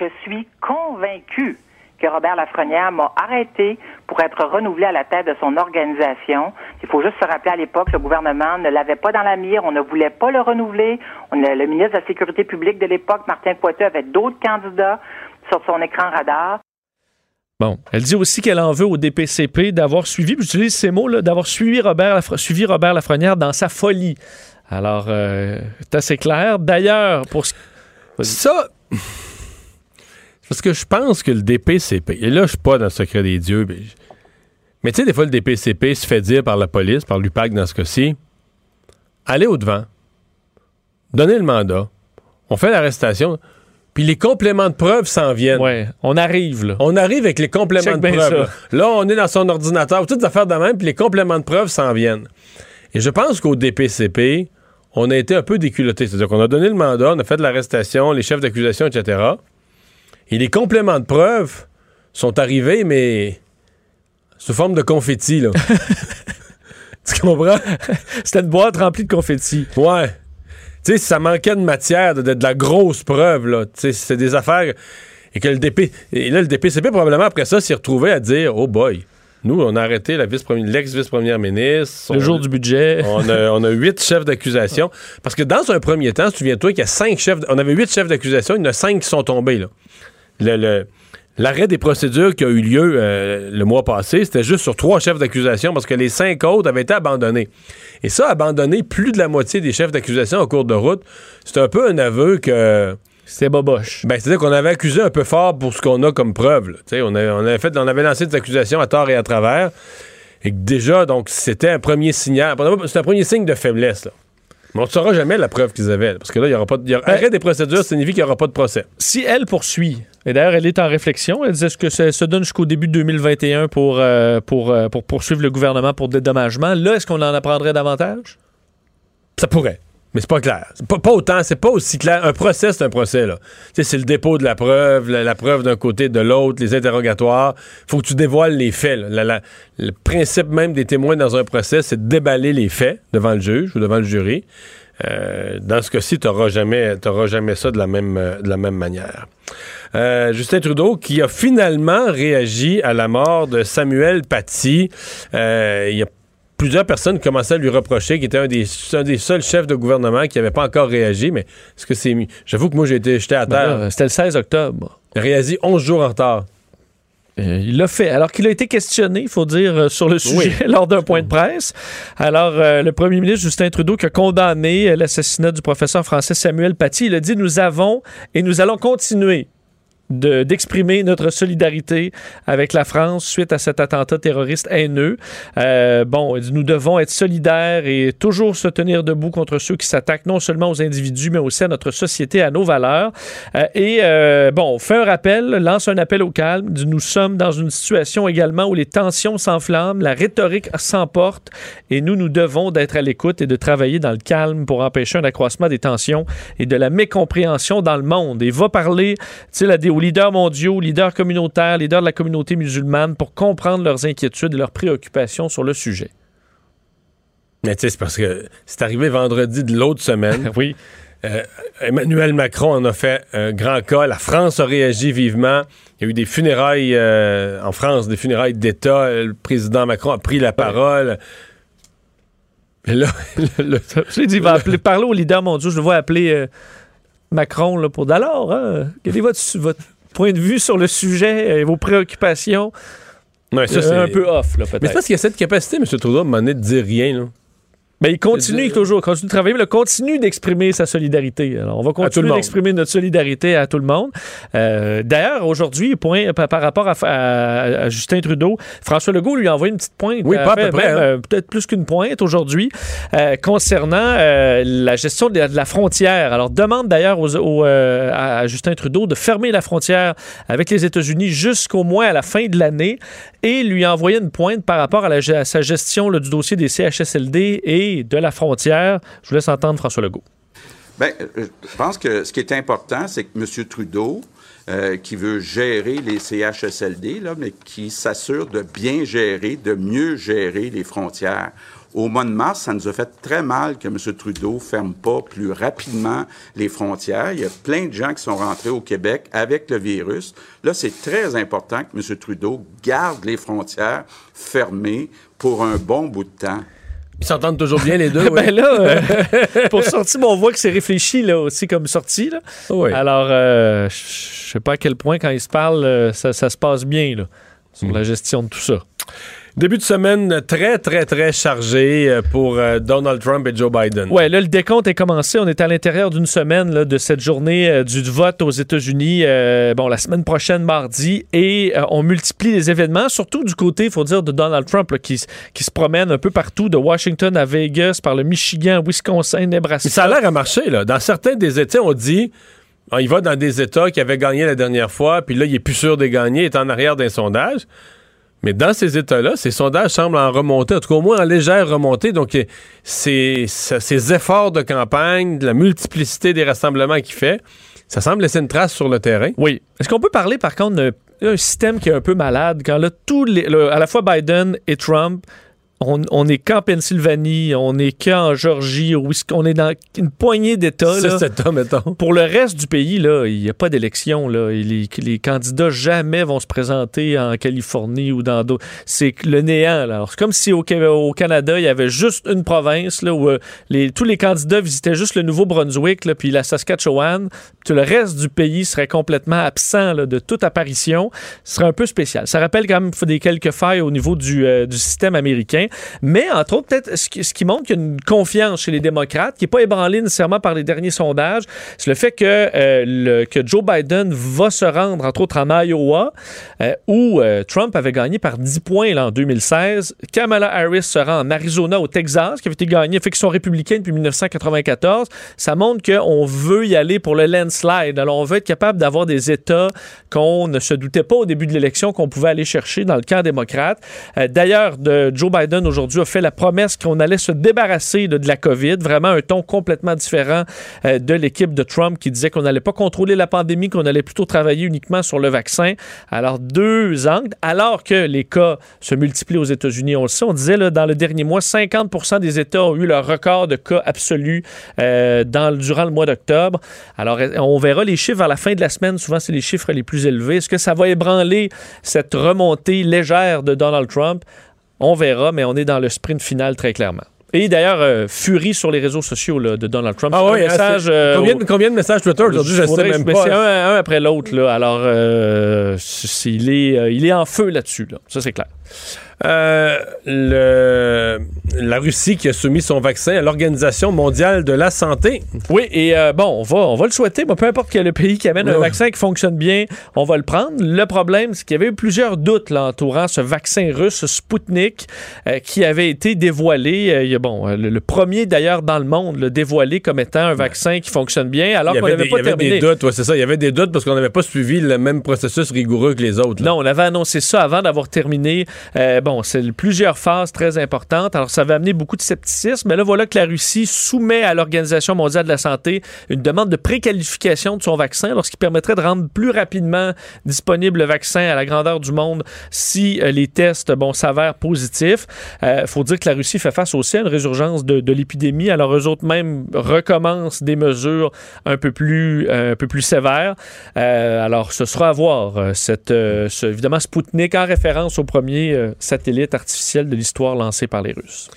Je suis convaincu que Robert Lafrenière m'a arrêté pour être renouvelé à la tête de son organisation. Il faut juste se rappeler à l'époque, le gouvernement ne l'avait pas dans la mire, on ne voulait pas le renouveler. On a- le ministre de la Sécurité publique de l'époque, Martin Poiteux, avait d'autres candidats sur son écran radar. Bon, elle dit aussi qu'elle en veut au DPCP d'avoir suivi, puis j'utilise ces mots-là, d'avoir suivi Robert, Lafre- suivi Robert Lafrenière dans sa folie. Alors, euh, c'est assez clair. D'ailleurs, pour ce... Ça, parce que je pense que le DPCP, et là, je suis pas dans le secret des dieux, mais, je- mais tu sais, des fois, le DPCP se fait dire par la police, par l'UPAC dans ce cas-ci, allez au-devant, donnez le mandat, on fait l'arrestation, puis les compléments de preuves s'en viennent. Ouais, on arrive, là. On arrive avec les compléments Check de ça. Là. Là, on est dans son ordinateur, toutes les affaires de même, puis les compléments de preuves s'en viennent. Et je pense qu'au DPCP, on a été un peu déculotté. C'est-à-dire qu'on a donné le mandat, on a fait de l'arrestation, les chefs d'accusation, etc. Et les compléments de preuves sont arrivés, mais sous forme de confetti, là. tu comprends? C'était une boîte remplie de confetti. Ouais. Tu sais, ça manquait de matière, de, de- de la grosse preuve, là. Tu sais, c'est des affaires. Et que le DP, et là, le DPCP, probablement, après ça, s'est retrouvé à dire, oh boy, nous, on a arrêté la l'ex-vice-première ministre. Le On- jour du budget. On a, on a huit chefs d'accusation. Parce que dans un premier temps, souviens-toi qu'il y a cinq chefs. On avait huit chefs d'accusation, il y en a cinq qui sont tombés. là. Le- le- L'arrêt des procédures qui a eu lieu euh, le mois passé, c'était juste sur trois chefs d'accusation parce que les cinq autres avaient été abandonnés. Et ça, abandonner plus de la moitié des chefs d'accusation en cours de route, c'est un peu un aveu que. C'était boboche. Ben, c'est-à-dire qu'on avait accusé un peu fort pour ce qu'on a comme preuve. là. Tu sais, On, avait, on, avait fait, on avait lancé des accusations à tort et à travers. Et que déjà, donc, c'était un premier signal. C'est un premier signe de faiblesse. Là. Mais on ne saura jamais la preuve qu'ils avaient. parce que là, il y aura pas de. il y aura- arrêt des procédures signifie qu'il n'y aura pas de procès. Si elle poursuit, et d'ailleurs, elle est en réflexion, elle disait que ça se donne jusqu'au début de 2021 pour, euh, pour, euh, pour poursuivre le gouvernement pour dédommagement? Là, est-ce qu'on en apprendrait davantage? Ça pourrait. Mais c'est pas clair. Pas, pas autant, c'est pas aussi clair. Un procès, c'est un procès, là. C'est le dépôt de la preuve, la, preuve d'un côté, de l'autre, les interrogatoires. Faut que tu dévoiles les faits. le principe même des témoins dans un procès, c'est de déballer les faits devant le juge ou devant le jury. Euh, dans ce cas-ci, tu n'auras jamais, jamais ça de la même, euh, de la même manière. Euh, Justin Trudeau qui a finalement réagi à la mort de Samuel Paty. Il y a plusieurs personnes commençaient à lui reprocher qu'il était un des, un des seuls chefs de gouvernement qui n'avait pas encore réagi, mais est-ce que c'est... J'avoue que moi, j'ai été jeté à Ben terre. C'était le 16 octobre. réagi 11 jours en retard. Euh, il l'a fait. Alors qu'il a été questionné, il faut dire, euh, sur le sujet Oui. lors d'un point de presse. Alors, euh, le premier ministre Justin Trudeau qui a condamné l'assassinat du professeur français Samuel Paty, il a dit Nous avons et nous allons continuer de- d'exprimer notre solidarité avec la France suite à cet attentat terroriste haineux. Euh, bon, nous devons être solidaires et toujours se tenir debout contre ceux qui s'attaquent non seulement aux individus, mais aussi à notre société, à nos valeurs. Euh, et euh, bon, fait un rappel, lance un appel au calme. nous sommes dans une situation également où les tensions s'enflamment, la rhétorique s'emporte et nous, nous devons d'être à l'écoute et de travailler dans le calme pour empêcher un accroissement des tensions et de la mécompréhension dans le monde. Et va parler, tu sais, des- aux leaders mondiaux, leaders communautaires, leaders de la communauté musulmane pour comprendre leurs inquiétudes et leurs préoccupations sur le sujet. Mais tu sais, c'est parce que c'est arrivé vendredi de l'autre semaine. oui. Euh, Emmanuel Macron en a fait un grand cas. La France a réagi vivement. Il y a eu des funérailles euh, en France, des funérailles d'État. Le président Macron a pris la parole. Et là, le- Je l'ai dit, il va appeler, parler aux leaders mondiaux. Je le vois appeler euh, Macron là, pour d'alors. Hein, quel est votre, votre point de vue sur le sujet et vos préoccupations? Ouais, ça, Euh, c'est un peu off, là, Mais c'est peut-être. parce qu'il y a cette capacité, M. Trudeau, à un moment donné, de dire rien. Là. Mais il continue toujours, continue de travailler, mais il continue d'exprimer sa solidarité. Alors, on va continuer d'exprimer notre solidarité à tout le monde. Euh, D'ailleurs, aujourd'hui, point par, par rapport à, à- à Justin Trudeau, François Legault lui a envoyé une petite pointe. Oui, euh, pas à peu près, hein. euh, Peut-être plus qu'une pointe aujourd'hui, euh, concernant euh, la gestion de la, de la frontière. Alors, demande d'ailleurs aux- aux, euh, à, à Justin Trudeau de fermer la frontière avec les États-Unis jusqu'au moins à la fin de l'année et lui a envoyé une pointe par rapport à, sa gestion du dossier des CHSLD et de la frontière. Je vous laisse entendre François Legault. Bien, euh, je pense que ce qui est important, c'est que M. Trudeau, euh, qui veut gérer les CHSLD, là, mais qui s'assure de bien gérer, de mieux gérer les frontières. Au mois de mars, ça nous a fait très mal que M. Trudeau ferme pas plus rapidement les frontières. Il y a plein de gens qui sont rentrés au Québec avec le virus. Là, c'est très important que M. Trudeau garde les frontières fermées pour un bon bout de temps. Ils s'entendent toujours bien, les deux. ben là, euh, pour sortir, bon, on voit que c'est réfléchi là, aussi comme sortie. Là. Oui. Alors, euh, je sais pas à quel point, quand ils se parlent, euh, ça, ça se passe bien là, sur la gestion de tout ça. Début de semaine très, très, très chargé euh, pour euh, Donald Trump et Joe Biden. Ouais, là, le décompte est commencé. On est à l'intérieur d'une semaine là, de cette journée euh, du vote aux États-Unis, euh, bon, la semaine prochaine, mardi, et euh, on multiplie les événements, surtout du côté, il faut dire, de Donald Trump, là, qui, se promène un peu partout, de Washington à Vegas, par le Michigan, Wisconsin, Nebraska. Mais ça a l'air à marcher, là. Dans certains des États, on dit, ah, il va dans des États qui avaient gagné la dernière fois, puis là, il est plus sûr de gagner, il est en arrière d'un sondage. Mais dans ces États-là, ces sondages semblent en remonter, en tout cas au moins en légère remontée. Donc, euh, ces efforts de campagne, de la multiplicité des rassemblements qu'il fait, ça semble laisser une trace sur le terrain. Oui. Est-ce qu'on peut parler, par contre, d'un système qui est un peu malade, quand là, tous les, le- à la fois Biden et Trump on, on est qu'en Pennsylvanie, on est qu'en Georgie, on est dans une poignée d'États. Pour le reste du pays, là, il n'y a pas d'élection. Les, les candidats jamais vont se présenter en Californie ou dans d'autres. C'est le néant. là. C'est comme si au, Ca- au Canada, il y avait juste une province là, où euh, les, tous les candidats visitaient juste le Nouveau-Brunswick, puis la Saskatchewan. Puis le reste du pays serait complètement absent là, de toute apparition. Ce serait un peu spécial. Ça rappelle quand même des quelques failles au niveau du, euh, du système américain. Mais entre autres, peut-être ce qui, montre qu'il y a une confiance chez les démocrates, qui n'est pas ébranlée nécessairement par les derniers sondages, c'est le fait que, euh, Joe Biden va se rendre, entre autres, en Iowa, euh, où euh, Trump avait gagné par 10 points là, en 2016. Kamala Harris se rend en Arizona, au Texas, qui avait été gagné, fait qu'ils sont depuis 1994. Ça montre qu'on veut y aller pour le landslide. Alors, on veut être capable d'avoir des États qu'on ne se doutait pas au début de l'élection qu'on pouvait aller chercher dans le camp démocrate. D'ailleurs, de- Joe Biden aujourd'hui a fait la promesse qu'on allait se débarrasser de, la COVID. Vraiment un ton complètement différent euh, de l'équipe de Trump qui disait qu'on n'allait pas contrôler la pandémie, qu'on allait plutôt travailler uniquement sur le vaccin. Alors, deux angles. Alors que les cas se multiplient aux États-Unis, on le sait, on disait dans le dernier mois, 50% des États ont eu leur record de cas absolus euh, durant le mois d'octobre. Alors, on verra les chiffres à la fin de la semaine. Souvent, c'est les chiffres les plus élevés. Est-ce que ça va ébranler cette remontée légère de Donald Trump? On verra, mais on est dans le sprint final très clairement. Et d'ailleurs, euh, furie sur les réseaux sociaux là, de Donald Trump. Ah oui, hein, message, euh, combien, au- de- combien de messages Twitter aujourd'hui? Je ne sais même pas. C'est un, un après l'autre. Alors, euh, il, est, il est en feu là-dessus. là. Ça, c'est clair. Euh, le, la Russie qui a soumis son vaccin à l'Organisation mondiale de la santé. Oui, et euh, bon, on va, on va le souhaiter. mais peu importe quel pays qui amène un vaccin qui fonctionne bien, on va le prendre. Le problème, c'est qu'il y avait eu plusieurs doutes là, entourant ce vaccin russe Sputnik euh, qui avait été dévoilé. il y a, bon, le, le premier d'ailleurs dans le monde, le dévoilé comme étant un vaccin qui fonctionne bien, alors qu'on avait, n'avait pas il y avait des doutes, ouais, c'est ça. Il y avait des doutes parce qu'on n'avait pas suivi le même processus rigoureux que les autres. là. Non, on avait annoncé ça avant d'avoir terminé. Euh, c'est plusieurs phases très importantes. Alors, ça avait amené beaucoup de scepticisme. Mais là, voilà que la Russie soumet à l'Organisation mondiale de la santé une demande de préqualification de son vaccin, qui permettrait de rendre plus rapidement disponible le vaccin à la grandeur du monde si euh, les tests, bon, s'avèrent positifs. Il faut dire que la Russie fait face aussi à une résurgence de, l'épidémie. Alors, eux autres même recommencent des mesures un peu plus, euh, un peu plus sévères. Euh, alors, ce sera à voir. euh, Cette, euh, ce- évidemment, Sputnik en référence au premier euh, satellite artificiel de l'histoire lancé par les Russes.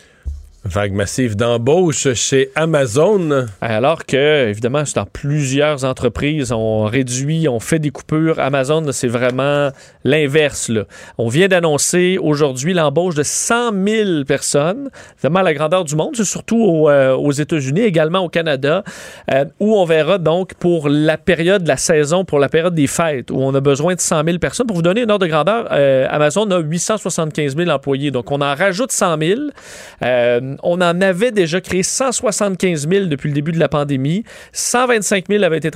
Vague massive d'embauche chez Amazon. Alors que, évidemment, dans plusieurs entreprises, on réduit, on fait des coupures. Amazon, c'est vraiment l'inverse. On vient d'annoncer aujourd'hui l'embauche de 100 000 personnes, vraiment à la grandeur du monde, c'est surtout euh, aux États-Unis, également au Canada, euh, où on verra donc pour la période de la saison, pour la période des fêtes, où on a besoin de 100 000 personnes. Pour vous donner une ordre de grandeur, euh, Amazon a 875 000 employés, donc on en rajoute 100 000. On en avait déjà créé 175 000 depuis le début de la pandémie. 125 000 avaient été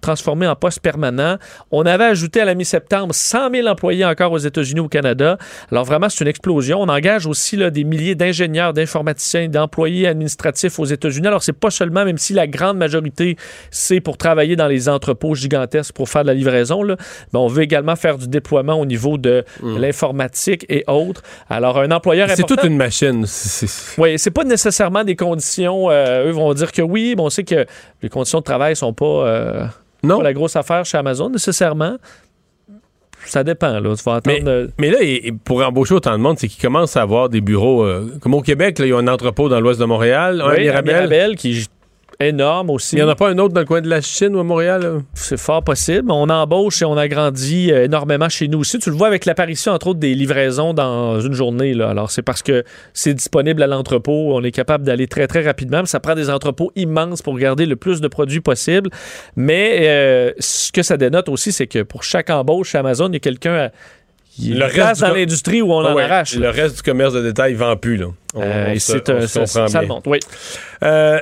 transformés en postes permanents. On avait ajouté à la mi-septembre 100 000 employés encore aux États-Unis, au Canada. Alors vraiment, c'est une explosion. On engage aussi là, des milliers d'ingénieurs, d'informaticiens, d'employés administratifs aux États-Unis. Alors c'est pas seulement, même si la grande majorité, c'est pour travailler dans les entrepôts gigantesques pour faire de la livraison, là, mais on veut également faire du déploiement au niveau de l'informatique et autres. Alors un employeur C'est toute une machine. Oui, c'est pas nécessairement des conditions. euh, eux vont dire que oui, mais on sait que les conditions de travail sont pas, euh, Non. pas la grosse affaire chez Amazon nécessairement. Ça dépend, là. Tu vas attendre. Mais, euh, mais là, et- et pour embaucher autant de monde, c'est qu'ils commencent à avoir des bureaux. euh, comme au Québec, là, il y a un entrepôt dans l'ouest de Montréal, un oui, Mirabel. Mirabel, qui énorme aussi. Il n'y en a pas un autre dans le coin de la Chine ou à Montréal? C'est fort possible. On embauche et on agrandit euh, énormément chez nous aussi. Tu le vois avec l'apparition, entre autres, des livraisons dans une journée. Là. Alors, c'est parce que c'est disponible à l'entrepôt. On est capable d'aller très, très rapidement. Ça prend des entrepôts immenses pour garder le plus de produits possible. Mais euh, ce que ça dénote aussi, c'est que pour chaque embauche chez Amazon, il y a quelqu'un à- il Le reste dans l'industrie où on Ah en arrache. Le reste du commerce de détail ne vend plus. Là. On- Euh, on et se- c'est on un- se ça, comprend ça le bien. montre, oui. Euh,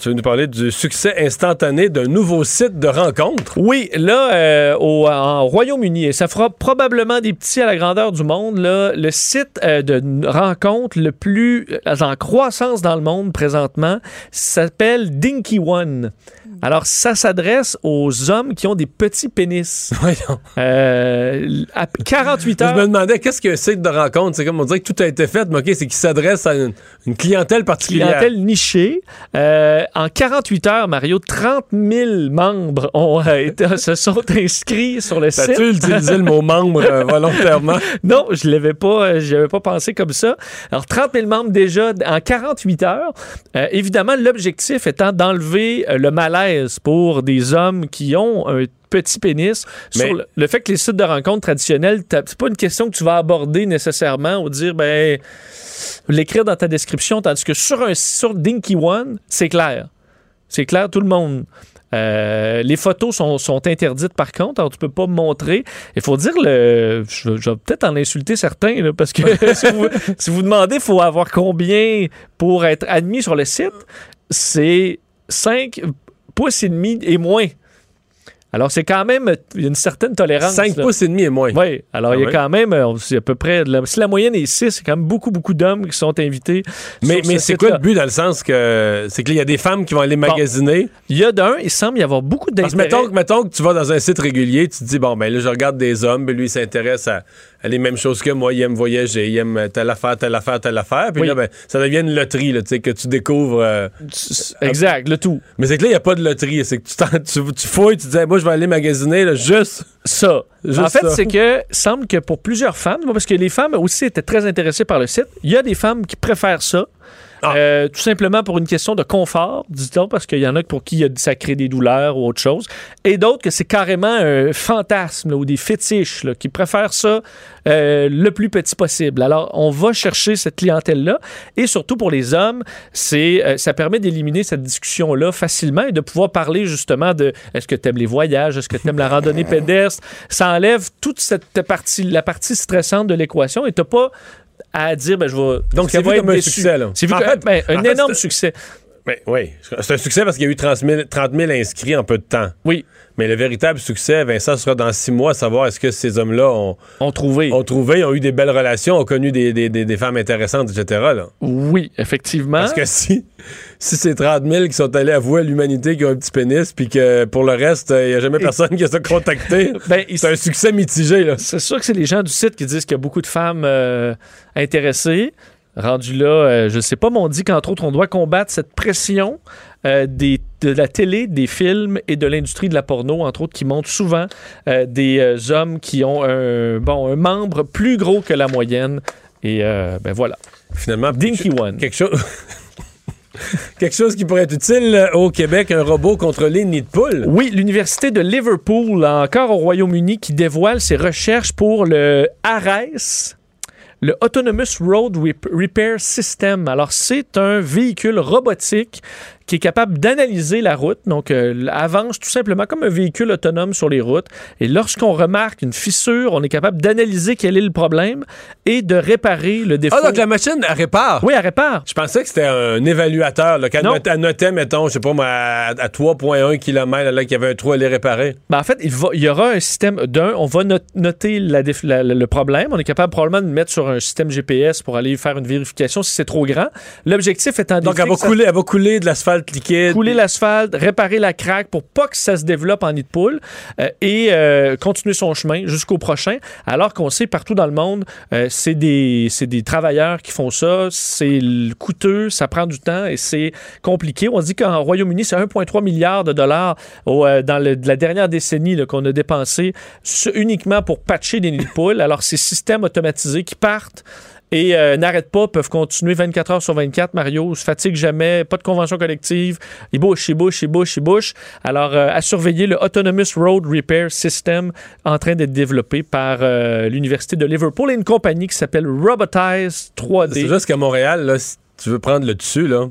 tu veux nous parler du succès instantané d'un nouveau site de rencontre? Oui, là, euh, au, en Royaume-Uni, et ça fera probablement des petits à la grandeur du monde, là, le site euh, de rencontre le plus euh, en croissance dans le monde présentement s'appelle Dinky One. Alors, ça s'adresse aux hommes qui ont des petits pénis. Euh, à 48 Je heures. me demandais qu'est-ce qu'un site de rencontre? C'est comme on dirait que tout a été fait, mais OK, c'est qu'il s'adresse à une, une clientèle particulière. clientèle nichée. Euh, en 48 heures, Mario, 30 000 membres ont, euh, été- se sont inscrits sur le site. T'as-tu utilisé le mot membre euh, volontairement? non, je l'avais pas, euh, j'avais pas pensé comme ça. Alors, 30 000 membres déjà en 48 heures. Euh, évidemment, l'objectif étant d'enlever euh, le malaise pour des hommes qui ont un petit pénis Mais- sur le, le fait que les sites de rencontres traditionnels, c'est pas une question que tu vas aborder nécessairement ou dire, ben, l'écrire dans ta description, tandis que sur un sur Dinky One, c'est clair. C'est clair, tout le monde. Euh, les photos sont, sont interdites par contre, alors tu peux pas montrer. Il faut dire, le, je, vais- je vais peut-être en insulter certains, là, parce que si, vous, si vous demandez, il faut avoir combien pour être admis sur le site, c'est 5 pouces et demi et moins. Alors, c'est quand même, une certaine tolérance. 5 là. pouces et demi et moins. Oui, alors Ah il y a ouais? quand même, euh, c'est à peu près, si la moyenne est 6, c'est quand même beaucoup, beaucoup d'hommes qui sont invités. Mais, mais ce c'est quoi le but dans le sens que c'est qu'il y a des femmes qui vont aller magasiner? Il y a d'un, il semble y avoir beaucoup Parce que d'intérêt. mettons, que- mettons que tu vas dans un site régulier, tu te dis, bon, ben là, je regarde des hommes, ben lui, il s'intéresse à les mêmes choses que moi, il aime voyager, il aime telle affaire, telle affaire, telle affaire. Puis Oui. là, ben, ça devient une loterie, là, tu sais, que tu découvres. euh, Exact, le tout. Mais c'est que là, il n'y a pas de loterie. C'est que tu, tu, tu fouilles, tu dis, moi, je vais aller magasiner, là, juste. Ça. Juste en fait, c'est que semble que pour plusieurs femmes, parce que les femmes aussi étaient très intéressées par le site, il y a des femmes qui préfèrent ça. Ah. euh, tout simplement pour une question de confort, dit-on, parce qu'il y en a pour qui ça crée des douleurs ou autre chose. Et d'autres que c'est carrément un fantasme là, ou des fétiches là, qui préfèrent ça euh, le plus petit possible. Alors, on va chercher cette clientèle-là. Et surtout pour les hommes, c'est euh, ça permet d'éliminer cette discussion-là facilement et de pouvoir parler justement de est-ce que tu aimes les voyages, est-ce que tu aimes la randonnée pédestre? Ça enlève toute cette partie, la partie stressante de l'équation et tu pas à dire ben, je vais. Donc, c'est vu comme être un déçue. succès, là. C'est vu comme ben, un énorme succès. Ben, oui, c'est un succès parce qu'il y a eu 30 000, 30 000 inscrits en peu de temps. Oui. Mais le véritable succès, Vincent, sera dans six mois, savoir est-ce que ces hommes-là ont, ont trouvé. ont trouvé, ont eu des belles relations, ont connu des, des- des- des femmes intéressantes, etc. Là. Oui, effectivement. Parce que si, si c'est 30 000 qui sont allés avouer à l'humanité qu'ils ont un petit pénis, puis que pour le reste, il n'y a jamais personne qui a contacté, Ben, c'est un succès mitigé. Là. C'est sûr que c'est les gens du site qui disent qu'il y a beaucoup de femmes euh, intéressées. Rendu là, euh, je sais pas, mais on dit qu'entre autres, on doit combattre cette pression euh, des, de la télé, des films et de l'industrie de la porno, entre autres, qui montrent souvent euh, des euh, hommes qui ont un, bon, un membre plus gros que la moyenne. Et euh, ben voilà. Finalement, Dinky One. Quelque chose. Quelque chose qui pourrait être utile euh, au Québec, un robot contre les nids de poules. Oui, l'Université de Liverpool, encore au Royaume-Uni, qui dévoile ses recherches pour le ARES, le Autonomous Road Rep- Repair System. Alors, c'est un véhicule robotique qui est capable d'analyser la route, donc euh, avance tout simplement comme un véhicule autonome sur les routes. Et lorsqu'on remarque une fissure, on est capable d'analyser quel est le problème et de réparer le défaut. Ah, donc la machine, elle répare? Oui, elle répare. Je pensais que c'était un évaluateur, là, qu'elle notait, elle notait, mettons, je sais pas moi, à, à 3,1 km, là, qu'il y avait un trou à les réparer. Ben, en fait, il, va- il y aura un système d'un, on va not- noter la la- le problème. On est capable probablement de le mettre sur un système GPS pour aller faire une vérification si c'est trop grand. L'objectif étant Donc, elle va, que ça- couler, elle va couler de l'asphalte liquide. couler l'asphalte, réparer la craque pour pas que ça se développe en nid de poule euh, et euh, continuer son chemin jusqu'au prochain. Alors qu'on sait partout dans le monde, euh, c'est des, des travailleurs qui font ça, c'est coûteux, ça prend du temps et c'est compliqué. On dit qu'en Royaume-Uni, c'est 1,3 milliard de dollars au, dans le- la dernière décennie qu'on a dépensé uniquement pour patcher des nids de poules. Alors, ces systèmes automatisés qui partent et euh, n'arrêtent pas, peuvent continuer 24 heures sur 24. Mario se fatigue jamais, pas de convention collective. Il bouche, il bouche, il bouche, il bouche. Alors, euh, à surveiller le Autonomous Road Repair System en train d'être développé par euh, l'Université de Liverpool et une compagnie qui s'appelle Robotize 3D. C'est juste qu'à Montréal, là, si tu veux prendre le dessus, là,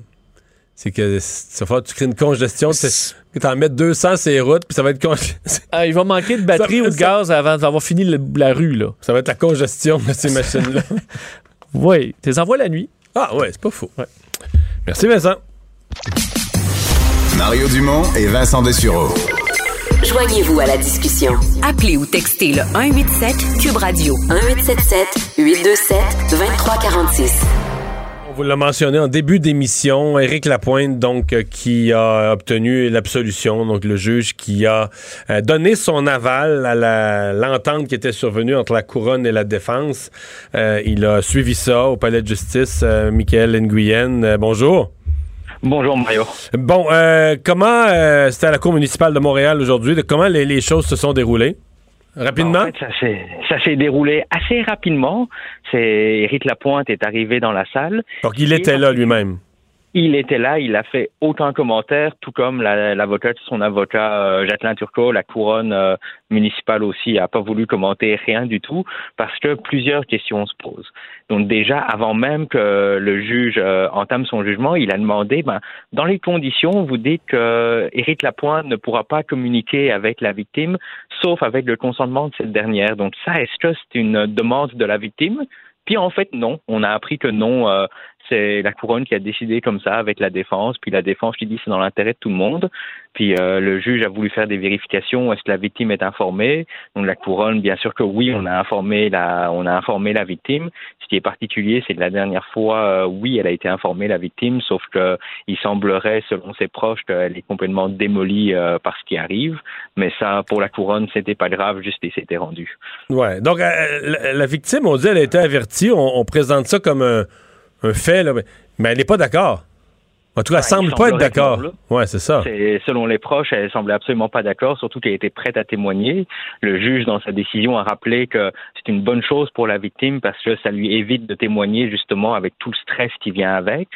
c'est que ça va falloir que tu crées une congestion. Tu t'en mettre 200 sur les routes, puis ça va être con- Ah, il va manquer de batterie Ça- ou de ça- gaz avant d'avoir fini le- la rue. Là. Ça va être la congestion de ces machines-là. Oui, tu les envoies la nuit. Ah ouais, c'est pas faux. Merci Vincent. Mario Dumont et Vincent Dessureau. Joignez-vous à la discussion. Appelez ou textez le 187 Cube Radio 1877 827 2346. Vous l'avez mentionné en début d'émission, Éric Lapointe, donc, euh, qui a obtenu l'absolution, donc le juge qui a euh, donné son aval à la- l'entente qui était survenue entre la couronne et la défense. Euh, il a suivi ça au palais de justice. Euh, Michael Nguyen, euh, bonjour. Bonjour Mario. Bon, euh, comment, euh, c'était à la Cour municipale de Montréal aujourd'hui, comment les, les choses se sont déroulées? Rapidement? En fait, ça s'est ça s'est déroulé assez rapidement. C'est Éric Lapointe est arrivé dans la salle. Donc, il était là lui-même. Il était là, il a fait aucun commentaire, tout comme la- l'avocat son avocat euh, Jacqueline Turcot, la couronne euh, municipale aussi a pas voulu commenter rien du tout parce que plusieurs questions se posent. Donc déjà, avant même que le juge euh, entame son jugement, il a demandé, ben, dans les conditions, vous dites que Éric Lapointe ne pourra pas communiquer avec la victime, sauf avec le consentement de cette dernière. Donc ça, est-ce que c'est une demande de la victime? Puis en fait, non. On a appris que non, euh, c'est la couronne qui a décidé comme ça avec la défense. Puis la défense qui dit c'est dans l'intérêt de tout le monde. Puis euh, le juge a voulu faire des vérifications. Est-ce que la victime est informée? Donc la couronne, bien sûr que oui, on a informé la, on a informé la victime. Ce qui est particulier, c'est que la dernière fois, euh, oui, elle a été informée la victime, sauf que il semblerait, selon ses proches, qu'elle est complètement démolie euh, par ce qui arrive. Mais ça, pour la couronne, c'était pas grave, juste il s'était rendu. Ouais. Donc, la, la victime, on dit, elle a été avertie. On, on présente ça comme un, un fait, là, mais, elle n'est pas d'accord. En tout cas, elle semble pas être d'accord. Ouais, c'est ça. Selon les proches, elle semblait absolument pas d'accord, surtout qu'elle était prête à témoigner. Le juge, dans sa décision, a rappelé que c'est une bonne chose pour la victime parce que ça lui évite de témoigner justement avec tout le stress qui vient avec.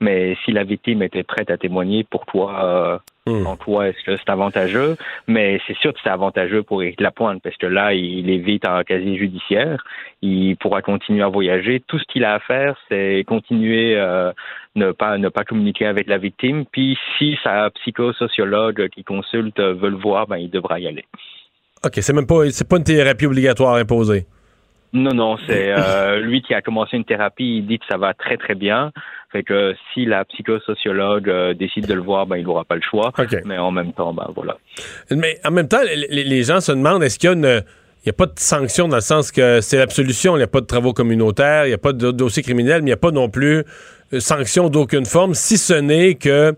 Mais si la victime était prête à témoigner, pourquoi euh, en quoi est-ce que c'est avantageux? Mais c'est sûr que c'est avantageux pour Éric Lapointe parce que là, il évite un casier judiciaire. Il pourra continuer à voyager. Tout ce qu'il a à faire, c'est continuer euh, ne pas ne pas communiquer avec la victime. Puis si sa psychosociologue qui consulte veut le voir, ben il devra y aller. OK, c'est même pas, c'est pas une thérapie obligatoire imposée. Non, non, c'est euh, lui qui a commencé une thérapie. Il dit que ça va très très bien. Fait que si la psychosociologue euh, décide de le voir, ben il n'aura pas le choix. Mais en même temps, ben voilà. Mais en même temps, les, les gens se demandent est-ce qu'il y a une. Il n'y a pas de sanction dans le sens que c'est l'absolution, il n'y a pas de travaux communautaires, il n'y a pas de dossier criminel, mais il n'y a pas non plus de sanction d'aucune forme, si ce n'est que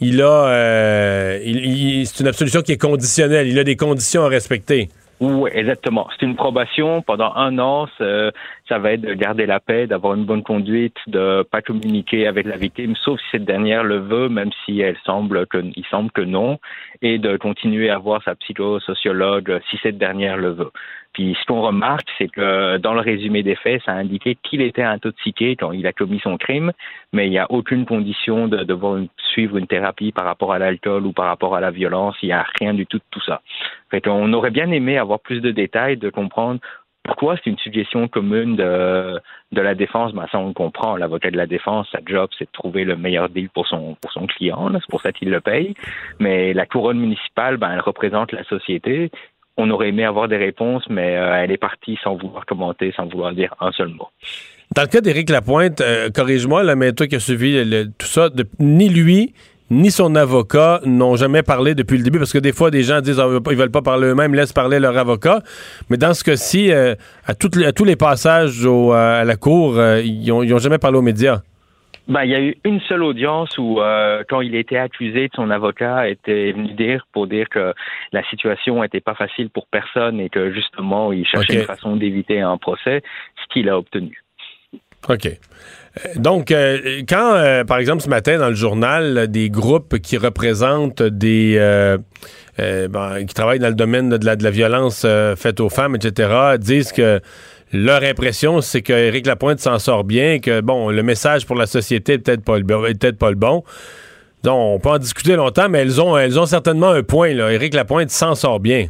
il a euh, il- il- c'est une absolution qui est conditionnelle, il a des conditions à respecter. Oui, exactement. C'est une probation pendant un an. Ça, va être de garder la paix, d'avoir une bonne conduite, de pas communiquer avec la victime, sauf si cette dernière le veut, même si elle semble que, il semble que non, et de continuer à voir sa psychosociologue si cette dernière le veut. Puis ce qu'on remarque, c'est que dans le résumé des faits, ça a indiqué qu'il était intoxiqué quand il a commis son crime, mais il n'y a aucune condition de devoir suivre une thérapie par rapport à l'alcool ou par rapport à la violence. Il n'y a rien du tout de tout ça. Fait qu'on aurait bien aimé avoir plus de détails, de comprendre pourquoi c'est une suggestion commune de, de la défense. Ben, ça, on le comprend. L'avocat de la défense, sa job, c'est de trouver le meilleur deal pour son, pour son client. C'est pour ça qu'il le paye. Mais la couronne municipale, ben, elle représente la société. On aurait aimé avoir des réponses, mais euh, elle est partie sans vouloir commenter, sans vouloir dire un seul mot. Dans le cas d'Éric Lapointe, euh, corrige-moi, là, mais toi qui as suivi tout ça, ni lui ni son avocat n'ont jamais parlé depuis le début, parce que des fois, des gens disent ah, ils veulent pas parler eux-mêmes, laissent parler leur avocat. Mais dans ce cas-ci, euh, à, tous les passages à la cour, ils ont, ils ont jamais parlé aux médias. Ben, il y a eu une seule audience où, euh, quand il était accusé, son avocat était venu dire pour dire que la situation était pas facile pour personne et que justement, il cherchait une façon d'éviter un procès, ce qu'il a obtenu. OK. Euh, Donc, euh, quand, euh, par exemple, ce matin, dans le journal, des groupes qui représentent des... euh, bon, qui travaillent dans le domaine de la, de la violence faite aux femmes, etc., disent que leur impression, c'est que Éric Lapointe s'en sort bien, que, bon, le message pour la société est peut-être pas, peut-être pas le bon. Donc, on peut en discuter longtemps, mais elles ont, certainement un point, là. Éric Lapointe s'en sort bien.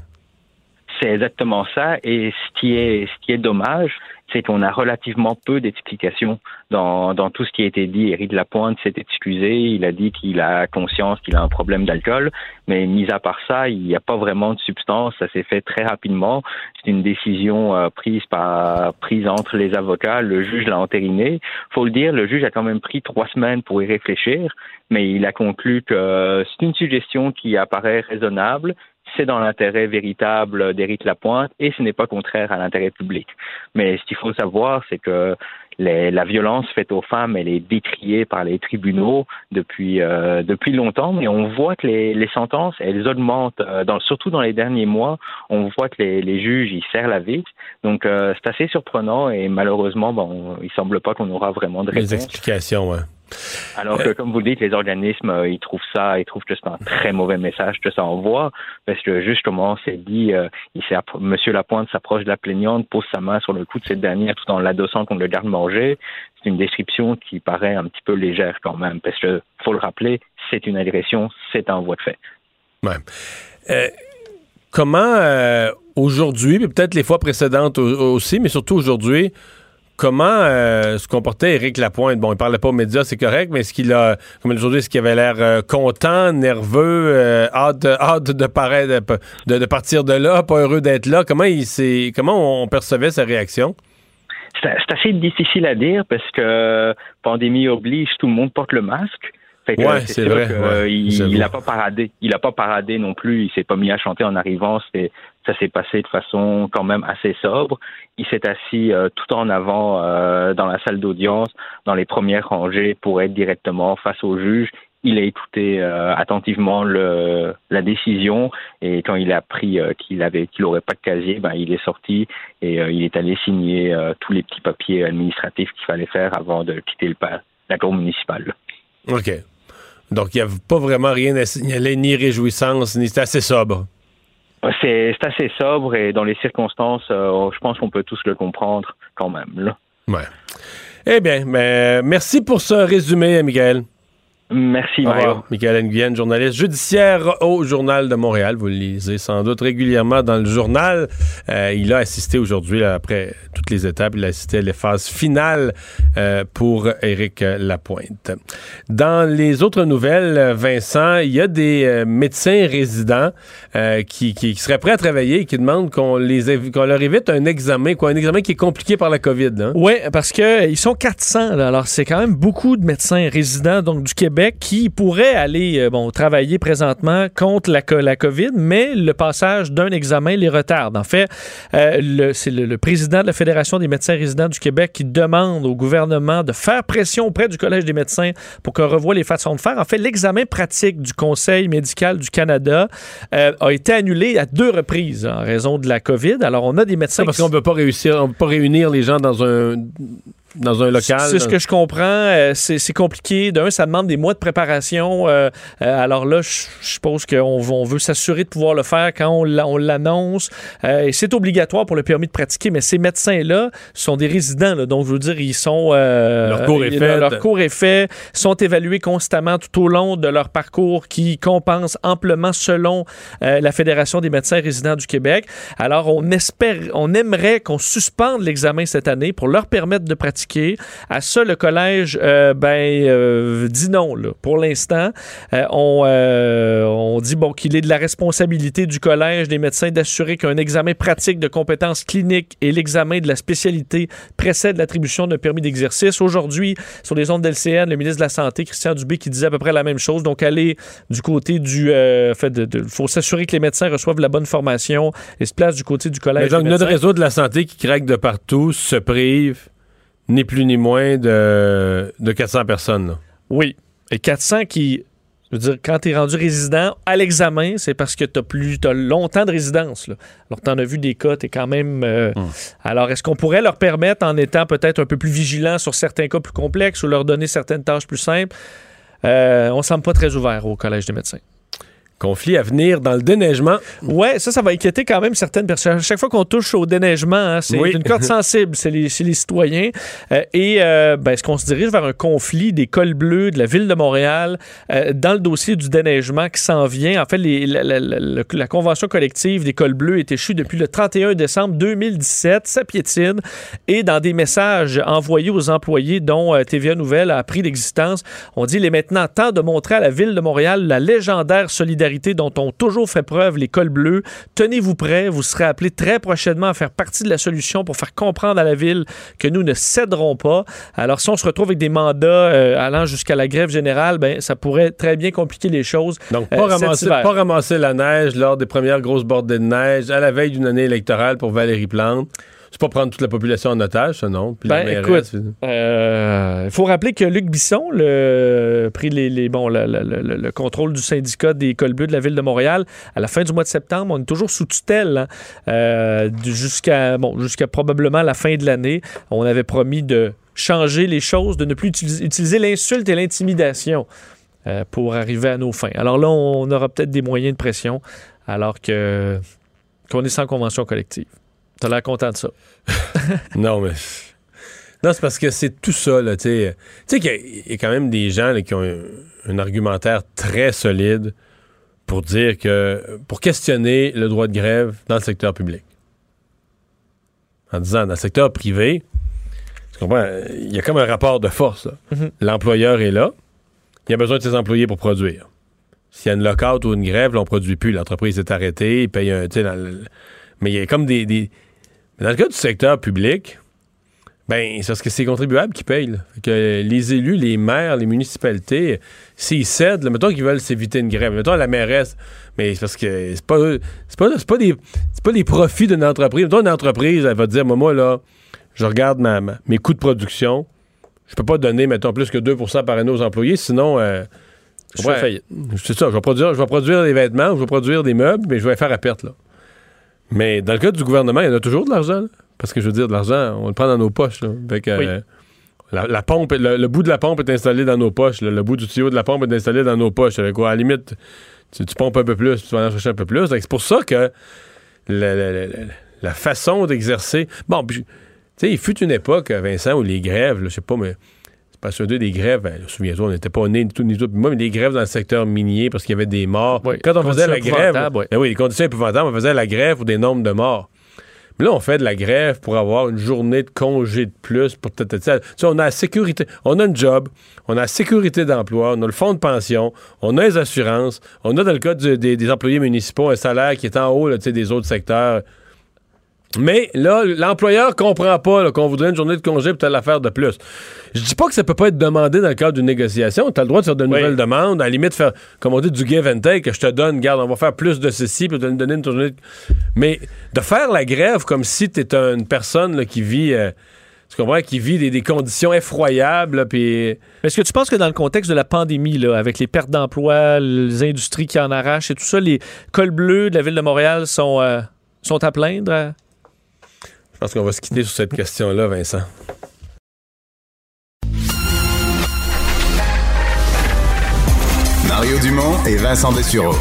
C'est exactement ça. Et ce qui ce qui est dommage, c'est qu'on a relativement peu d'explications dans, dans tout ce qui a été dit. Éric Lapointe s'est excusé, il a dit qu'il a conscience qu'il a un problème d'alcool, mais mis à part ça, il n'y a pas vraiment de substance. Ça s'est fait très rapidement. C'est une décision euh, prise par prise entre les avocats. Le juge l'a entériné. Faut le dire, le juge a quand même pris trois semaines pour y réfléchir, mais il a conclu que c'est une suggestion qui apparaît raisonnable c'est dans l'intérêt véritable d'Éric Lapointe et ce n'est pas contraire à l'intérêt public. Mais ce qu'il faut savoir, c'est que les- la violence faite aux femmes, elle est décriée par les tribunaux depuis euh, depuis longtemps, mais on voit que les, les sentences, elles augmentent, euh, dans, surtout dans les derniers mois. On voit que les, les juges, ils serrent la vis. Donc, euh, c'est assez surprenant et malheureusement, bon, il semble pas qu'on aura vraiment de Les réponse. explications, ouais. Alors que, comme vous le dites, les organismes, euh, ils trouvent ça, ils trouvent que c'est un très mauvais message que ça envoie, parce que justement, c'est dit, euh, il Monsieur Lapointe s'approche de la plaignante, pose sa main sur le cou de cette dernière tout en l'adossant contre le garde-manger. C'est une description qui paraît un petit peu légère quand même, parce que, faut le rappeler, c'est une agression, c'est un voie de fait. Ouais. Euh, comment euh, aujourd'hui, puis peut-être les fois précédentes au- aussi, mais surtout aujourd'hui, comment euh, se comportait Éric Lapointe? Bon, il parlait pas aux médias, c'est correct, mais est-ce qu'il a, comme aujourd'hui, est-ce qu'il avait l'air euh, content, nerveux, euh, hâte, de- hâte de, paraître, de, de partir de là, pas heureux d'être là? Comment il s'est, comment on percevait sa réaction? C'est assez difficile à dire parce que pandémie oblige, tout le monde porte le masque. Fait que Ouais, c'est vrai, que, ouais, il, j'avoue. il a pas paradé. Il a pas paradé non plus. Il s'est pas mis à chanter en arrivant. C'est ça s'est passé de façon quand même assez sobre. Il s'est assis euh, tout en avant euh, dans la salle d'audience, dans les premières rangées pour être directement face au juge. Il a écouté euh, attentivement la décision et quand il a appris qu'il avait qu'il aurait pas de casier, ben il est sorti et il est allé signer tous les petits papiers administratifs qu'il fallait faire avant de quitter le la cour municipale. OK. Donc, il n'y avait pas vraiment rien à signaler, ni réjouissance, ni c'était assez sobre. C'est assez sobre et dans les circonstances, euh, je pense qu'on peut tous le comprendre quand même. Là. Ouais. Eh bien, merci pour ce résumé, Michael. Merci. Mario. Michael Nguyen, journaliste judiciaire au Journal de Montréal. Vous le lisez sans doute régulièrement dans le journal. Euh, il a assisté aujourd'hui, après toutes les étapes, il a assisté à les phases finales euh, pour Éric Lapointe. Dans les autres nouvelles, Vincent, il y a des euh, médecins résidents euh, qui, qui- qui seraient prêts à travailler et qui demandent qu'on qu'on leur évite un examen, quoi, un examen qui est compliqué par la COVID. Hein? Oui, parce que ils sont 400. là. Alors, c'est quand même beaucoup de médecins résidents donc, du Québec qui pourraient aller euh, bon, travailler présentement contre la, la COVID, mais le passage d'un examen les retarde. En fait, euh, c'est le, le président de la Fédération des médecins résidents du Québec qui demande au gouvernement de faire pression auprès du Collège des médecins pour qu'on revoie les façons de faire. En fait, l'examen pratique du Conseil médical du Canada euh, a été annulé à deux reprises en raison de la COVID. Alors, on a des médecins... parce qui- qu'on ne peut pas réussir, on peut pas réunir les gens dans un dans un local. C'est ce que je comprends. Euh, c'est compliqué. D'un, ça demande des mois de préparation. Euh, euh, alors là, je suppose qu'on veut s'assurer de pouvoir le faire quand on l'a- on l'annonce. Et c'est obligatoire pour le permis de pratiquer. Mais ces médecins-là sont des résidents. là. donc, je veux dire, ils sont... euh, Leur cours est fait. Leur cours est fait. sont évalués constamment tout au long de leur parcours qui compense amplement selon euh, la Fédération des médecins résidents du Québec. Alors, on espère, on aimerait qu'on suspende l'examen cette année pour leur permettre de pratiquer. À ça, le collège, euh, ben, euh, dit non, là. Pour l'instant, Euh, on, on dit, bon, qu'il est de la responsabilité du collège des médecins d'assurer qu'un examen pratique de compétences cliniques et l'examen de la spécialité précède l'attribution d'un permis d'exercice. Aujourd'hui, sur les ondes d'LCN, le ministre de la Santé, Christian Dubé, qui disait à peu près la même chose. Donc, aller du côté du... fait de- faut s'assurer que les médecins reçoivent la bonne formation et se placent du côté du collège Mais donc, notre réseau de la santé qui craque de partout se prive ni plus ni moins de, de 400 personnes. là. Oui. Et 400 qui. Je veux dire, quand tu es rendu résident à l'examen, c'est parce que tu as plus t'as longtemps de résidence. là. Alors, tu en as vu des cas, tu es quand même. euh, Alors, est-ce qu'on pourrait leur permettre, en étant peut-être un peu plus vigilant sur certains cas plus complexes ou leur donner certaines tâches plus simples? Euh, on ne semble pas très ouvert au Collège des médecins. Conflit à venir dans le déneigement. Ouais, ça, ça va inquiéter quand même certaines personnes. À chaque fois qu'on touche au déneigement, hein, c'est Oui. une corde sensible, c'est les, citoyens. Euh, et euh, ben, est-ce qu'on se dirige vers un conflit des cols bleus de la ville de Montréal euh, dans le dossier du déneigement qui s'en vient? En fait, les- la, la- la- la- la convention collective des cols bleus est échue depuis le 31 décembre 2017. Ça piétine. Et dans des messages envoyés aux employés dont euh, TVA Nouvelle a appris l'existence, on dit il est maintenant temps de montrer à la ville de Montréal la légendaire solidarité solidarité dont ont toujours fait preuve les cols bleus. Tenez-vous prêts, vous serez appelés très prochainement à faire partie de la solution pour faire comprendre à la ville que nous ne céderons pas. Alors, si on se retrouve avec des mandats euh, allant jusqu'à la grève générale, ben, ça pourrait très bien compliquer les choses. Donc, euh, pas, ramasser, pas ramasser la neige lors des premières grosses bordées de neige à la veille d'une année électorale pour Valérie Plante. C'est pas prendre toute la population en otage, ça, non? Puis Ben, écoute, il faut rappeler que Luc Bisson, le, pris les, les- bon, le, le- le- le contrôle du syndicat des écoles bleues de la ville de Montréal, à la fin du mois de septembre, on est toujours sous tutelle hein, euh, jusqu'à bon, jusqu'à probablement la fin de l'année. On avait promis de changer les choses, de ne plus utiliser, utiliser l'insulte et l'intimidation euh, pour arriver à nos fins. Alors là, on aura peut-être des moyens de pression alors que qu'on est sans convention collective. T'as l'air content de ça. non, mais. Non, c'est parce que c'est tout ça, là, tu sais. Tu sais qu'il y a- il y, a quand même des gens là, qui ont un, un argumentaire très solide pour dire que. pour questionner le droit de grève dans le secteur public. En disant, dans le secteur privé, tu comprends, il y a comme un rapport de force, là. Mhm. L'employeur est là, il a besoin de ses employés pour produire. S'il y a une lockout ou une grève, là, on produit plus. L'entreprise est arrêtée, il paye un. dans le- mais il y a comme des. Dans le cas du secteur public, ben, c'est parce que c'est les contribuables qui payent. que les élus, les maires, les municipalités, s'ils cèdent, là, mettons qu'ils veulent s'éviter une grève, mettons la mairesse, mais c'est parce que c'est pas, pas, c'est pas, des, pas des profits d'une entreprise. Mettons une entreprise, elle va dire, moi, moi, là, je regarde ma- ma- mes coûts de production, je peux pas donner, mettons, plus que 2% par année aux employés, sinon, euh, je fais faillite. C'est ça, je vais, produire, je vais produire des vêtements, je vais produire des meubles, mais je vais faire à perte, là. Mais dans le cas du gouvernement, il y en a toujours de l'argent. Parce que je veux dire, de l'argent, on le prend dans nos poches. Là. Fait que, Oui. euh, la, la pompe, le, le bout de la pompe est installé dans nos poches. là. Le bout du tuyau de la pompe est installé dans nos poches. Quoi, à la limite, tu, tu pompes un peu plus, tu vas en chercher un peu plus. C'est pour ça que la, la- façon d'exercer. Bon, puis, tu sais, il fut une époque, Vincent, où les grèves, je sais pas, mais pas sûr des grèves. Ben, souviens-toi, on n'était pas nés ni tout ni tout. Moi, mais les grèves dans le secteur minier parce qu'il y avait des morts. Oui, Quand on faisait la grève, oui. ben oui, les conditions épouvantables, on faisait la grève pour des nombres de morts. Mais là, on fait de la grève pour avoir une journée de congé de plus pour tata, tata. Tu sais, on a la sécurité, on a un job, on a la sécurité d'emploi, on a le fonds de pension, on a les assurances, on a dans le cas du- des, des employés municipaux un salaire qui est en haut là, tu sais, des autres secteurs. Mais là, l'employeur comprend pas qu'on voudrait une journée de congé pour telle affaire de plus. Je dis pas que ça peut pas être demandé dans le cadre d'une négociation. Tu as le droit de faire de nouvelles demandes, à la limite faire, comme on dit, du give and take, que je te donne, garde, on va faire plus de ceci, puis te donner une journée de... Mais de faire la grève comme si tu es une personne là, qui vit... euh, tu comprends? Qui vit des, des conditions effroyables, puis... Est-ce que tu penses que dans le contexte de la pandémie, là, avec les pertes d'emplois, les industries qui en arrachent et tout ça, les cols bleus de la ville de Montréal sont, euh, sont à plaindre? Je pense qu'on va se quitter sur cette question-là, Vincent. Mario Dumont et Vincent Dessureau.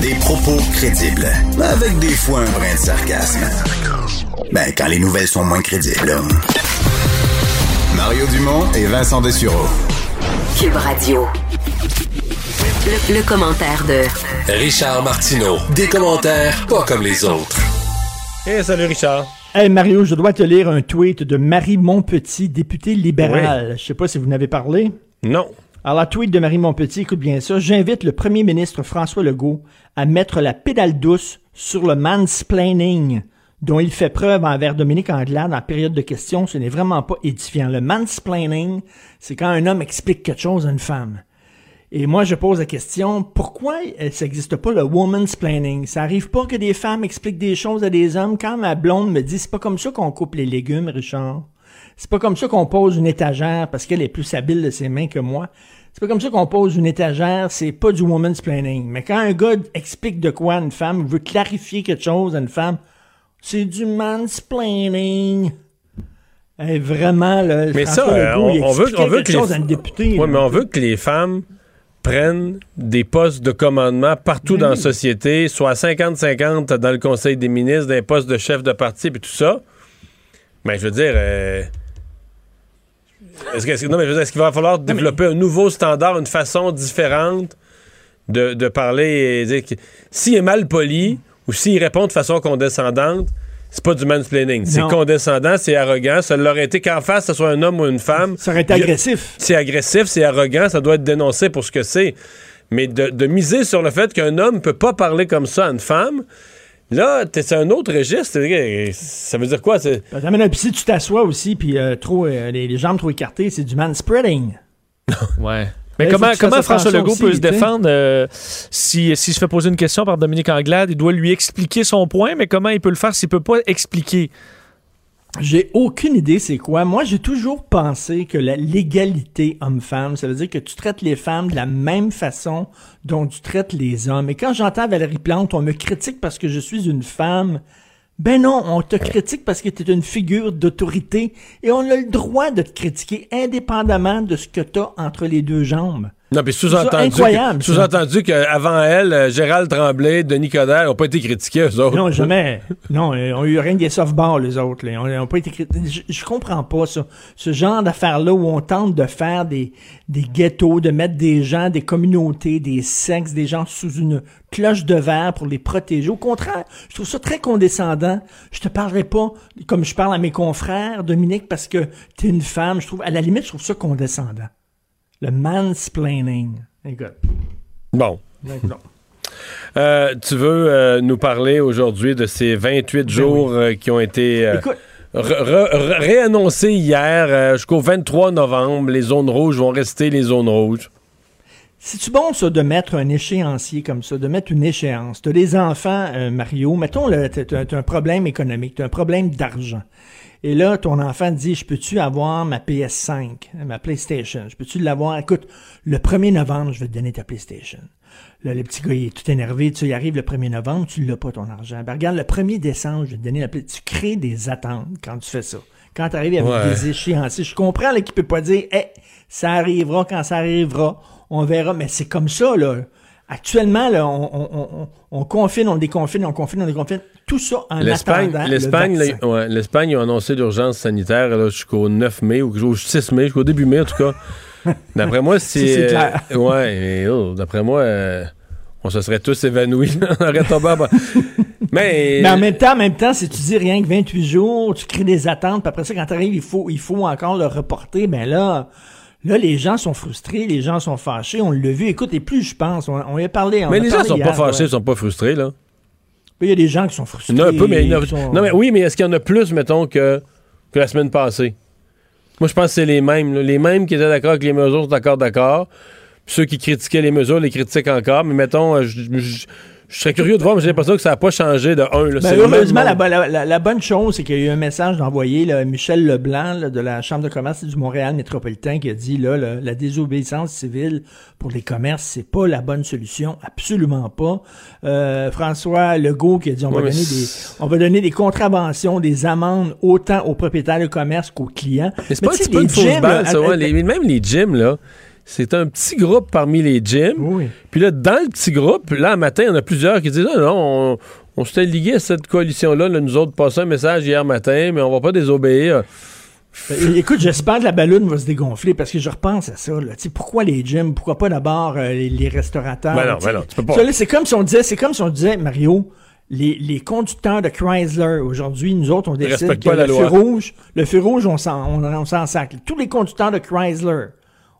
Des propos crédibles, avec des fois un brin de sarcasme. Ben, quand les nouvelles sont moins crédibles. Mario Dumont et Vincent Dessureau. Cube Radio. Le, le commentaire de Richard Martineau. Des commentaires pas comme les autres. Hey, salut Richard. Hey Mario, je dois te lire un tweet de Marie Montpetit, députée libérale. Je sais pas si vous n'avez parlé. Non. Alors, tweet de Marie Montpetit, écoute bien ça. J'invite le premier ministre François Legault à mettre la pédale douce sur le mansplaining dont il fait preuve envers Dominique Anglade en période de questions. Ce n'est vraiment pas édifiant. Le mansplaining, c'est quand un homme explique quelque chose à une femme. Et moi, je pose la question, pourquoi ça n'existe pas le woman's planning? Ça arrive pas que des femmes expliquent des choses à des hommes. Quand ma blonde me dit, c'est pas comme ça qu'on coupe les légumes, Richard. C'est pas comme ça qu'on pose une étagère parce qu'elle est plus habile de ses mains que moi. C'est pas comme ça qu'on pose une étagère, c'est pas du woman's planning. Mais quand un gars explique de quoi à une femme, veut clarifier quelque chose à une femme, c'est du mansplaining. Eh, vraiment, là, Mais ça, euh, on, on veut, on veut que les... chose à une députée. Ouais, là. mais on veut que les femmes prennent des postes de commandement partout Ben dans la oui. société, soit 50-50 dans le Conseil des ministres, des postes de chef de parti, puis tout ça. Mais je veux dire... euh, Est-ce mais je veux dire, est-ce qu'il va falloir développer un nouveau standard, une façon différente de, de parler et dire que s'il est mal poli ou s'il répond de façon condescendante, c'est pas du mansplaining. C'est condescendant, c'est arrogant. Ça l'aurait été qu'en face, ce soit un homme ou une femme. Ça aurait été agressif. C'est agressif, c'est arrogant, ça doit être dénoncé pour ce que c'est. Mais de, de miser sur le fait qu'un homme peut pas parler comme ça à une femme, là, t'es- c'est un autre registre. Ça veut dire quoi? C'est- Ben, t'as même- puis si tu t'assois aussi, puis euh, trop, euh, les, les jambes trop écartées, c'est du manspreading. Ouais. Mais comment, François Legault aussi, peut se défendre euh, si, s'il se fait poser une question par Dominique Anglade? Il doit lui expliquer son point, mais comment il peut le faire s'il peut pas expliquer? J'ai aucune idée c'est quoi. Moi, j'ai toujours pensé que la l'égalité homme-femme, ça veut dire que tu traites les femmes de la même façon dont tu traites les hommes. Et quand j'entends Valérie Plante, on me critique parce que je suis une femme. Ben non, on te critique parce que tu es une figure d'autorité et on a le droit de te critiquer indépendamment de ce que tu as entre les deux jambes. Non, puis C'est sous-entendu, sous-entendu qu'avant elle, euh, Gérald Tremblay, Denis Coderre n'ont pas été critiqués, eux autres. Non, jamais. Non, euh, on a eu rien que des softballs, les autres. Là. N'a pas été criti- Je, comprends pas ça. Ce genre d'affaires-là où on tente de faire des, des ghettos, de mettre des gens, des communautés, des sexes, des gens sous une cloche de verre pour les protéger. Au contraire, je trouve ça très condescendant. Je te parlerai pas comme je parle à mes confrères, Dominique, parce que tu es une femme. Je trouve, à la limite, je trouve ça condescendant. Le mansplaining. Écoute. Bon. Écoute. Euh, tu veux euh, nous parler aujourd'hui de ces 28 jours euh, qui ont été Ben réannoncés hier jusqu'au 23 novembre. Les zones rouges vont rester les zones rouges. C'est-tu bon, ça, de mettre un échéancier comme ça, de mettre une échéance? Tu as des enfants, Mario, mettons, tu as, un problème économique, tu as un problème d'argent. Et là, ton enfant dit, je peux-tu avoir ma PS5, ma PlayStation? Je peux-tu l'avoir? Écoute, le 1er novembre, je vais te donner ta PlayStation. Là, le petit gars, il est tout énervé. Tu sais, il arrive le 1er novembre, tu l'as pas, ton argent. Ben, regarde, le 1er décembre, je vais te donner la PlayStation. Tu crées des attentes quand tu fais ça. Quand tu arrives avec Ouais. des échéanciers, je comprends là, qu'il peut pas dire, hey, ça arrivera quand ça arrivera, on verra. Mais c'est comme ça, là. Actuellement, là, on, on, on, on confine, on déconfine, on confine, on déconfine. Tout ça en L'Espagne, le l'Espagne, ouais, l'Espagne a annoncé l'urgence sanitaire jusqu'au 9 mai ou au 6 mai, jusqu'au début mai en tout cas. D'après moi, c'est. Si, c'est clair. euh, ouais, mais, oh, d'après moi, euh, on se serait tous évanouis. on aurait tombé. Mais. Mais en même temps, en même temps, si tu dis rien que 28 jours, tu crées des attentes, puis après ça, quand tu arrives, il faut, il faut encore le reporter, ben là, là, les gens sont frustrés, les gens sont fâchés, on l'a vu. Écoute, et plus je pense, on, on y a parlé. on mais a les gens sont pas fâchés, ouais. sont pas frustrés, là. Il y a des gens qui sont frustrés. Un peu, mais a- sont- Non, mais oui, mais est-ce qu'il y en a plus, mettons, que, que la semaine passée? Moi, je pense que c'est les mêmes. là. Les mêmes qui étaient d'accord avec les mesures sont d'accord, d'accord. Puis Ceux qui critiquaient les mesures les critiquent encore. Mais mettons, euh, je, je- je serais curieux de voir, mais j'ai l'impression que ça n'a pas changé de un. là. Ben, heureusement, la, monde. bo- la- la- la bonne chose, c'est qu'il y a eu un message d'envoyer là, Michel Leblanc là, de la Chambre de commerce du Montréal métropolitain qui a dit là, le- la désobéissance civile pour les commerces, c'est pas la bonne solution, absolument pas. Euh, François Legault qui a dit on, va donner des, on va donner des contraventions, des amendes autant aux propriétaires de commerce qu'aux clients. Mais c'est pas un tu sais, petit peu les une fausse balle, là, ça. ouais. Les- même les gyms, là. C'est un petit groupe parmi les gyms. Puis là, dans le petit groupe, là, un matin, il y en a plusieurs qui disent Ah non, on, on s'était ligué à cette coalition-là. là, nous autres, passé un message hier matin, mais on va pas désobéir. Ben, Écoute, j'espère que la ballonne va se dégonfler parce que je repense à ça. Là. Pourquoi les gyms? Pourquoi pas d'abord euh, les, les restaurateurs? Ben non, ben non, tu peux pas. ça, là, C'est comme si on disait, c'est comme si on disait, Mario, les, les conducteurs de Chrysler, aujourd'hui, nous autres, on décide que pas la le loi. feu rouge, le feu rouge, on s'en, on, on s'en sacle. Tous les conducteurs de Chrysler,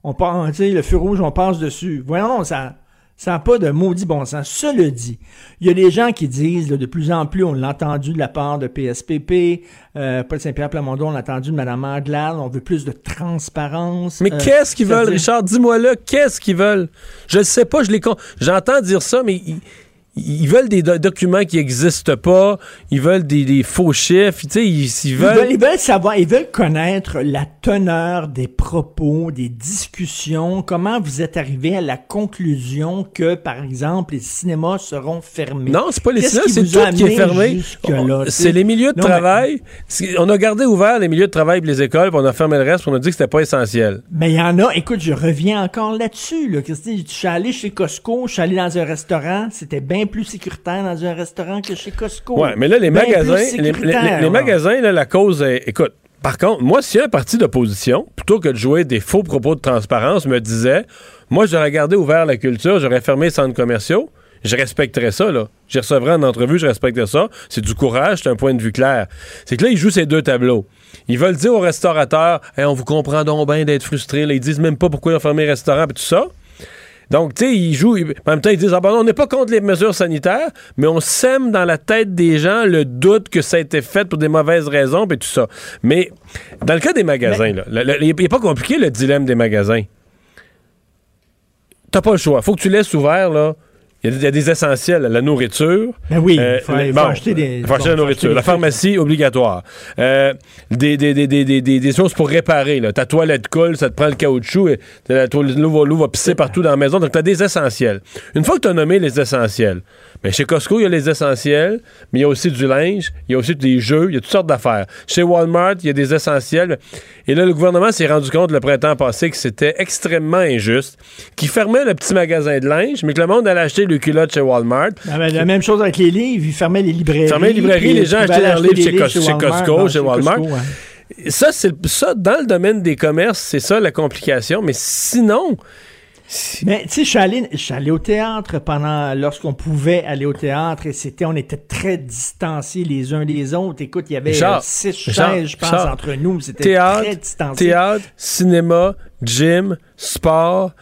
on part, le feu rouge, on passe dessus. Voyons, ça, ça n'a pas de maudit bon sens. Cela dit, il y a des gens qui disent, là, de plus en plus, on l'a entendu de la part de PSPP, euh, Paul Saint-Pierre Plamondon, on l'a entendu de Mme Anglade, on veut plus de transparence. Mais Euh, qu'est-ce qu'ils veulent, Richard? Dis-moi là, qu'est-ce qu'ils veulent? Je ne sais pas, je les con- j'entends dire ça, mais ils, ils veulent des do- documents qui n'existent pas, ils veulent des, des faux chiffres, tu sais, ils, ils Ils veulent... veulent, ils veulent savoir, ils veulent connaître la teneur des propos, des discussions, comment vous êtes arrivé à la conclusion que, par exemple, les cinémas seront fermés? Non, c'est pas les cinémas, c'est tout qui est fermé. C'est les milieux de Non, travail. On a gardé ouvert les milieux de travail et les écoles, puis on a fermé le reste, puis on a dit que c'était pas essentiel. Mais il y en a, écoute, je reviens encore là-dessus. Là. Christine, je suis allé chez Costco, je suis allé dans un restaurant, c'était bien plus sécuritaire dans un restaurant que chez Costco. Ouais, mais là, les Bien plus magasins, les, magasins, là, la cause est. Écoute, par contre, moi, si un parti d'opposition, plutôt que de jouer des faux propos de transparence, me disait Moi, j'aurais gardé ouvert la culture, j'aurais fermé les centres commerciaux, je respecterais ça, là. J'y recevrais en entrevue, je respecterais ça. C'est du courage, c'est un point de vue clair. C'est que là, ils jouent ces deux tableaux. Ils veulent dire aux restaurateurs Hey, on vous comprend donc bien d'être frustrés. Là, ils disent même pas pourquoi ils ont fermé les restaurants, et tout ça. Donc, tu sais, ils jouent. ils- en même temps, ils disent Ah ben non, on n'est pas contre les mesures sanitaires, mais on sème dans la tête des gens le doute que ça a été fait pour des mauvaises raisons, puis tout ça. Mais dans le cas des magasins, là, il n'est pas compliqué le dilemme des magasins. T'as pas le choix. Faut que tu laisses ouvert, là. Il y, a des- il y a des essentiels, la nourriture. Ben oui, Euh, il faut- bon, acheter des- faut acheter bon, la nourriture. acheter La trucs. pharmacie, obligatoire. Euh, des, des, des, des, des, des- des choses pour réparer. Là. Ta toilette coule, ça te prend le caoutchouc, et la toilette- l'eau va pisser partout dans la maison. Donc, tu as des essentiels. Une fois que tu as nommé les essentiels, ben, chez Costco, il y a les essentiels, mais il y a aussi du linge, il y a aussi des jeux, il y a toutes sortes d'affaires. Chez Walmart, il y a des essentiels. Et là, le gouvernement s'est rendu compte le printemps passé que c'était extrêmement injuste, qu'il fermait le petit magasin de linge, mais que le monde allait acheter le culotte chez Walmart. Ah ben, la même chose avec les livres, ils fermaient les librairies. Les librairies, les gens achetaient leurs livres chez, Walmart, Costco, chez Walmart. Costco, ouais. Ça, c'est ça, dans le domaine des commerces, c'est ça la complication. Mais sinon, Mais tu sais, je suis allé, au théâtre pendant lorsqu'on pouvait aller au théâtre et c'était, on était très distanciés les uns des autres. Écoute, il y avait Richard, euh, six Richard, chaises, je pense, Richard, entre nous. C'était théâtre, très distancié. théâtre, cinéma, gym, sport,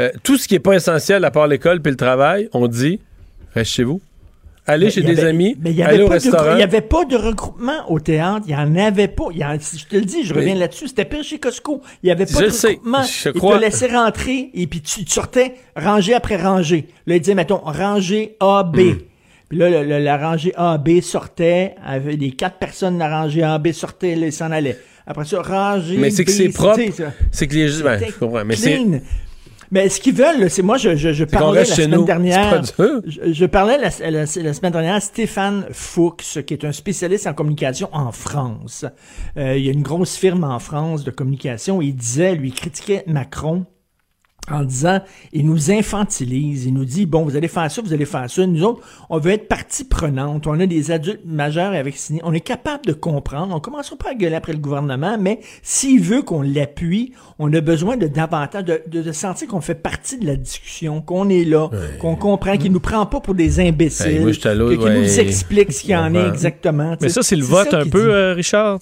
euh, tout ce qui n'est pas essentiel à part l'école puis le travail, on dit reste chez vous. Mais chez des amis, mais il y au restaurant. N'y avait pas de regroupement au théâtre. Il n'y en avait pas. Y en- je te le dis, je reviens là-dessus. C'était pire chez Costco. Il n'y avait pas Je de sais, regroupement. je Ils crois- te laissaient rentrer et puis tu, tu sortais rangée après rangée. Là, ils disaient, mettons, rangée A, B. Hmm. Puis là, le- le- la rangée A, B sortait, avec les quatre personnes de la rangée A, B sortaient, là, ils s'en allaient. Après ça, rangée Mais c'est que c'est propre. C'est que les ben, je comprends. Mais c'est. Mais ce qu'ils veulent, c'est moi, je, je, je parlais la semaine nous. dernière. Je, je parlais la, la- la semaine dernière à Stéphane Fuchs, qui est un spécialiste en communication en France. Euh, il y a une grosse firme en France de communication. Il disait, lui, il critiquait Macron en disant, il nous infantilise, il nous dit, bon, vous allez faire ça, vous allez faire ça. Nous autres, on veut être partie prenante, on a des adultes majeurs avec signé, on est capable de comprendre, on commencera pas à gueuler après le gouvernement, mais s'il veut qu'on l'appuie, on a besoin de davantage, de, de, de sentir qu'on fait partie de la discussion, qu'on est là, qu'on comprend, qu'il nous prend pas pour des imbéciles, que- qu'il nous ouais. explique ce qu'il y en Ouais. est exactement. Mais ça, c'est le vote un peu, euh, Richard.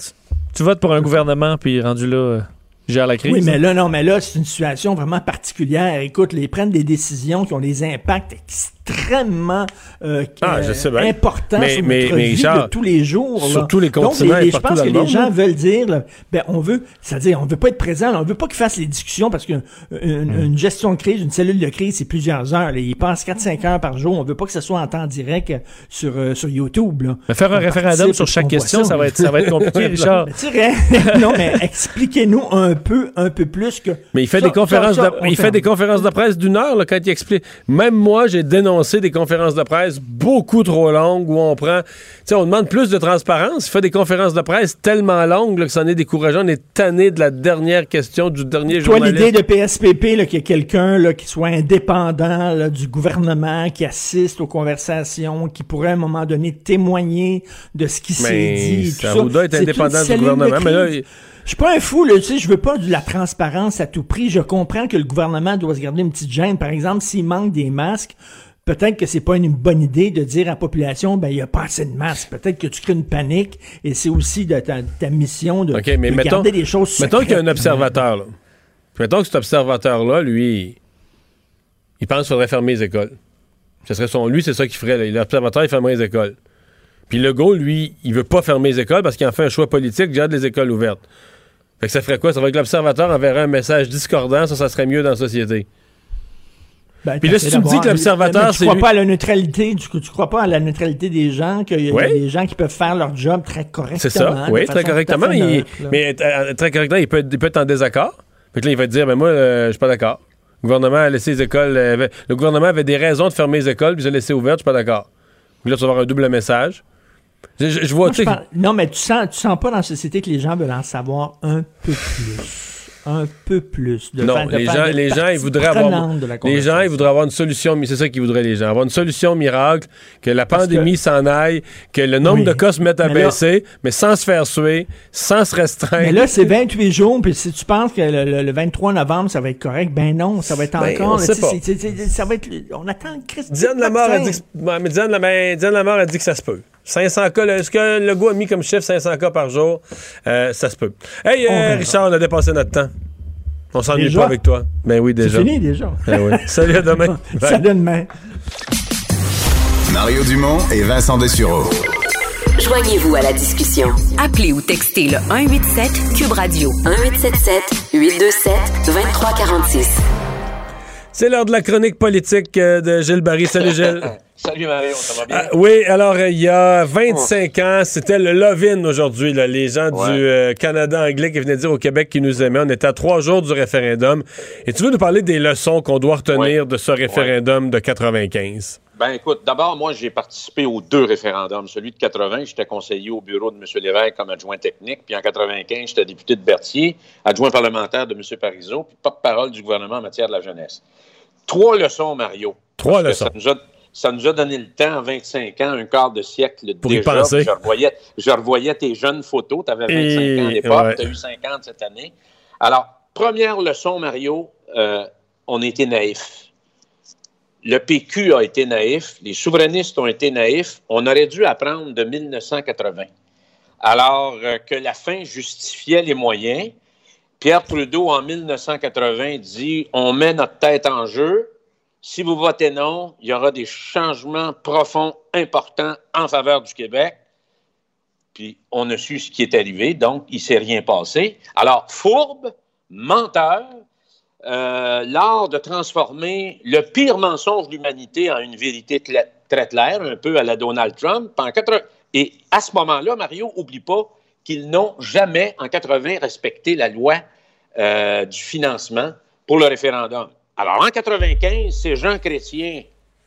Tu votes pour un gouvernement, puis rendu là, euh, gère la crise. Oui, mais là, non, mais là, c'est une situation vraiment particulière. Écoute, ils prennent des décisions qui ont des impacts extrêmement euh, Ah, euh, je sais bien. importants Mais- sur mais- notre mais vie de tous les jours. là. sur tous les Donc, continents les- et je pense que le les gens veulent dire, là, ben, on veut, c'est-à-dire, on veut pas être présent, là, on veut pas qu'ils fassent les discussions parce qu'une une, Hmm. une gestion de crise, une cellule de crise, c'est plusieurs heures. Ils passent 4-5 heures par jour. On veut pas que ce soit en temps direct euh, sur, euh, sur YouTube. Mais faire un référendum sur chaque question, ça va être- ça va être compliqué, Richard. Non, mais expliquez-nous un peu, un peu plus que. Mais il fait Ça, des conférences ça, de, il fait des conférences de presse d'une heure quand il explique. Même moi, j'ai dénoncé des conférences de presse beaucoup trop longues où on prend, tu sais, on demande plus de transparence. Il fait des conférences de presse tellement longues là, que ça en est décourageant. On est tanné de la dernière question du dernier Toi, journaliste. l'idée de PSPP, qu'il y ait quelqu'un qui soit indépendant là, du gouvernement, qui assiste aux conversations, qui pourrait à un moment donné témoigner de ce qui s'est dit. et tout ça ça. C'est indépendant du gouvernement. Mais là, il- Je suis pas un fou, là, tu sais, je veux pas de la transparence à tout prix. Je comprends que le gouvernement doit se garder une petite gêne. Par exemple, s'il manque des masques, peut-être que c'est pas une bonne idée de dire à la population, ben, il y a pas assez de masques. Peut-être que tu crées une panique et c'est aussi de ta, ta mission de, OK, mais de mettons, garder des choses mettons qu'il y a un observateur. Là. Puis mettons que cet observateur-là, lui, il pense qu'il faudrait fermer les écoles. Ce serait son, lui, c'est ça qu'il ferait. L'observateur, il fermerait les écoles. Puis Legault, lui, il veut pas fermer les écoles parce qu'il en fait un choix politique, garde les écoles ouvertes. Fait que ça ferait quoi? Ça ferait que l'observateur enverrait un message discordant, ça, ça serait mieux dans la société. Ben, Puis là, si tu me dis que l'observateur, Mais c'est Tu crois pas à la neutralité, tu crois pas à la neutralité des gens, qu'il y a Oui. des gens qui peuvent faire leur job très correctement. C'est ça, oui, façon très correctement. il- mais euh, très correctement, il peut, être, il peut être en désaccord. Fait que là, il va te dire, ben moi, euh, je suis pas d'accord. Le gouvernement a laissé les écoles. euh, avait- le gouvernement avait des raisons de fermer les écoles, puis a laissées ouvertes, je suis pas d'accord. Puis là, tu vas avoir un double message. Je, je- je vois, tu je Non, mais tu sens, tu sens pas dans la société que les gens veulent en savoir un peu plus. Un peu plus. De non, de les gens, les gens, ils voudraient avoir. Les gens, ils voudraient avoir une solution, mais c'est ça qu'ils voudraient, les gens. Avoir une solution miracle, que la Parce pandémie que- s'en aille, que le nombre Oui. de cas se mette à Mais là- baisser, mais sans se faire suer, sans se restreindre. Mais là, c'est 28 jours, puis si tu penses que le, le- le 23 novembre, ça va être correct, ben non, ça va être Ben, encore. on là, sait pas. ça va être. On attend le Christ. Diane Lamar a dit que, mais Diane, Lamar- Diane Lamar a dit que ça se peut. 500 cas, est-ce que le goût a mis comme chiffre 500 cas par jour? Euh, ça se peut. Hey, On euh. Richard, on a dépassé notre temps. On s'ennuie pas avec toi. Ben oui, déjà. C'est fini déjà. Ben oui. Salut, à demain. Salut demain. Mario Dumont et Vincent Dessureau. Joignez-vous à la discussion. Appelez ou textez le 187 Cube Radio 1877 827 2346. C'est l'heure de la chronique politique euh, de Gilles Barry. Salut, Gilles. Salut Mario, ça va bien? Ah, oui, alors euh, il y a 25 ans, c'était le Love-in aujourd'hui, les gens Ouais. du euh, Canada anglais qui venaient dire au Québec qu'ils nous aimaient. On était à trois jours du référendum. Et tu veux nous parler des leçons qu'on doit retenir de ce référendum de 95? Ben écoute, d'abord, moi, j'ai participé aux deux référendums. Celui de 80, j'étais conseiller au bureau de M. Lévesque comme adjoint technique. Puis en 95, j'étais député de Berthier, adjoint parlementaire de M. Parizeau, puis porte-parole du gouvernement en matière de la jeunesse. Trois leçons, Mario. Trois leçons. Ça nous, a, ça nous a donné le temps, en 25 ans, un quart de siècle Pour y déjà. penser. Je revoyais, je revoyais tes jeunes photos. Tu avais 25 Et- ans à l'époque, ouais. tu as eu 50 cette année. Alors, première leçon, Mario, euh, on était naïfs. Le PQ a été naïf, les souverainistes ont été naïfs. On aurait dû apprendre de 1980. Alors euh, que la fin justifiait les moyens, Pierre Trudeau, en 1980, dit on met notre tête en jeu. Si vous votez non, il y aura des changements profonds, importants en faveur du Québec. Puis on a su ce qui est arrivé, donc il ne s'est rien passé. Alors, fourbe, menteur, euh, l'art de transformer le pire mensonge de l'humanité en une vérité très claire, un peu à la Donald Trump. En 80 Et à ce moment-là, Mario, oublie pas qu'ils n'ont jamais, en 80, respecté la loi euh, du financement pour le référendum. Alors, en 95, c'est Jean Chrétien,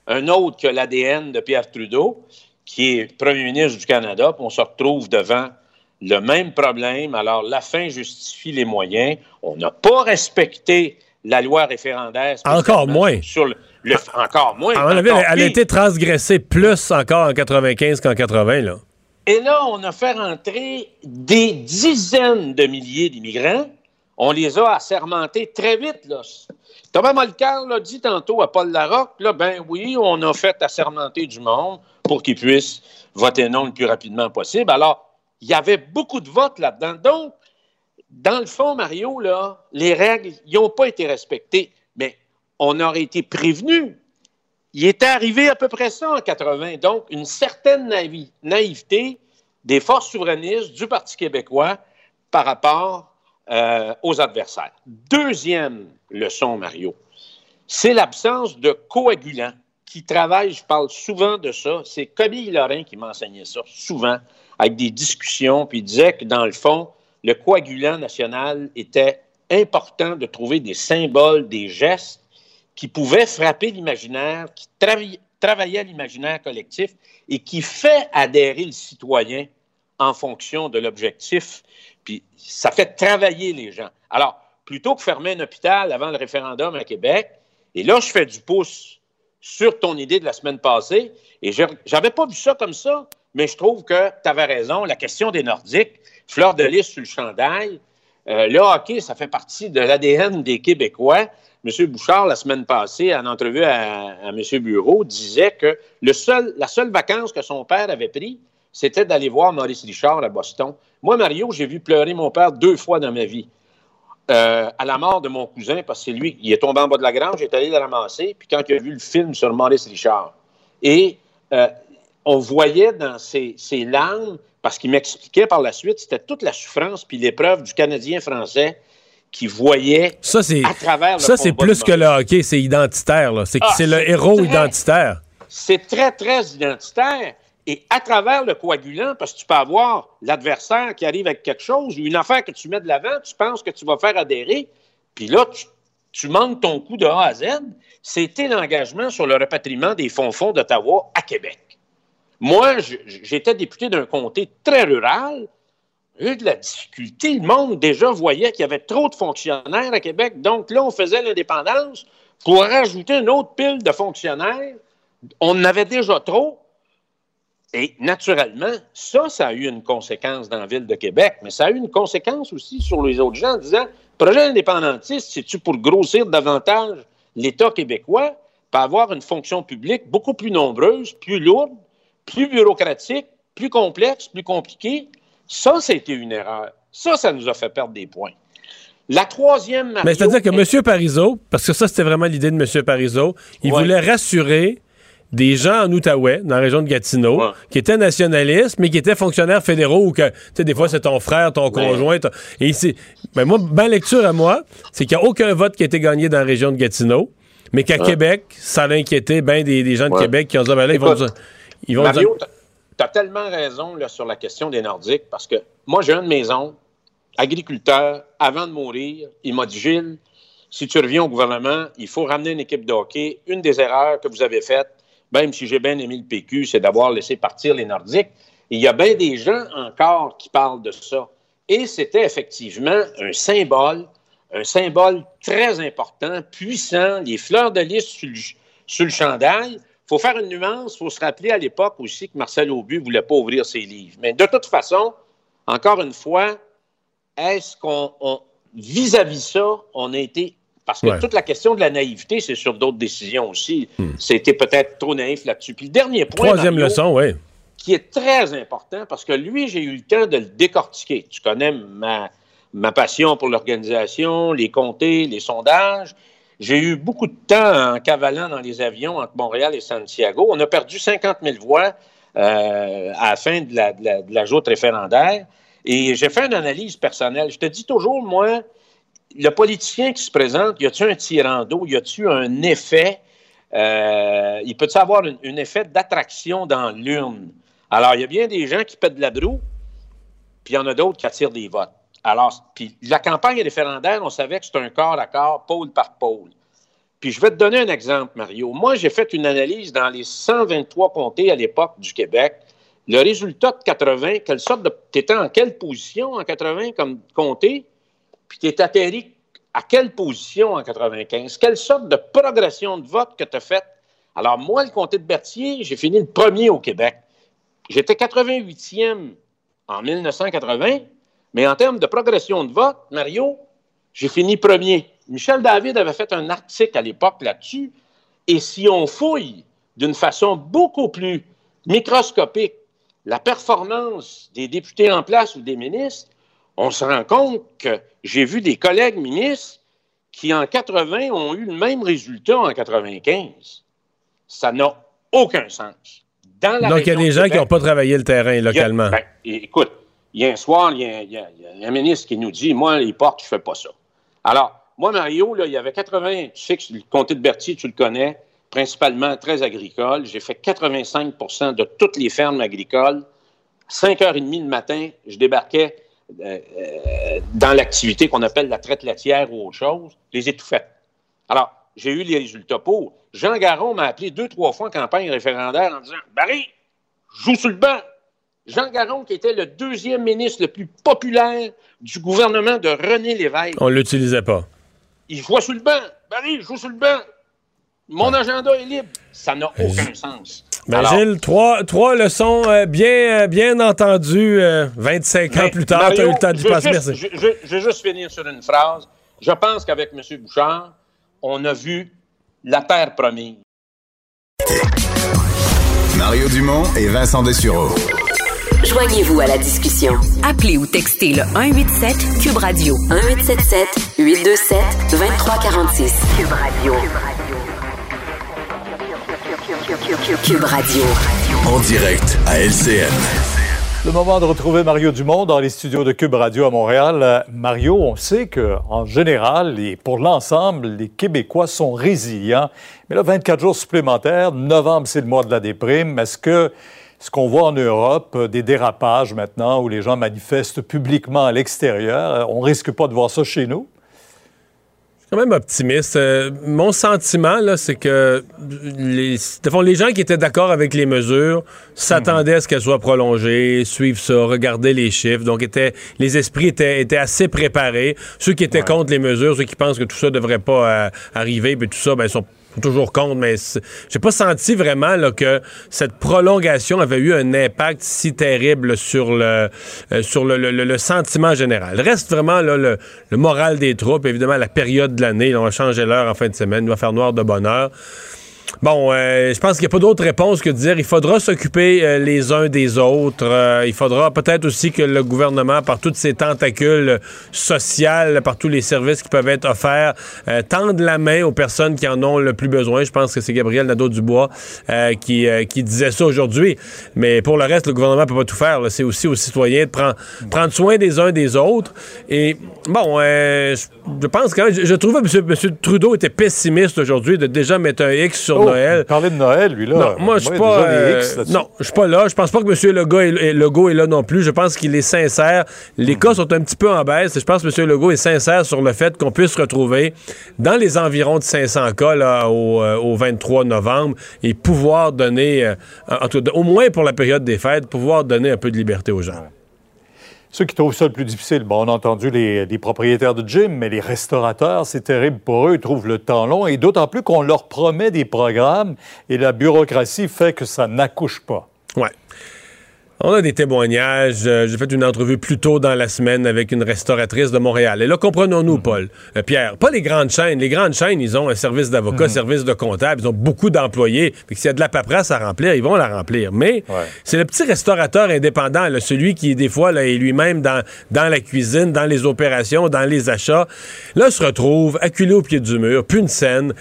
un autre que l'ADN de Pierre Trudeau, qui est premier ministre du Canada, puis on se retrouve devant le même problème. Alors, la fin justifie les moyens. On n'a pas respecté la loi référendaire. Encore moins. Sur le, le- encore moins. Encore elle, elle a été transgressée plus encore en 95 qu'en 80, là. Et là, on a fait rentrer des dizaines de milliers d'immigrants. On les a assermentés très vite. Là. Thomas Molcar l'a dit tantôt à Paul Larocque, là, ben oui, on a fait assermenter du monde pour qu'ils puissent voter non le plus rapidement possible. Alors, il y avait beaucoup de votes là-dedans. Donc, dans le fond, Mario, là, les règles, n'ont pas été respectées, mais on aurait été prévenus. Il était arrivé à peu près ça en 80. Donc, une certaine naïveté des forces souverainistes du Parti québécois par rapport euh, aux adversaires. Deuxième leçon, Mario, c'est l'absence de coagulants qui travaillent, je parle souvent de ça, c'est Camille Lorrain qui m'enseignait ça souvent, avec des discussions, puis il disait que dans le fond, le coagulant national était important de trouver des symboles, des gestes qui pouvaient frapper l'imaginaire, qui travaillaient l'imaginaire collectif et qui fait adhérer le citoyen en fonction de l'objectif. Puis ça fait travailler les gens. Alors, plutôt que fermer un hôpital avant le référendum à Québec, et là, je fais du pouce sur ton idée de la semaine passée, et j'avais pas vu ça comme ça, mais je trouve que tu avais raison. La question des Nordiques, fleur de lys sur le chandail, euh, le hockey, ça fait partie de l'ADN des Québécois. M. Bouchard, la semaine passée, en entrevue à, à M. Bureau, disait que le seul, la seule vacance que son père avait pris, c'était d'aller voir Maurice Richard à Boston. Moi, Mario, j'ai vu pleurer mon père deux fois dans ma vie. Euh, à la mort de mon cousin, parce que c'est lui, il est tombé en bas de la grange, j'étais allé le ramasser, puis quand il a vu le film sur Maurice Richard, et euh, on voyait dans ses, ses larmes, parce qu'il m'expliquait par la suite, c'était toute la souffrance puis l'épreuve du Canadien français qui voyait Ça, à travers le ça, c'est plus que le hockey, c'est identitaire. C'est Ah, c'est le héros très- identitaire. c'est très, très identitaire. Et à travers le coagulant, parce que tu peux avoir l'adversaire qui arrive avec quelque chose ou une affaire que tu mets de l'avant, tu penses que tu vas faire adhérer, puis là, tu, manques ton coup de A à Z. C'était l'engagement sur le repatriement des fonds-fonds d'Ottawa à Québec. Moi, j'étais député d'un comté très rural. Eu de la difficulté. Le monde déjà voyait qu'il y avait trop de fonctionnaires à Québec. Donc là, on faisait l'indépendance pour rajouter une autre pile de fonctionnaires. On en avait déjà trop. Et naturellement, ça, ça a eu une conséquence dans la ville de Québec, mais ça a eu une conséquence aussi sur les autres gens en disant projet indépendantiste, c'est-tu pour grossir davantage l'État québécois, pour avoir une fonction publique beaucoup plus nombreuse, plus lourde, plus bureaucratique, plus complexe, plus compliquée? Ça, c'était une erreur. Ça, ça nous a fait perdre des points. La troisième, Mario, Mais c'est-à-dire que M. Parizeau, parce que ça, c'était vraiment l'idée de M. Parizeau, il Ouais. voulait rassurer des gens en Outaouais, dans la région de Gatineau, qui étaient nationalistes, mais qui étaient fonctionnaires fédéraux ou que, tu sais, des fois, c'est ton frère, ton conjoint. ton- Et c'est. Ben, moi, ma lecture à moi, c'est qu'il n'y a aucun vote qui a été gagné dans la région de Gatineau, mais qu'à Ouais. Québec, ça a inquiété bien des, des gens de. Québec qui ont dit, ah, ben là, ils vont. Nous- Ils vont Mario, tu as tellement raison là, sur la question des Nordiques parce que moi, j'ai un de mes oncles, agriculteur, avant de mourir, il m'a dit Gilles, si tu reviens au gouvernement, il faut ramener une équipe de hockey. Une des erreurs que vous avez faites, même si j'ai bien aimé le PQ, c'est d'avoir laissé partir les Nordiques. Il y a bien des gens encore qui parlent de ça. Et c'était effectivement un symbole, un symbole très important, puissant, les fleurs de lys sur le, sur chandail. Il faut faire une nuance, il faut se rappeler à l'époque aussi que Marcel Aubu ne voulait pas ouvrir ses livres. Mais de toute façon, encore une fois, est-ce qu'on, on- vis-à-vis ça, on a été. Parce que Ouais. toute la question de la naïveté, c'est sur d'autres décisions aussi. C'était peut-être trop naïf là-dessus. Puis le dernier point. Troisième Mario, leçon, oui. qui est très important parce que lui, j'ai eu le temps de le décortiquer. Tu connais ma, ma passion pour l'organisation, les comtés, les sondages. J'ai eu beaucoup de temps en cavalant dans les avions entre Montréal et Santiago. On a perdu 50 000 voix euh, à la fin de la, de la, de la joute référendaire. Et j'ai fait une analyse personnelle. Je te dis toujours, moi, le politicien qui se présente, y a-tu un tirant d'eau? Y a-tu un effet? Euh, il peut-tu avoir un, un effet d'attraction dans l'urne? Alors, il y a bien des gens qui pètent de la broue, puis il y en a d'autres qui attirent des votes. Alors, puis la campagne référendaire, on savait que c'était un corps à corps, pôle par pôle. Puis je vais te donner un exemple, Mario. Moi, j'ai fait une analyse dans les 123 comtés à l'époque du Québec. Le résultat de 80, quelle sorte de. Tu étais en quelle position en 80 comme comté? Puis tu es atterri à quelle position en 95? Quelle sorte de progression de vote que tu as faite? Alors, moi, le comté de Berthier, j'ai fini le premier au Québec. J'étais 88e en 1980, mais en termes de progression de vote, Mario, j'ai fini premier. Michel David avait fait un article à l'époque là-dessus, et si on fouille d'une façon beaucoup plus microscopique la performance des députés en place ou des ministres, on se rend compte que j'ai vu des collègues ministres qui, en 80, ont eu le même résultat en 95. Ça n'a aucun sens. Dans la Donc, il y a des de gens qui n'ont pas travaillé le terrain localement. a- ben, écoute, il y a un soir, il y a, y y un ministre qui nous dit Moi, les portes, je ne fais pas ça. Alors, moi, Mario, il y avait 80, tu sais que le comté de Berthier, tu le connais, principalement très agricole. J'ai fait 85% de toutes les fermes agricoles. 5h30 le matin, je débarquais dans l'activité qu'on appelle la traite laitière ou autre chose. Les faites. Alors, j'ai eu les résultats pour. Jean Garon m'a appelé deux, trois fois en campagne référendaire en disant Barry, joue sur le banc. Jean Garon, qui était le deuxième ministre le plus populaire du gouvernement de René Lévesque, On l'utilisait pas. il joue sur le banc. Barry, joue sur le banc. Mon agenda est libre. Ça n'a aucun sens. Ben, Alors, Gilles, trois, trois leçons euh, bien, euh, bien entendues euh, 25 ans Mais, plus tard. Tu as eu le temps d'y passer. juste- Merci. Je, je- je veux juste finir sur une phrase. Je pense qu'avec M. Bouchard, on a vu la terre promise. Mario Dumont et Vincent Dessureau. Joignez-vous à la discussion. Appelez ou textez le 187 Cube Radio 1877 827 2346. Cube Radio. Cube Radio. En direct à LCN. Le moment de retrouver Mario Dumont dans les studios de Cube Radio à Montréal. Euh, Mario, on sait que en général et pour l'ensemble, les Québécois sont résilients. Mais là, 24 jours supplémentaires, novembre, c'est le mois de la déprime. Est-ce que ce qu'on voit en Europe, euh, des dérapages maintenant où les gens manifestent publiquement à l'extérieur, euh, on risque pas de voir ça chez nous? Je suis quand même optimiste. Euh, mon sentiment, là, c'est que les, de fond, les gens qui étaient d'accord avec les mesures s'attendaient à ce qu'elles soient prolongées, suivre ça, regarder les chiffres. Donc, étaient, les esprits étaient, étaient assez préparés. Ceux qui étaient contre les mesures, ceux qui pensent que tout ça devrait pas euh, arriver, puis tout ça, ben, sont toujours contre, mais j'ai pas senti vraiment là, que cette prolongation avait eu un impact si terrible sur le euh, sur le, le- le- sentiment général. Reste vraiment là, le, le moral des troupes, évidemment la période de l'année. On va changer l'heure en fin de semaine, il va faire noir de bonne heure. Bon, euh, je pense qu'il n'y a pas d'autre réponse que de dire il faudra s'occuper euh, les uns des autres. Euh, il faudra peut-être aussi que le gouvernement, par toutes ses tentacules sociales, par tous les services qui peuvent être offerts, tende la main aux personnes qui en ont le plus besoin. Je pense que c'est Gabriel Nadeau-Dubois qui, disait ça aujourd'hui. Mais pour le reste, le gouvernement peut pas tout faire. C'est aussi aux citoyens de prendre, soin des uns des autres. Et bon, je, pense quand même, je, je trouvais que M. Trudeau était pessimiste aujourd'hui de déjà mettre un X sur Oh, Noël. parlait de Noël, lui, là. Non, moi, je suis pas. euh, non, je suis pas là. Je pense pas que M. Legault est, est- Legault est là non plus. Je pense qu'il est sincère. Les cas sont un petit peu en baisse. et Je pense que M. Legault est sincère sur le fait qu'on puisse retrouver dans les environs de 500 cas là, au, euh, au 23 novembre et pouvoir donner, euh, en tout cas, au moins pour la période des fêtes, pouvoir donner un peu de liberté aux gens. Ceux qui trouvent ça le plus difficile, bon, on a entendu les, propriétaires de gym, mais les restaurateurs, c'est terrible pour eux, ils trouvent le temps long, et d'autant plus qu'on leur promet des programmes, et la bureaucratie fait que ça n'accouche pas. Ouais. On a des témoignages. Euh, J'ai fait une entrevue plus tôt dans la semaine avec une restauratrice de Montréal. Et là, comprenons-nous, Paul, euh, Pierre, pas les grandes chaînes. Les grandes chaînes, ils ont un service d'avocat, service de comptable, ils ont beaucoup d'employés. Fait que s'il y a de la paperasse à remplir, ils vont la remplir. Mais c'est le petit restaurateur indépendant, là, celui qui, des fois, là, est lui-même dans, dans la cuisine, dans les opérations, dans les achats. Là, se retrouve acculé au pied du mur, plus une scène.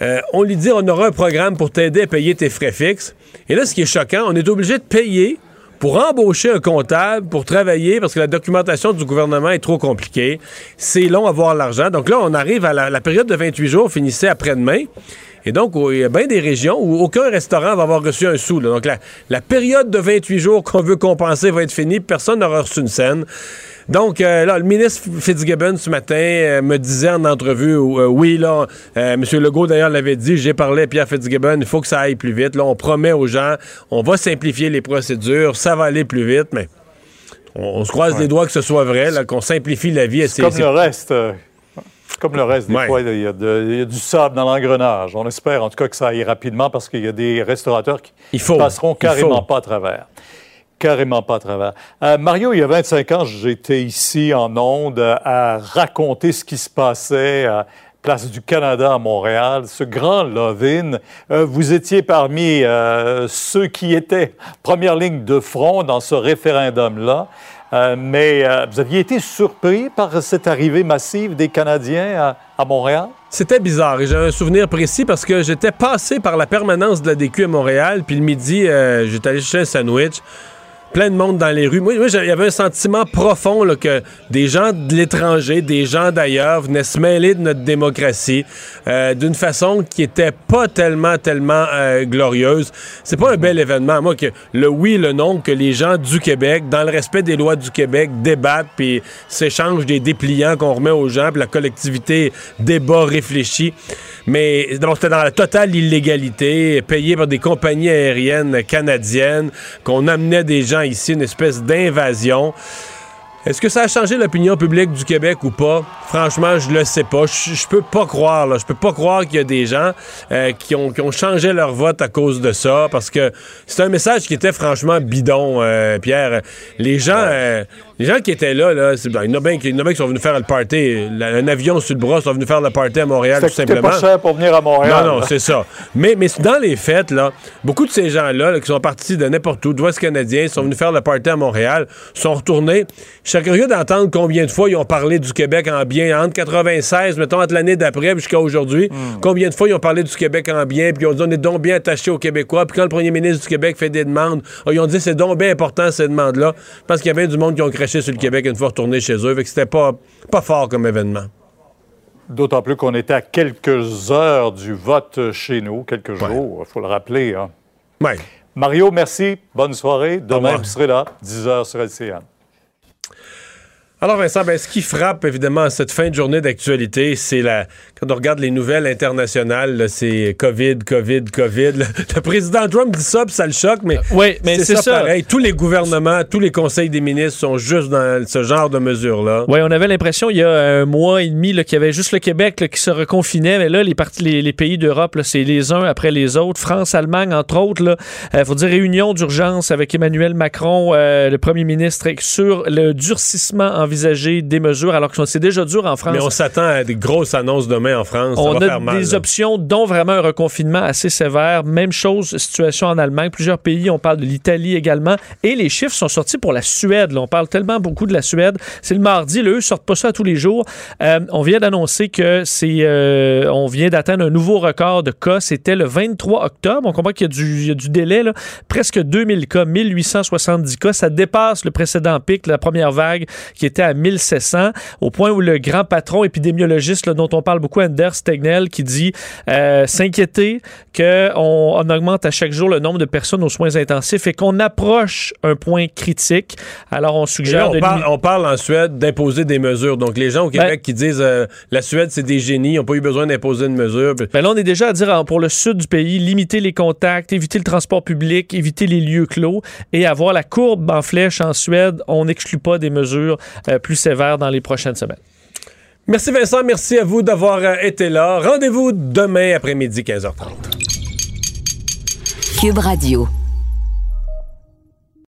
Euh, on lui dit on aura un programme pour t'aider à payer tes frais fixes. Et là, ce qui est choquant, on est obligé de payer pour embaucher un comptable, pour travailler, parce que la documentation du gouvernement est trop compliquée. C'est long à avoir l'argent. Donc là, on arrive à la, la période de 28 jours, finissait après-demain. Et donc, il y a bien des régions où aucun restaurant va avoir reçu un sou. là. Donc, la, la période de 28 jours qu'on veut compenser va être finie, personne n'aura reçu une scène. Donc, euh, là, le ministre Fitzgibbon, ce matin, euh, me disait en entrevue, euh, oui, là, M. Legault, d'ailleurs, l'avait dit, j'ai parlé à Pierre Fitzgibbon, il faut que ça aille plus vite. Là, on promet aux gens, on va simplifier les procédures, ça va aller plus vite, mais on, on se croise les doigts que ce soit vrai, qu'on simplifie la vie à ces... Comme ces- le reste, comme le reste, des Ouais. fois, il y, a de- il y a du sable dans l'engrenage. On espère en tout cas que ça aille rapidement parce qu'il y a des restaurateurs qui faut. passeront carrément pas à travers. Carrément pas à travers. Euh, Mario, il y a 25 ans, j'étais ici en Onde euh, à raconter ce qui se passait à Place du Canada à Montréal, ce grand love-in. Euh, vous étiez parmi euh, ceux qui étaient première ligne de front dans ce référendum-là. Euh, mais euh, vous aviez été surpris par cette arrivée massive des Canadiens à, Montréal? C'était bizarre et j'ai un souvenir précis parce que j'étais passé par la permanence de la DQ à Montréal, puis le midi, euh, j'étais allé chercher un sandwich. Plein de monde dans les rues. Moi, il y avait un sentiment profond que des gens de l'étranger, des gens d'ailleurs venaient se mêler de notre démocratie euh, d'une façon qui était pas tellement, tellement euh, glorieuse. C'est pas un bel événement. Moi, que le oui, le non, que les gens du Québec, dans le respect des lois du Québec, débattent puis s'échangent des dépliants qu'on remet aux gens, puis la collectivité débat, réfléchit. Mais c'était dans la totale illégalité, payé par des compagnies aériennes canadiennes, qu'on amenait des gens ici, une espèce d'invasion. Est-ce que ça a changé l'opinion publique du Québec ou pas? Franchement, je le sais pas. Je, je peux pas croire, là. Je peux pas croire qu'il y a des gens euh, qui, ont, qui ont changé leur vote à cause de ça, parce que c'est un message qui était franchement bidon, euh, Pierre. Les gens, euh, les gens qui étaient là, là, ben, il y en a bien qui sont venus faire le party. Un avion sur le bras sont venus faire le party à Montréal, tout simplement. pas cher pour venir à Montréal. Non, non, c'est ça. Mais, mais dans les fêtes, là, beaucoup de ces gens-là, là, qui sont partis de n'importe où, de l'Ouest canadien, sont venus faire le party à Montréal, sont retournés. Je serais curieux d'entendre combien de fois ils ont parlé du Québec en bien, entre 96, mettons, entre l'année d'après jusqu'à aujourd'hui. Combien de fois ils ont parlé du Québec en bien, puis ils ont dit on est donc bien attachés aux Québécois. Puis quand le premier ministre du Québec fait des demandes, ils ont dit c'est donc bien important ces demandes-là. Parce qu'il y avait du monde qui ont craché sur le Québec une fois retourné chez eux. Fait que c'était pas, pas fort comme événement. D'autant plus qu'on était à quelques heures du vote chez nous, quelques jours, il faut le rappeler. hein. Ouais. Mario, merci. Bonne soirée. Demain, vous serez là, 10h sur LCN. Alors Vincent, ben, ce qui frappe évidemment cette fin de journée d'actualité, c'est la quand on regarde les nouvelles internationales, c'est Covid, Covid, Covid. Le, le président Trump dit ça, puis ça le choque, mais, Oui, mais c'est ça. pareil. Tous les gouvernements, tous les conseils des ministres sont juste dans ce genre de mesures-là. Oui, on avait l'impression il y a un mois et demi qu'il y avait juste le Québec là, qui se reconfinait, mais là, les, parties, les, les pays d'Europe, c'est les uns après les autres. France, Allemagne, entre autres. Il faut dire réunion d'urgence avec Emmanuel Macron, euh, le premier ministre, sur le durcissement envisager des mesures alors que c'est déjà dur en France? Mais on s'attend à des grosses annonces demain en France. Ça On va a faire mal, des là. options, dont vraiment un reconfinement assez sévère. Même chose, situation en Allemagne. Plusieurs pays, on parle de l'Italie également. Et les chiffres sont sortis pour la Suède. là. On parle tellement beaucoup de la Suède. C'est le mardi. Là, eux sortent pas ça tous les jours. Euh, on vient d'annoncer que c'est, euh, on vient d'atteindre un nouveau record de cas. C'était le 23 octobre. On comprend qu'il y a du, il y a du délai. là. Presque 2000 cas, 1870 cas. Ça dépasse le précédent pic, la première vague, qui était à 1700, au point où le grand patron épidémiologiste là, dont on parle beaucoup, Anders Stegnell, qui dit euh, s'inquiéter qu'on on augmente à chaque jour le nombre de personnes aux soins intensifs et qu'on approche un point critique. Alors, on suggère là, on, de parle, limiter- on parle en Suède d'imposer des mesures. Donc, les gens au Québec Ben- qui disent euh, la Suède, c'est des génies, ils n'ont pas eu besoin d'imposer une mesure. Ben là, on est déjà à dire pour le sud du pays, limiter les contacts, éviter le transport public, éviter les lieux clos et avoir la courbe en flèche en Suède. On n'exclut pas des mesures plus sévères dans les prochaines semaines. Merci Vincent, merci à vous d'avoir euh, été là. Rendez-vous demain après-midi, 15h30. Cube Radio.